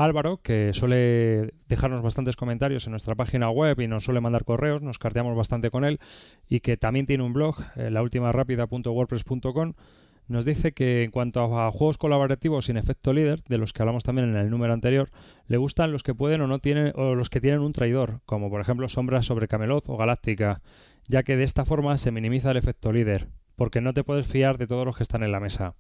Álvaro, que suele dejarnos bastantes comentarios en nuestra página web y nos suele mandar correos, nos carteamos bastante con él y que también tiene un blog, eh, laultimarapida.wordpress.com, nos dice que en cuanto a juegos colaborativos sin efecto líder, de los que hablamos también en el número anterior, le gustan los que pueden o no tienen o los que tienen un traidor, como por ejemplo Sombras sobre Camelot o Galáctica, ya que de esta forma se minimiza el efecto líder, porque no te puedes fiar de todos los que están en la mesa.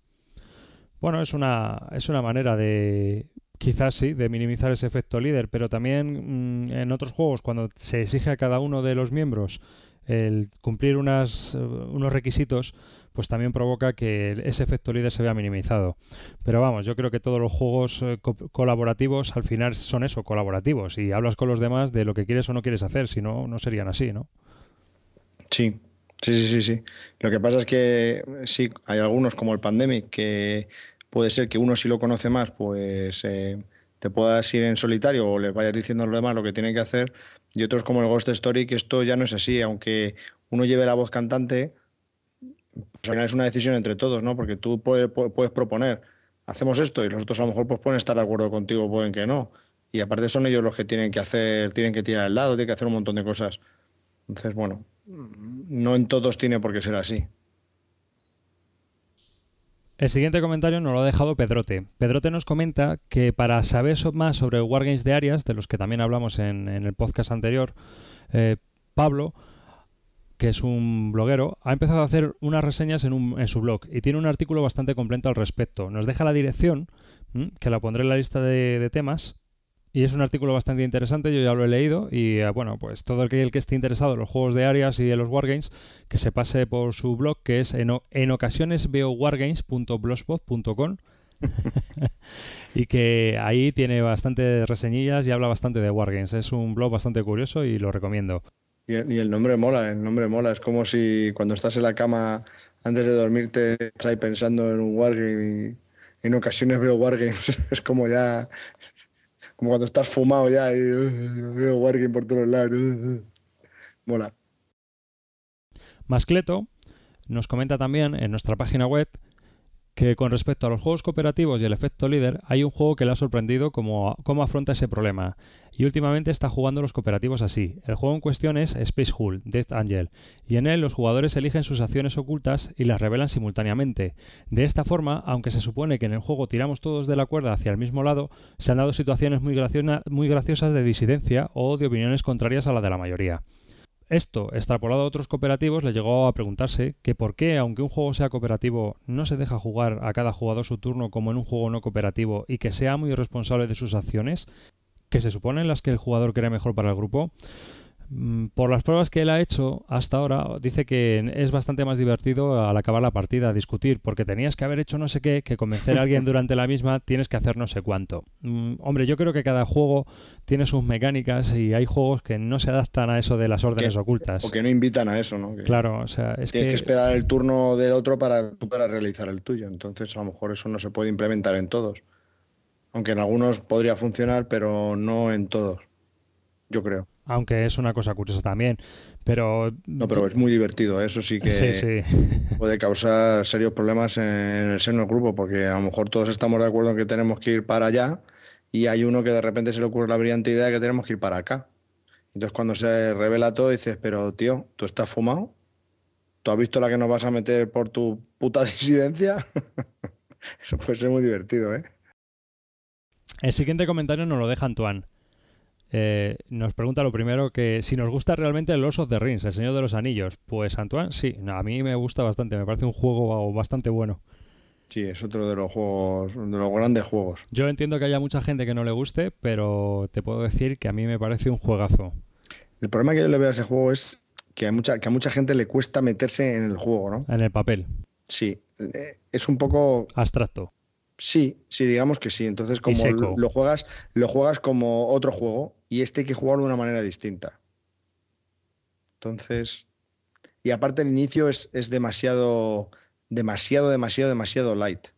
Bueno, es una, es una manera de, quizás sí, de minimizar ese efecto líder, pero también mm, en otros juegos, cuando se exige a cada uno de los miembros el cumplir unas, eh, unos requisitos, pues también provoca que ese efecto líder se vea minimizado. Pero vamos, yo creo que todos los juegos eh, co- colaborativos al final son eso, colaborativos, y hablas con los demás de lo que quieres o no quieres hacer, si no, no serían así, ¿no? Sí, sí, sí, sí, sí. Lo que pasa es que sí, hay algunos como el Pandemic que puede ser que uno si lo conoce más, pues eh, te puedas ir en solitario o les vayas diciendo a los demás lo que tienen que hacer. Y otros como el Ghost Story, que esto ya no es así, aunque uno lleve la voz cantante, pues al final es una decisión entre todos, ¿no? Porque tú puedes, puedes proponer, hacemos esto y los otros a lo mejor pues pueden estar de acuerdo contigo, pueden que no. Y aparte son ellos los que tienen que hacer, tienen que tirar el dado, tienen que hacer un montón de cosas. Entonces, bueno, no en todos tiene por qué ser así. El siguiente comentario nos lo ha dejado Pedrote. Pedrote nos comenta que para saber más sobre Wargames de Arias, de los que también hablamos en, el podcast anterior, eh, Pablo, que es un bloguero, ha empezado a hacer unas reseñas en, un- en su blog y tiene un artículo bastante completo al respecto. Nos deja la dirección, que la pondré en la lista de temas. Y es un artículo bastante interesante, yo ya lo he leído y eh, bueno, pues todo el que, esté interesado en los juegos de Arias y en los Wargames, que se pase por su blog que es en, en ocasiones veo wargames.blogspot.com y que ahí tiene bastante reseñillas y habla bastante de Wargames. Es un blog bastante curioso y lo recomiendo. Y el, nombre mola, el nombre mola. Es como si cuando estás en la cama antes de dormirte estás pensando en un wargame y en ocasiones veo wargames. Es como ya, como cuando estás fumado ya y veo wargame por todos lados. Mola. Mascleto nos comenta también en nuestra página web que con respecto a los juegos cooperativos y el efecto líder, hay un juego que le ha sorprendido cómo, cómo afronta ese problema. Y últimamente está jugando los cooperativos así. El juego en cuestión es Space Hull, Death Angel, y en él los jugadores eligen sus acciones ocultas y las revelan simultáneamente. De esta forma, aunque se supone que en el juego tiramos todos de la cuerda hacia el mismo lado, se han dado situaciones muy, muy graciosas de disidencia o de opiniones contrarias a la de la mayoría. Esto, extrapolado a otros cooperativos, le llegó a preguntarse que por qué, aunque un juego sea cooperativo, no se deja jugar a cada jugador su turno como en un juego no cooperativo y que sea muy responsable de sus acciones, que se suponen las que el jugador cree mejor para el grupo. Mm, por las pruebas que él ha hecho hasta ahora, dice que es bastante más divertido al acabar la partida discutir, porque tenías que haber hecho no sé qué, que convencer a alguien durante la misma tienes que hacer no sé cuánto. Mm, hombre, yo creo que cada juego tiene sus mecánicas y hay juegos que no se adaptan a eso de las órdenes ocultas. O que no invitan a eso, ¿no? claro, o sea, es tienes que... esperar el turno del otro para, para realizar el tuyo. Entonces, a lo mejor eso no se puede implementar en todos. Aunque en algunos podría funcionar, pero no en todos. Yo creo aunque es una cosa curiosa también. Pero. No, pero es muy divertido, eso sí que puede causar serios problemas en el seno del grupo, porque a lo mejor todos estamos de acuerdo en que tenemos que ir para allá y hay uno que de repente se le ocurre la brillante idea de que tenemos que ir para acá. Entonces, cuando se revela todo, dices, pero tío, ¿tú estás fumado? ¿Tú has visto la que nos vas a meter por tu puta disidencia? Eso puede ser muy divertido, ¿eh? El siguiente comentario nos lo deja Antoine. Eh, nos pregunta lo primero que si nos gusta realmente el of the Rings, el Señor de los Anillos. Pues Antoine, sí, a mí me gusta bastante, me parece un juego bastante bueno. Sí, es otro de los juegos, de los grandes juegos. Yo entiendo que haya mucha gente que no le guste, pero te puedo decir que a mí me parece un juegazo. El problema que yo le veo a ese juego es que a mucha, que a mucha gente le cuesta meterse en el juego, ¿no? En el papel. Sí, eh, es un poco abstracto. Sí, sí, digamos que sí. Entonces, como lo juegas, lo juegas como otro juego y este hay que jugarlo de una manera distinta. Entonces, y aparte el inicio es, demasiado, demasiado, demasiado, demasiado light.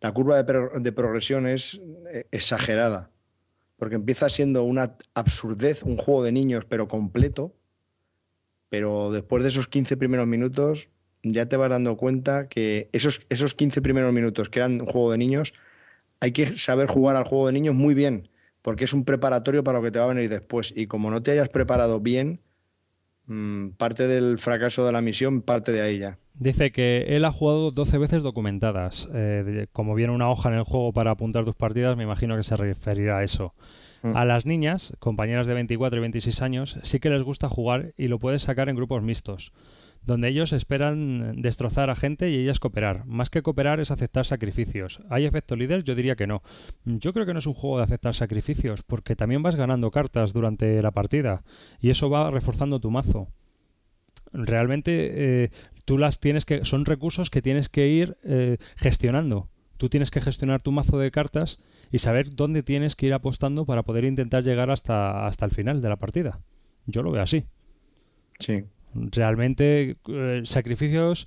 La curva de, de, progresión es eh, exagerada, porque empieza siendo una absurdez, un juego de niños, pero completo, pero después de esos 15 primeros minutos ya te vas dando cuenta que esos, esos 15 primeros minutos que eran un juego de niños, hay que saber jugar al juego de niños muy bien porque es un preparatorio para lo que te va a venir después. Y como no te hayas preparado bien, mm, parte del fracaso de la misión parte de ahí ya. Dice que él ha jugado 12 veces documentadas. Eh, como viene una hoja en el juego para apuntar tus partidas, me imagino que se referirá a eso. Mm. A las niñas, compañeras de 24 y 26 años, sí que les gusta jugar y lo puedes sacar en grupos mixtos donde ellos esperan destrozar a gente y ellas cooperar. Más que cooperar es aceptar sacrificios. ¿Hay efecto líder? Yo diría que no. Yo creo que no es un juego de aceptar sacrificios, porque también vas ganando cartas durante la partida y eso va reforzando tu mazo. Realmente eh, tú las tienes que... son recursos que tienes que ir eh, gestionando. Tú tienes que gestionar tu mazo de cartas y saber dónde tienes que ir apostando para poder intentar llegar hasta, hasta el final de la partida. Yo lo veo así. Sí. Realmente, eh, sacrificios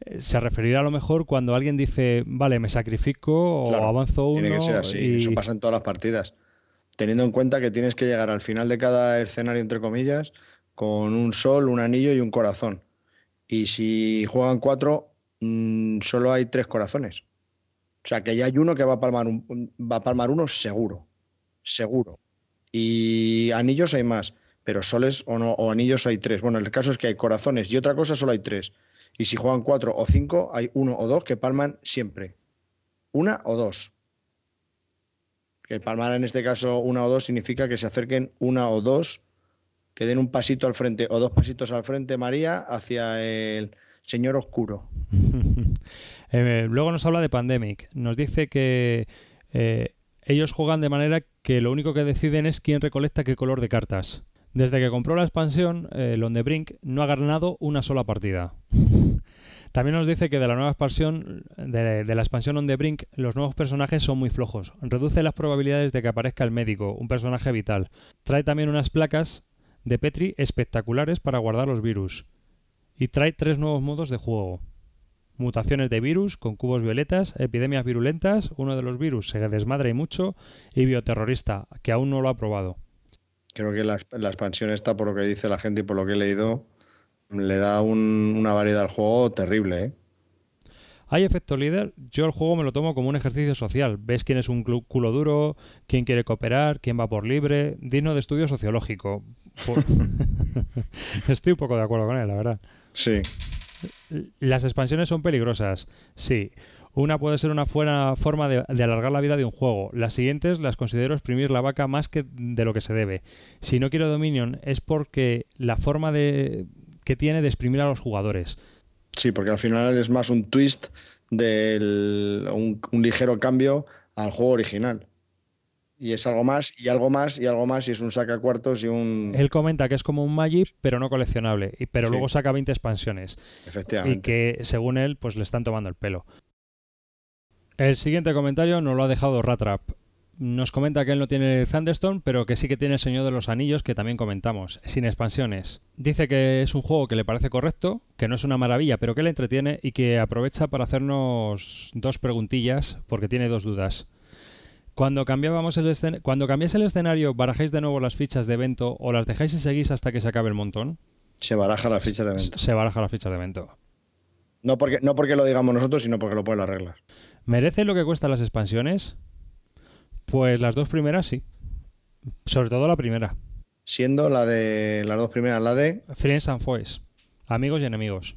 eh, se referirá a lo mejor cuando alguien dice, vale, me sacrifico o avanzo uno. Tiene que ser así, eso pasa en todas las partidas. Teniendo en cuenta que tienes que llegar al final de cada escenario, entre comillas, con un sol, un anillo y un corazón. Y si juegan cuatro, mm, solo hay tres corazones. O sea que ya hay uno que va a palmar, un, va a palmar uno seguro. Seguro. Y anillos hay más pero soles o, no, o anillos hay tres. Bueno, el caso es que hay corazones y otra cosa solo hay tres. Y si juegan cuatro o cinco, hay uno o dos que palman siempre. Una o dos. Que palmar en este caso una o dos significa que se acerquen una o dos, que den un pasito al frente o dos pasitos al frente, María, hacia el señor oscuro. Eh, luego nos habla de Pandemic. Nos dice que eh, ellos juegan de manera que lo único que deciden es quién recolecta qué color de cartas. Desde que compró la expansión, eh, Londebrink no ha ganado una sola partida. También nos dice que de la nueva expansión, de, la expansión On Brink, los nuevos personajes son muy flojos. Reduce las probabilidades de que aparezca el médico, un personaje vital. Trae también unas placas de Petri espectaculares para guardar los virus. Y trae tres nuevos modos de juego. Mutaciones de virus con cubos violetas, epidemias virulentas, uno de los virus se desmadra y mucho, y bioterrorista, que aún no lo ha probado. Creo que la, expansión está, por lo que dice la gente y por lo que he leído, Le da un- una variedad al juego terrible, ¿eh? Hay efecto líder. Yo el juego me lo tomo como un ejercicio social. Ves quién es un culo duro, quién quiere cooperar, quién va por libre. Digno de estudio sociológico. Por- Estoy un poco de acuerdo con él, la verdad. Sí. Las expansiones son peligrosas. Sí. Una puede ser una buena forma de, de alargar la vida de un juego. Las siguientes las considero exprimir la vaca más que de lo que se debe. Si no quiero Dominion es porque la forma de que tiene de exprimir a los jugadores. Sí, porque al final es más un twist del un, un ligero cambio al juego original. Y es algo más, y algo más, y algo más, y es un saca cuartos y un. Él comenta que es como un Magic, pero no coleccionable, y, pero Sí. luego saca 20 expansiones. Y Efectivamente. que, según él, pues le están tomando el pelo. El siguiente comentario nos lo ha dejado Ratrap. Nos comenta que él no tiene Thunderstone, pero que sí que tiene el Señor de los Anillos, que también comentamos, sin expansiones. Dice que es un juego que le parece correcto, que no es una maravilla, pero que le entretiene y que aprovecha para hacernos dos preguntillas, porque tiene dos dudas. Cuando, cambiábamos el escen- Cuando cambiáis el escenario, ¿barajáis de nuevo las fichas de evento o las dejáis y seguís hasta que se acabe el montón? Se baraja la ficha de evento. Se baraja la ficha de evento. No porque, no porque lo digamos nosotros, sino porque lo ponen las reglas. ¿Merece lo que cuestan las expansiones? Pues las dos primeras sí. Sobre todo la primera. Siendo la de las dos primeras, la de. Friends and Foes. Amigos y enemigos.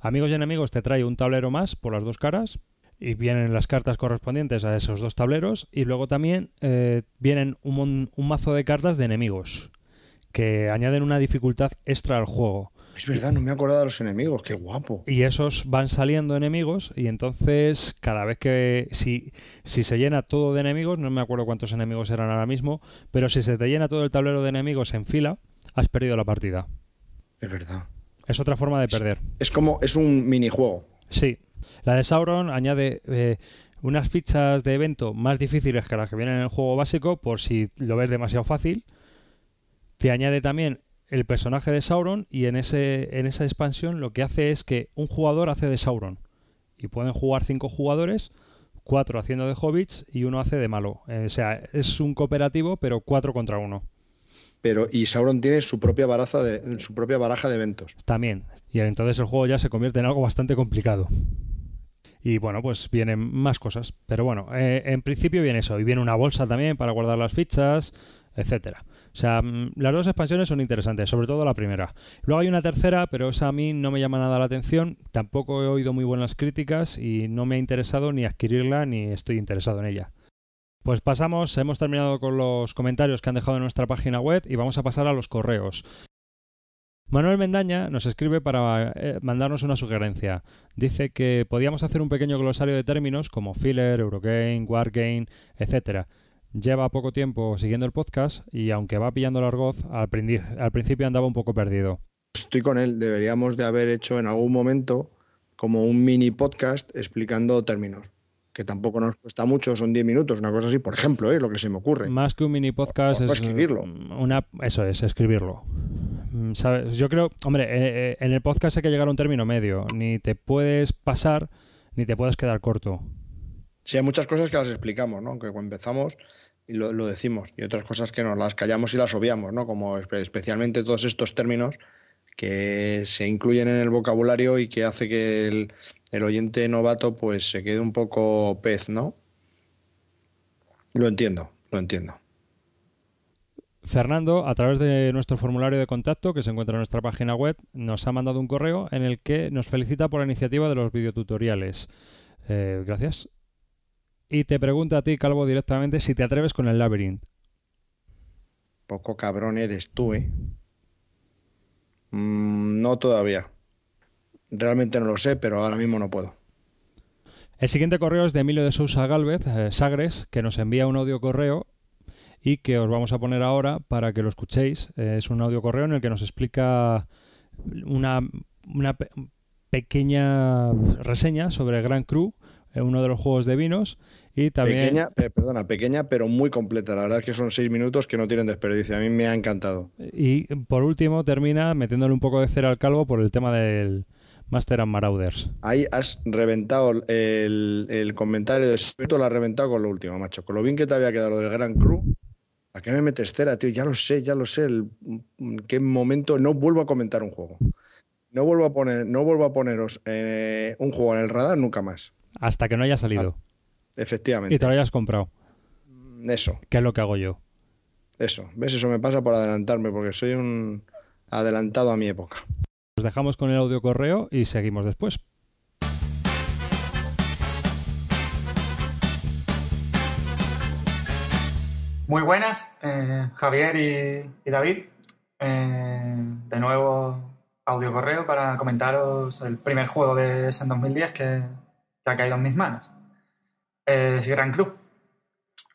Amigos y enemigos te trae un tablero más por las dos caras. Y vienen las cartas correspondientes a esos dos tableros. Y luego también eh, vienen un, un mazo de cartas de enemigos. Que añaden una dificultad extra al juego. Es verdad, no me he acordado de los enemigos, qué guapo. Y esos van saliendo enemigos y entonces cada vez que si, si se llena todo de enemigos, no me acuerdo cuántos enemigos eran ahora mismo, pero si se te llena todo el tablero de enemigos en fila, has perdido la partida. Es verdad. Es otra forma de perder. Es como, es un minijuego. Sí. La de Sauron añade eh, unas fichas de evento más difíciles que las que vienen en el juego básico, por si lo ves demasiado fácil. Te añade también el personaje de Sauron y en, ese, en esa expansión lo que hace es que un jugador hace de Sauron. Y pueden jugar cinco jugadores, cuatro haciendo de hobbits y uno hace de malo. Eh, o sea, es un cooperativo, pero cuatro contra uno. Pero, y Sauron tiene su propia baraja de, su propia baraja de eventos. También. Y entonces el juego ya se convierte en algo bastante complicado. Y bueno, pues vienen más cosas. Pero bueno, eh, en principio viene eso. Y viene una bolsa también para guardar las fichas, etcétera. O sea, mm, las dos expansiones son interesantes, sobre todo la primera. Luego hay una tercera, pero esa a mí no me llama nada la atención. Tampoco he oído muy buenas críticas y no me ha interesado ni adquirirla ni estoy interesado en ella. Pues pasamos, hemos terminado con los comentarios que han dejado en nuestra página web y vamos a pasar a los correos. Manuel Mendaña nos escribe para eh, mandarnos una sugerencia. Dice que podíamos hacer un pequeño glosario de términos como filler, Eurogame, Wargame, etcétera. Lleva poco tiempo siguiendo el podcast y aunque va pillando el argoz, al, principio andaba un poco perdido. Estoy con él. Deberíamos de haber hecho en algún momento como un mini podcast explicando términos. Que tampoco nos cuesta mucho, son 10 minutos, una cosa así, por ejemplo, ¿eh? lo que se me ocurre. Más que un mini podcast es escribirlo. Una, eso es, escribirlo. Mm, ¿sabes? Yo creo, hombre, eh, eh, en el podcast hay que llegar a un término medio. Ni te puedes pasar ni te puedes quedar corto. Sí, hay muchas cosas que las explicamos, ¿no? Que cuando empezamos y lo, lo decimos, y otras cosas que nos las callamos y las obviamos, ¿no? Como espe- especialmente todos estos términos que se incluyen en el vocabulario y que hace que el, el oyente novato pues se quede un poco pez, ¿no? Lo entiendo, lo entiendo. Fernando, a través de nuestro formulario de contacto que se encuentra en nuestra página web, nos ha mandado un correo en el que nos felicita por la iniciativa de los videotutoriales. Eh, gracias. Y te pregunta a ti, Calvo, directamente si te atreves con el Labyrinth. Poco cabrón eres tú, ¿eh? Mm, no todavía. Realmente no lo sé, pero ahora mismo no puedo. El siguiente correo es de Emilio de Sousa Galvez, eh, Sagres, que nos envía un audio correo y que os vamos a poner ahora para que lo escuchéis. Eh, es un audio correo en el que nos explica una, una pe- pequeña reseña sobre Grand Cru, eh, uno de los juegos de vinos, y también Pequeña, eh, perdona, pequeña, pero muy completa. La verdad es que son seis minutos que no tienen desperdicio. A mí me ha encantado. y por último termina metiéndole un poco de cera al calvo por el tema del Master and Marauders. Ahí has reventado el, el comentario de Espíritu, lo has reventado con lo último, macho. Con lo bien que te había quedado lo del Gran Crew. ¿A qué me metes cera, tío? Ya lo sé, ya lo sé. El, ¿en qué momento no vuelvo a comentar un juego? no vuelvo a poner, no vuelvo a poneros eh, un juego en el radar nunca más. Hasta que no haya salido. Efectivamente. Y te lo hayas comprado. Eso, Que es lo que hago yo. eso. ¿Ves? Eso me pasa por adelantarme, porque soy un adelantado a mi época. Os dejamos con el audio correo y seguimos después. Muy buenas, eh, Javier y, y David. Eh, de nuevo, audio correo para comentaros el primer juego de ese en 2010 que, que ha caído en mis manos. Es Gran Cruz.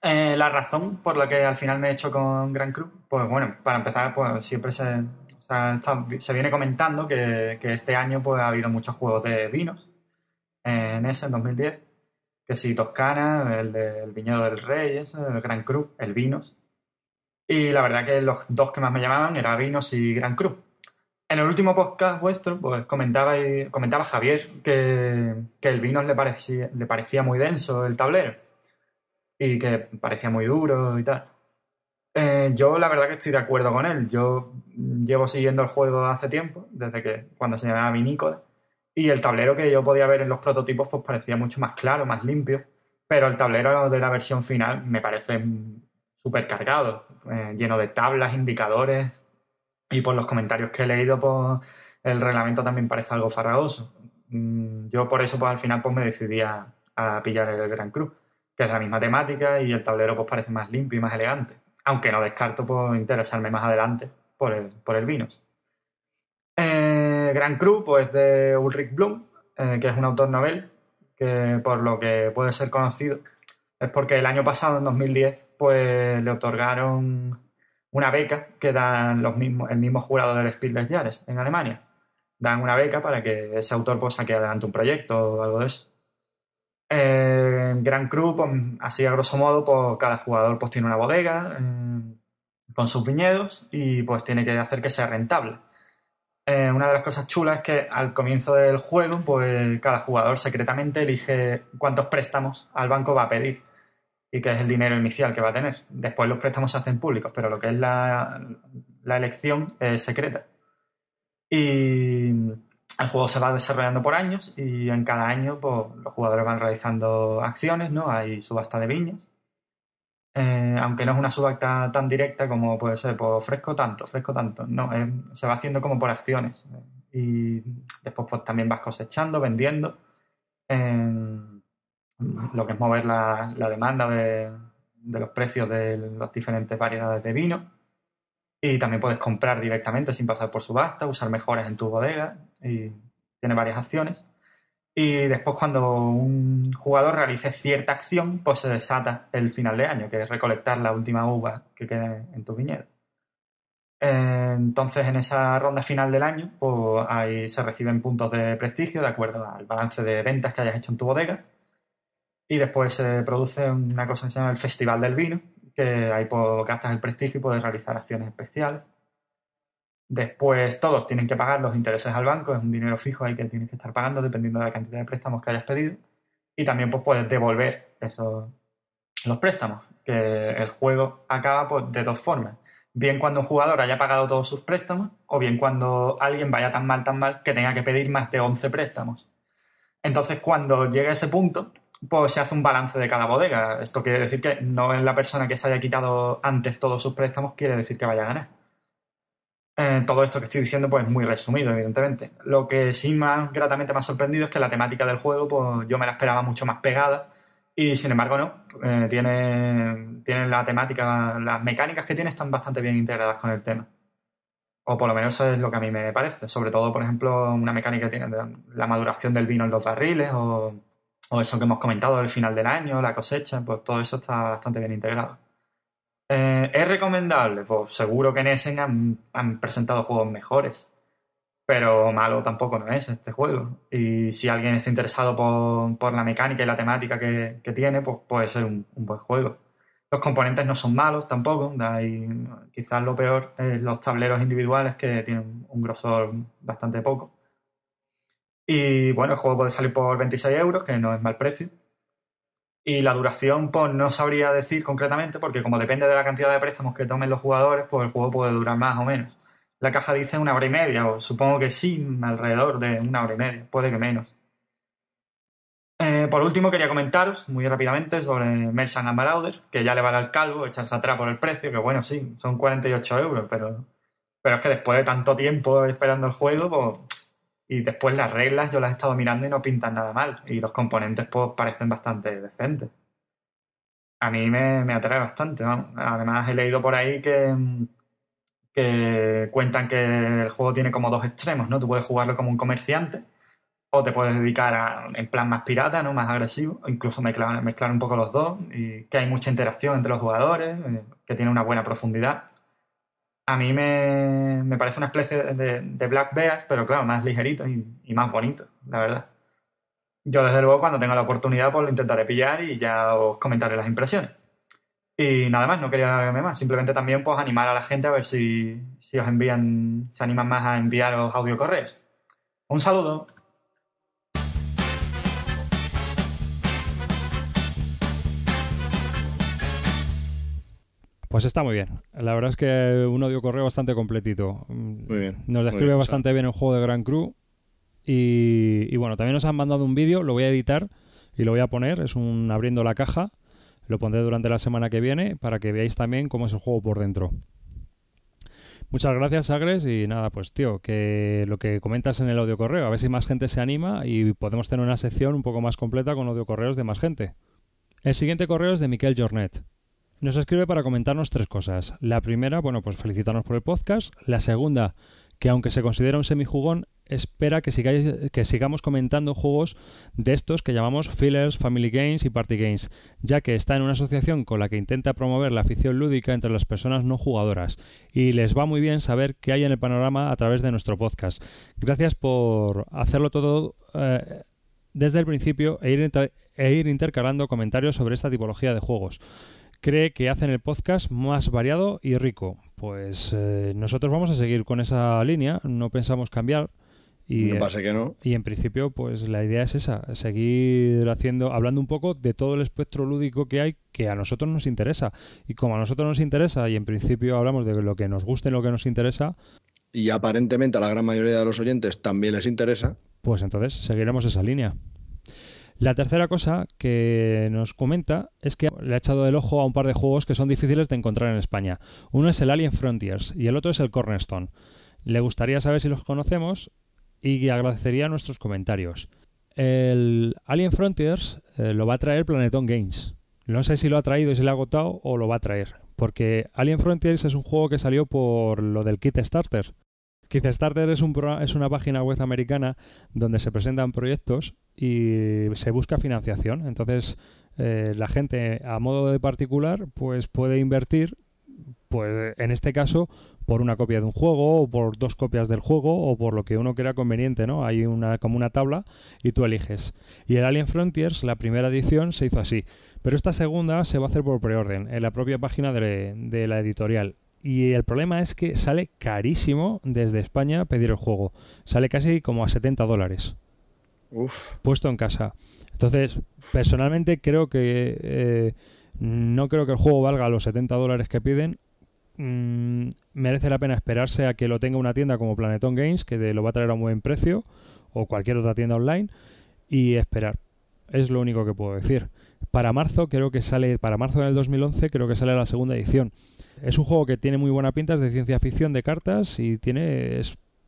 Eh, la razón por la que al final me he hecho con Gran Cruz, pues bueno, para empezar, pues siempre se, se viene comentando que, este año pues ha habido muchos juegos de vinos en ese, en 2010 que sí, Toscana, el del Viñedo del Rey, ese, el Gran Cru, el Vinos. Y la verdad que los dos que más me llamaban eran Vinos y Gran Cru. En el último podcast vuestro, pues comentaba, comentaba Javier que, el Vinos le parecía, le parecía muy denso el tablero y que parecía muy duro y tal. Eh, yo la verdad que estoy de acuerdo con él. Yo llevo siguiendo el juego hace tiempo, desde que cuando se llamaba Vinícola. Y el tablero que yo podía ver en los prototipos pues parecía mucho más claro, más limpio. Pero el tablero de la versión final me parece súper cargado, eh, lleno de tablas, indicadores. Y por los comentarios que he leído, pues el reglamento también parece algo farragoso. Mm, Yo por eso pues al final pues me decidí a, a pillar el Gran Cruz, que es la misma temática y el tablero pues parece más limpio y más elegante. Aunque no descarto pues interesarme más adelante por el, por el Vinos. Eh, Gran Cru, pues de Ulrich Blum, eh, que es un autor novel, que por lo que puede ser conocido, es porque el año pasado, en 2010, pues le otorgaron una beca que dan los mismos, el mismo jurado del Spiel des Jahres en Alemania. Dan una beca para que ese autor pues, saque adelante un proyecto o algo de eso. Eh, Gran Cru, pues, así a grosso modo, pues cada jugador pues, tiene una bodega eh, con sus viñedos y pues tiene que hacer que sea rentable. Eh, una de las cosas chulas es que al comienzo del juego, pues cada jugador secretamente elige cuántos préstamos al banco va a pedir y qué es el dinero inicial que va a tener. Después los préstamos se hacen públicos, pero lo que es la, la elección es secreta. Y el juego se va desarrollando por años y en cada año pues, los jugadores van realizando acciones, ¿no? Hay subasta de viñas. Eh, aunque no es una subasta tan directa como puede ser, pues fresco tanto, fresco tanto. No, eh, se va haciendo como por acciones. Y después pues, también vas cosechando, vendiendo. Lo que es mover la, demanda de, los precios de las diferentes variedades de vino. Y también puedes comprar directamente sin pasar por subasta, usar mejores en tu bodega. Y tiene varias acciones. Y después cuando un jugador realice cierta acción, pues se desata el final de año, que es recolectar la última uva que quede en tu viñedo. Entonces, en esa ronda final del año, pues ahí se reciben puntos de prestigio de acuerdo al balance de ventas que hayas hecho en tu bodega. Y después se produce una cosa que se llama el Festival del Vino, que ahí pues, gastas el prestigio y puedes realizar acciones especiales. Después todos tienen que pagar los intereses al banco, es un dinero fijo ahí que tienes que estar pagando dependiendo de la cantidad de préstamos que hayas pedido. Y también pues, puedes devolver esos, los préstamos, que el juego acaba pues, de dos formas. Bien cuando un jugador haya pagado todos sus préstamos, o bien cuando alguien vaya tan mal, tan mal, que tenga que pedir más de 11 préstamos. Entonces, cuando llegue ese punto, pues se hace un balance de cada bodega. Esto quiere decir que no es la persona que se haya quitado antes todos sus préstamos, quiere decir que vaya a ganar. Eh, todo esto que estoy diciendo, pues muy resumido, evidentemente. Lo que sí más gratamente me ha sorprendido es que la temática del juego, pues yo me la esperaba mucho más pegada. Y sin embargo, no. Eh, tiene, tiene la temática, las mecánicas que tiene están bastante bien integradas con el tema. O por lo menos eso es lo que a mí me parece. Sobre todo, por ejemplo, una mecánica que tiene la maduración del vino en los barriles o, o eso que hemos comentado del final del año, la cosecha, pues todo eso está bastante bien integrado. Eh, ¿Es recomendable? Pues seguro que en Essen han, han, presentado juegos mejores. Pero malo tampoco no es este juego. Y si alguien está interesado por, por la mecánica y la temática que, que tiene, pues puede ser un, buen juego. Los componentes no son malos tampoco. Hay, quizás lo peor es los tableros individuales que tienen un grosor bastante poco. Y bueno, el juego puede salir por 26 euros, que no es mal precio. Y la duración, pues no sabría decir concretamente, porque como depende de la cantidad de préstamos que tomen los jugadores, pues el juego puede durar más o menos. la caja dice una hora y media, o supongo que sí, alrededor de una hora y media, puede que menos. Eh, por último, quería comentaros muy rápidamente sobre Merchant and Marauder, que ya le vale al calvo echarse atrás por el precio, que bueno, sí, son 48 euros, pero, pero es que después de tanto tiempo esperando el juego, pues, y después las reglas yo las he estado mirando y no pintan nada mal, y los componentes pues parecen bastante decentes. A mí me, atrae bastante, Además he leído por ahí que que cuentan que el juego tiene como dos extremos, ¿no? Tú puedes jugarlo como un comerciante o te puedes dedicar a, en plan más pirata, ¿no? Más agresivo, incluso mezclar, mezclar un poco los dos y que hay mucha interacción entre los jugadores, eh, que tiene una buena profundidad. A mí me, me parece una especie de, Black Bear, pero claro, más ligerito y, más bonito, la verdad. Yo desde luego cuando tenga la oportunidad pues lo intentaré pillar y ya os comentaré las impresiones. Y nada más, no quería alargarme más. Simplemente también pues animar a la gente a ver si, os envían, se animan más a enviaros audio correos. Un saludo. Pues está muy bien. La verdad es que un audio correo bastante completito. Muy bien. Nos describe bastante bien el juego de Grand Crew. Y, y, bueno, también nos han mandado un vídeo, lo voy a editar y lo voy a poner. Es un abriendo la caja lo pondré durante la semana que viene para que veáis también cómo es el juego por dentro. Muchas gracias, Agres. Y nada, pues tío, que lo que comentas en el audio correo, a ver si más gente se anima y podemos tener una sección un poco más completa con audio correos de más gente. El siguiente correo es de Miquel Jornet. Nos escribe para comentarnos tres cosas. La primera, bueno, pues felicitarnos por el podcast. La segunda, que aunque se considera un semijugón, espera que, sigáis, que sigamos comentando juegos de estos que llamamos fillers, family games y party games, ya que está en una asociación con la que intenta promover la afición lúdica entre las personas no jugadoras y les va muy bien saber qué hay en el panorama a través de nuestro podcast. Gracias por hacerlo todo eh, desde el principio e e ir intercalando comentarios sobre esta tipología de juegos cree que hacen el podcast más variado y rico. Pues eh, nosotros vamos a seguir con esa línea, no pensamos cambiar. Y, pasa que no. Y en principio, pues la idea es esa, seguir haciendo, hablando un poco de todo el espectro lúdico que hay que a nosotros nos interesa. Y como a nosotros nos interesa, y en principio hablamos de lo que nos guste y lo que nos interesa. Y aparentemente a la gran mayoría de los oyentes también les interesa. Pues entonces seguiremos esa línea. La tercera cosa que nos comenta es que le ha echado el ojo a un par de juegos que son difíciles de encontrar en España. Uno es el Alien Frontiers y el otro es el Cornerstone. Le gustaría saber si los conocemos y agradecería nuestros comentarios. El Alien Frontiers eh, lo va a traer Planeton Games. No sé si lo ha traído y se le ha agotado o lo va a traer. Porque Alien Frontiers es un juego que salió por lo del kit starter. Kickstarter es, un es una página web americana donde se presentan proyectos y se busca financiación. Entonces, eh, la gente a modo de particular pues puede invertir pues en este caso por una copia de un juego o por dos copias del juego o por lo que uno crea conveniente, ¿no? Hay una como una tabla y tú eliges. Y el Alien Frontiers, la primera edición se hizo así, pero esta segunda se va a hacer por preorden en la propia página de la editorial y el problema es que sale carísimo desde España pedir el juego. Sale casi como a 70 dólares. Puesto en casa. Entonces, personalmente creo que eh, no creo que el juego valga los 70 dólares que piden. Mm, merece la pena esperarse a que lo tenga una tienda como Planeton Games, que lo va a traer a un buen precio, o cualquier otra tienda online, y esperar. Es lo único que puedo decir. Para marzo, creo que sale, para marzo del 2011, creo que sale la segunda edición. Es un juego que tiene muy buena pinta, es de ciencia ficción de cartas y tiene,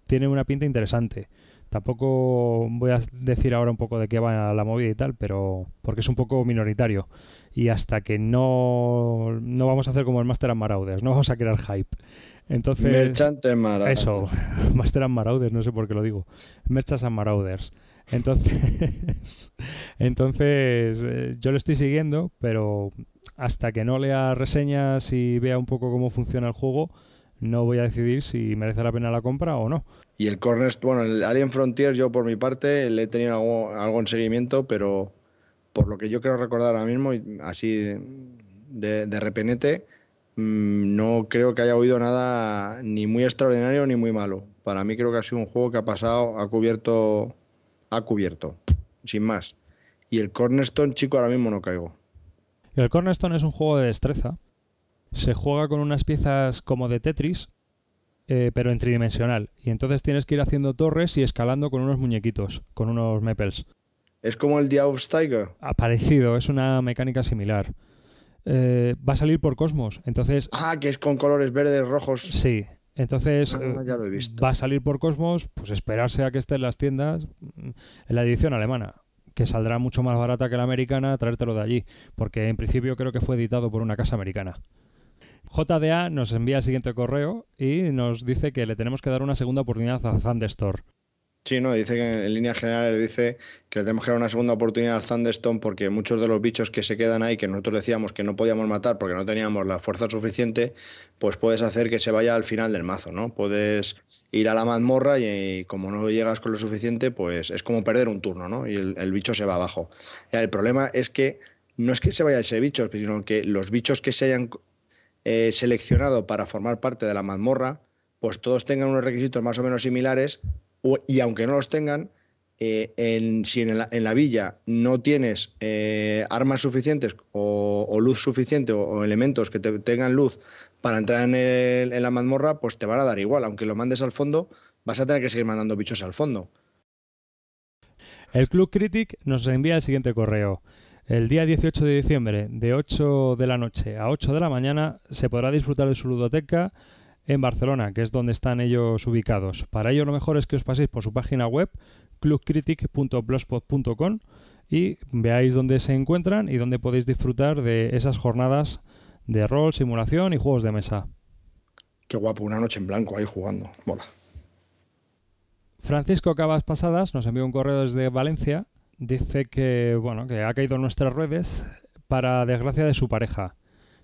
tiene una pinta interesante. Tampoco voy a decir ahora un poco de qué va la movida y tal, pero porque es un poco minoritario. Y hasta que no, no vamos a hacer como el Master and Marauders, no vamos a crear hype. Entonces, Merchant Marauders. Eso, Master and Marauders, no sé por qué lo digo. Merchant and Marauders. Entonces, entonces eh, yo lo estoy siguiendo, pero hasta que no lea reseñas y vea un poco cómo funciona el juego, no voy a decidir si merece la pena la compra o no. Y el Cornerstone, bueno, el Alien Frontier, yo por mi parte le he tenido algo, en seguimiento, pero por lo que yo quiero recordar ahora mismo, así de, de mm, no creo que haya oído nada ni muy extraordinario ni muy malo. Para mí creo que ha sido un juego que ha pasado, ha cubierto, ha cubierto, sin más. Y el Cornerstone, chico, ahora mismo no caigo. El Cornerstone es un juego de destreza. Se juega con unas piezas como de Tetris eh, pero en tridimensional. Y entonces tienes que ir haciendo torres y escalando con unos muñequitos, con unos mepels. ¿Es como el The Tiger? Ha parecido, es una mecánica similar. Eh, va a salir por Cosmos, entonces... Ah, que es con colores verdes, rojos. Sí, entonces Ah, ya lo he visto. va a salir por Cosmos, pues esperarse a que esté en las tiendas mm, en la edición alemana, que saldrá mucho más barata que la americana, traértelo de allí, porque en principio creo que fue editado por una casa americana. JDA nos envía el siguiente correo y nos dice que le tenemos que dar una segunda oportunidad a Thunderstorm. Sí, no, dice que en líneas generales dice que le tenemos que dar una segunda oportunidad al Thunderstone porque muchos de los bichos que se quedan ahí, que nosotros decíamos que no podíamos matar porque no teníamos la fuerza suficiente, pues puedes hacer que se vaya al final del mazo, ¿no? Puedes ir a la mazmorra y, como no llegas con lo suficiente, pues es como perder un turno, ¿no? Y el, bicho se va abajo. El problema es que no es que se vaya ese bicho, sino que los bichos que se hayan eh, seleccionado para formar parte de la mazmorra, pues todos tengan unos requisitos más o menos similares y aunque no los tengan, eh, en- si en la, en la villa no tienes eh, armas suficientes o, luz suficiente o, o elementos que te tengan luz para entrar en, el- en la mazmorra, pues te van a dar igual. Aunque lo mandes al fondo, vas a tener que seguir mandando bichos al fondo. El Club Critic nos envía el siguiente correo. El día 18 de diciembre, de 8 de la noche a 8 de la mañana, se podrá disfrutar de su ludoteca en Barcelona, que es donde están ellos ubicados. Para ello lo mejor es que os paséis por su página web, clubcritic.blogspot.com y veáis dónde se encuentran y dónde podéis disfrutar de esas jornadas de rol, simulación y juegos de mesa. Qué guapo, una noche en blanco ahí jugando. Mola. Francisco Cabas Pasadas nos envió un correo desde Valencia. Dice que, bueno, que ha caído en nuestras redes para desgracia de su pareja.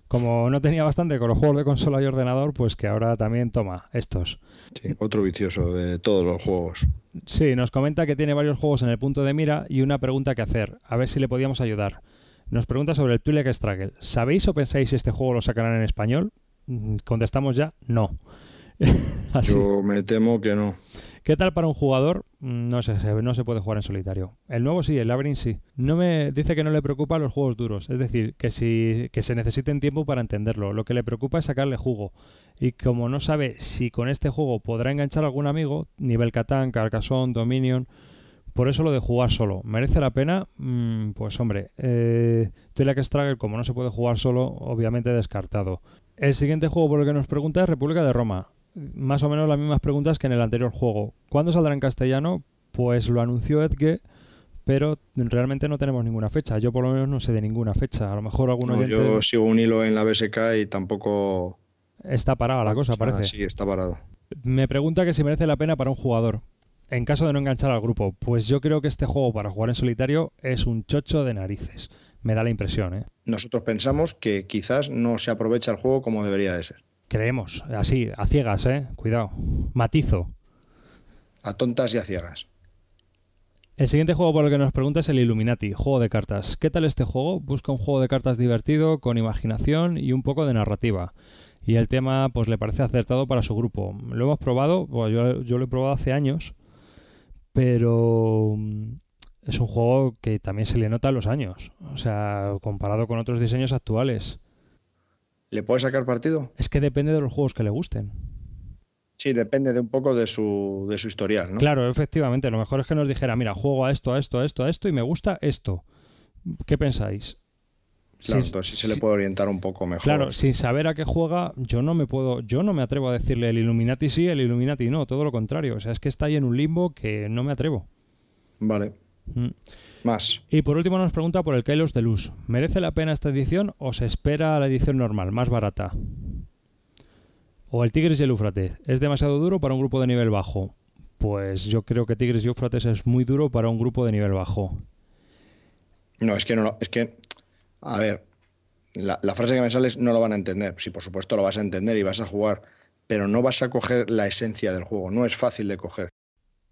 Como no tenía bastante con los juegos de consola y ordenador, pues que ahora también toma estos. Sí, otro vicioso de todos los juegos. Sí, nos comenta que tiene varios juegos en el punto de mira y una pregunta que hacer, a ver si le podíamos ayudar. Nos pregunta sobre el Twi'lek Struggle. ¿Sabéis o pensáis si este juego lo sacarán en español? Mm, Contestamos ya, no. Yo me temo que no. ¿Qué tal para un jugador? Mm, No se- no se puede jugar en solitario. El nuevo sí, el Labyrinth sí. No me dice que no le preocupa los juegos duros, es decir, que si que se necesiten tiempo para entenderlo. Lo que le preocupa es sacarle jugo. Y como no sabe si con este juego podrá enganchar a algún amigo, nivel Catán, Carcassonne, Dominion, por eso lo de jugar solo. ¿Merece la pena? Mm, pues hombre, eh, Twilight Struggle, como no se puede jugar solo, obviamente descartado. El siguiente juego por el que nos pregunta es República de Roma. Más o menos las mismas preguntas que en el anterior juego. ¿Cuándo saldrá en castellano? Pues lo anunció Edge, pero realmente no tenemos ninguna fecha. Yo por lo menos no sé de ninguna fecha. A lo mejor algún No, oyente yo sigo un hilo en la BSK y tampoco. está parada la cosa, Ah, parece. Sí, está parado. Me pregunta que si merece la pena para un jugador. En caso de no enganchar al grupo, pues yo creo que este juego para jugar en solitario es un chocho de narices. Me da la impresión, ¿eh? Nosotros pensamos que quizás no se aprovecha el juego como debería de ser. Creemos, así, a ciegas, ¿eh? Cuidado. Matizo. A tontas y a ciegas. El siguiente juego por el que nos pregunta es el Illuminati, juego de cartas. ¿Qué tal este juego? Busca un juego de cartas divertido, con imaginación y un poco de narrativa. Y el tema, pues le parece acertado para su grupo. Lo hemos probado, bueno, yo, yo lo he probado hace años, pero mm, es un juego que también se le nota los años. O sea, comparado con otros diseños actuales. ¿Le puede sacar partido? Es que depende de los juegos que le gusten. Sí, depende de un poco de su, de su historial, ¿no? Claro, efectivamente. Lo mejor es que nos dijera, mira, juego a esto, a esto, a esto, a esto y me gusta esto. ¿Qué pensáis? Claro, Sin- entonces sí se le si- puede orientar un poco mejor. Claro, sin saber a qué juega, yo no me puedo, yo no me atrevo a decirle el Illuminati sí, el Illuminati no, todo lo contrario. O sea, es que está ahí en un limbo que no me atrevo. Vale. Mm. Más. Y por último nos pregunta por el Kylos de Luz. ¿Merece la pena esta edición o se espera la edición normal, más barata? O el Tigres y el Éufrates. ¿Es demasiado duro para un grupo de nivel bajo? Pues yo creo que Tigres y Éufrates es muy duro para un grupo de nivel bajo. No, es que no lo- es que. A ver, la, la frase que me sale es no lo van a entender. Sí, por supuesto lo vas a entender y vas a jugar, pero no vas a coger la esencia del juego. No es fácil de coger.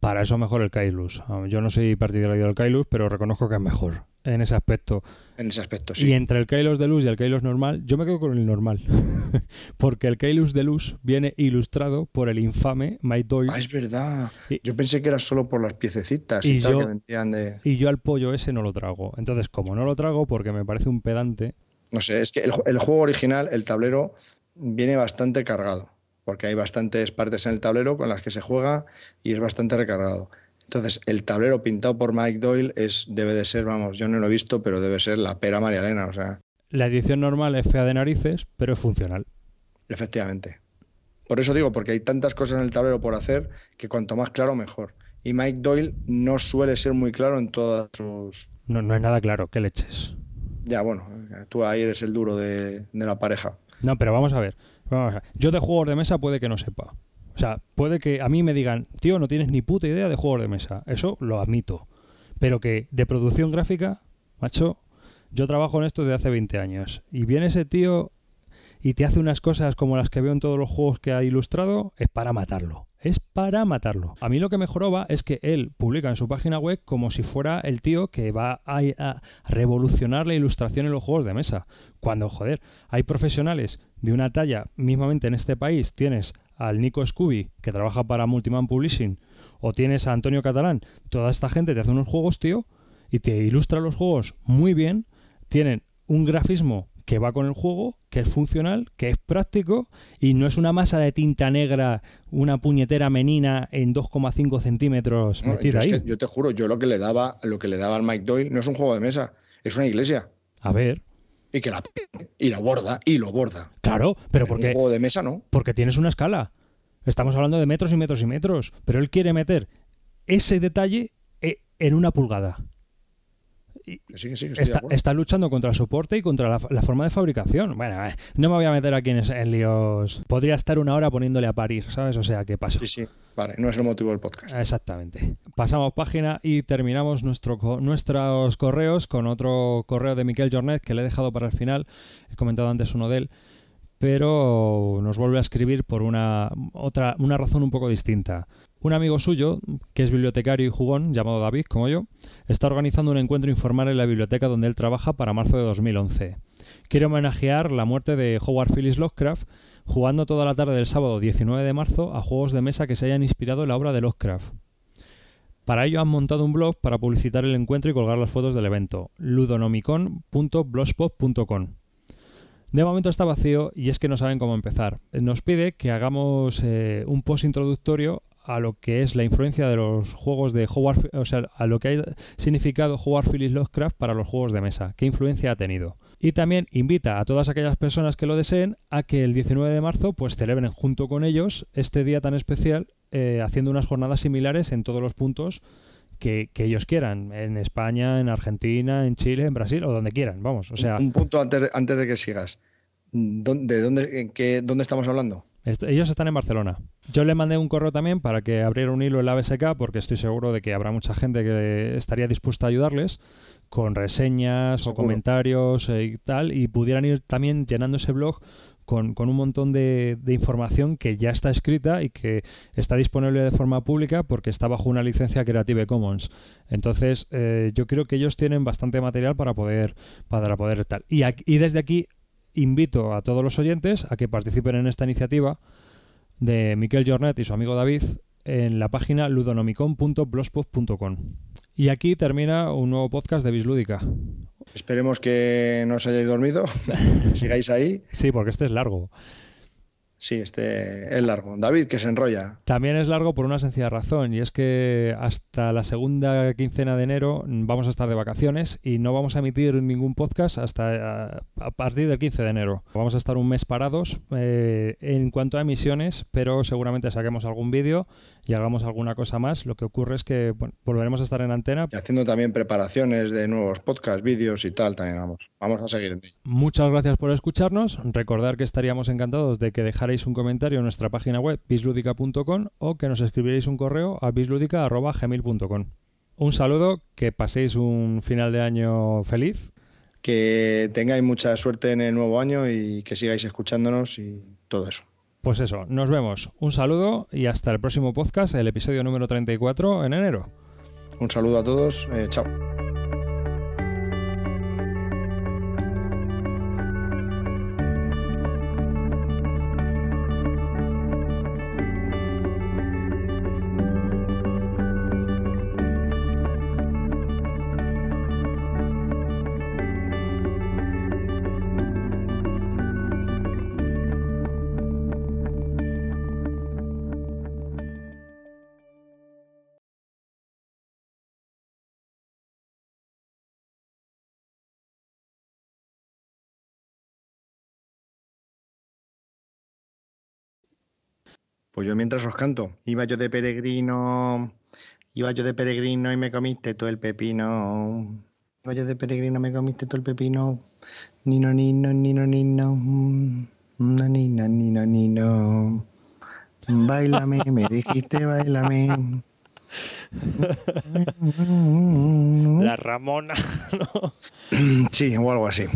Para eso mejor el Kailus. Ah, Yo no soy partidario del Kailus, pero reconozco que es mejor en ese aspecto. En ese aspecto, Y sí. entre el Kailus de luz y el Kailus normal, yo me quedo con el normal. Porque el Kailus de luz viene ilustrado por el infame Mike Doyle. Ah, es verdad. Y- Yo pensé que era solo por las piececitas y, Y tal yo- que vendían de. Y yo al pollo ese no lo trago. Entonces, como no lo trago porque me parece un pedante, No sé, es que el, el juego original, el tablero, viene bastante cargado. Porque hay bastantes partes en el tablero con las que se juega y es bastante recargado. Entonces, el tablero pintado por Mike Doyle es, debe de ser, vamos, yo no lo he visto, pero debe ser la pera María Elena, o sea. La edición normal es fea de narices, pero es funcional. Efectivamente. Por eso digo, porque hay tantas cosas en el tablero por hacer que cuanto más claro, mejor. Y Mike Doyle no suele ser muy claro en todas sus. No, no es nada claro, ¿qué leches? Ya, bueno, tú ahí eres el duro de, de la pareja. No, pero vamos a ver. Yo de juegos de mesa puede que no sepa. O sea, puede que a mí me digan, tío, no tienes ni puta idea de juegos de mesa. Eso lo admito. Pero que de producción gráfica, macho, yo trabajo en esto desde hace 20 años. Y viene ese tío y te hace unas cosas como las que veo en todos los juegos que ha ilustrado, es para matarlo. Es para matarlo. A mí lo que me joroba es que él publica en su página web como si fuera el tío que va a revolucionar la ilustración en los juegos de mesa. Cuando, joder, hay profesionales de una talla, mismamente en este país, tienes al Nico Scooby, que trabaja para Multiman Publishing, o tienes a Antonio Catalán, toda esta gente te hace unos juegos, tío, y te ilustra los juegos muy bien, tienen un grafismo que va con el juego, que es funcional, que es práctico y no es una masa de tinta negra, una puñetera menina en 2,5 centímetros No, metida yo, es ahí. que yo te juro, yo lo que le daba, lo que le daba al Mike Doyle no es un juego de mesa, es una iglesia. A ver, Y que la y la borda, y lo borda. claro, pero En porque un juego de mesa no. Porque tienes una escala. Estamos hablando de metros y metros y metros. Pero él quiere meter ese detalle eh, en una pulgada. Sí, Está, luchando contra el soporte y contra la, la forma de fabricación. Bueno, eh, no me voy a meter aquí en, en líos. Podría estar una hora poniéndole a parir, ¿sabes? O sea, ¿qué pasa? Sí, sí. Vale, no es el motivo del podcast. Exactamente. Pasamos página y terminamos nuestro, nuestros correos con otro correo de Miquel Jornet que le he dejado para el final. He comentado antes uno de él, pero nos vuelve a escribir por una, otra, una razón un poco distinta. Un amigo suyo, que es bibliotecario y jugón, llamado David, como yo, está organizando un encuentro informal en la biblioteca donde él trabaja para marzo de 2011. Quiere homenajear la muerte de Howard Phillips Lovecraft jugando toda la tarde del sábado 19 de marzo a juegos de mesa que se hayan inspirado en la obra de Lovecraft. Para ello han montado un blog para publicitar el encuentro y colgar las fotos del evento, ludonomicon.blogspot.com. De momento está vacío y es que no saben cómo empezar. Nos pide que hagamos eh, un post introductorio a lo que es la influencia de los juegos de Howard, o sea, a lo que ha significado Howard Phillips Lovecraft para los juegos de mesa, qué influencia ha tenido. Y también invita a todas aquellas personas que lo deseen a que el 19 de marzo pues celebren junto con ellos este día tan especial eh, haciendo unas jornadas similares en todos los puntos que, que ellos quieran, en España, en Argentina, en Chile, en Brasil o donde quieran, vamos, o sea, Un punto antes de, antes de que sigas. ¿Dónde, dónde, qué, ¿Dónde estamos hablando? Est- Ellos están en Barcelona. Yo le mandé un correo también para que abriera un hilo en la BSK porque estoy seguro de que habrá mucha gente que estaría dispuesta a ayudarles con reseñas o comentarios eh, y tal y pudieran ir también llenando ese blog con, con un montón de, de información que ya está escrita y que está disponible de forma pública porque está bajo una licencia Creative Commons. Entonces, eh, yo creo que ellos tienen bastante material para poder, para poder tal. Y, aquí- y desde aquí invito a todos los oyentes a que participen en esta iniciativa de Miquel Jornet y su amigo David en la página ludonomicon.blogspot.com. Y aquí termina un nuevo podcast de Bislúdica. Esperemos que no os hayáis dormido, sigáis ahí. Sí, porque este es largo. Sí, este es largo. David, que se enrolla. También es largo por una sencilla razón, y es que hasta la segunda quincena de enero vamos a estar de vacaciones y no vamos a emitir ningún podcast hasta a partir del 15 de enero. Vamos a estar un mes parados eh, en cuanto a emisiones, pero seguramente saquemos algún vídeo y hagamos alguna cosa más. Lo que ocurre es que bueno, volveremos a estar en antena. Y haciendo también preparaciones de nuevos podcasts, vídeos y tal, también vamos. Vamos a seguir. Muchas gracias por escucharnos. Recordar que estaríamos encantados de que dejarais un comentario en nuestra página web bisludica.com o que nos escribierais un correo a bisludica.gmail.com. Un saludo, que paséis un final de año feliz. Que tengáis mucha suerte en el nuevo año y que sigáis escuchándonos y todo eso. Pues eso, nos vemos. Un saludo y hasta el próximo podcast, el episodio número 34 en enero. Un saludo a todos. eh, chao. Pues yo mientras os canto, iba yo de peregrino, iba yo de peregrino y me comiste todo el pepino. Iba yo de peregrino, me comiste todo el pepino. Nino, nino, nino, nino. mm, na, nina, nino, nino. Bailame, me dijiste, bailame. La Ramona. ¿no? Sí, o algo así.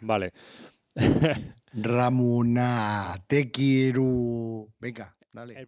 Vale. Ramona, te quiero. Venga, dale.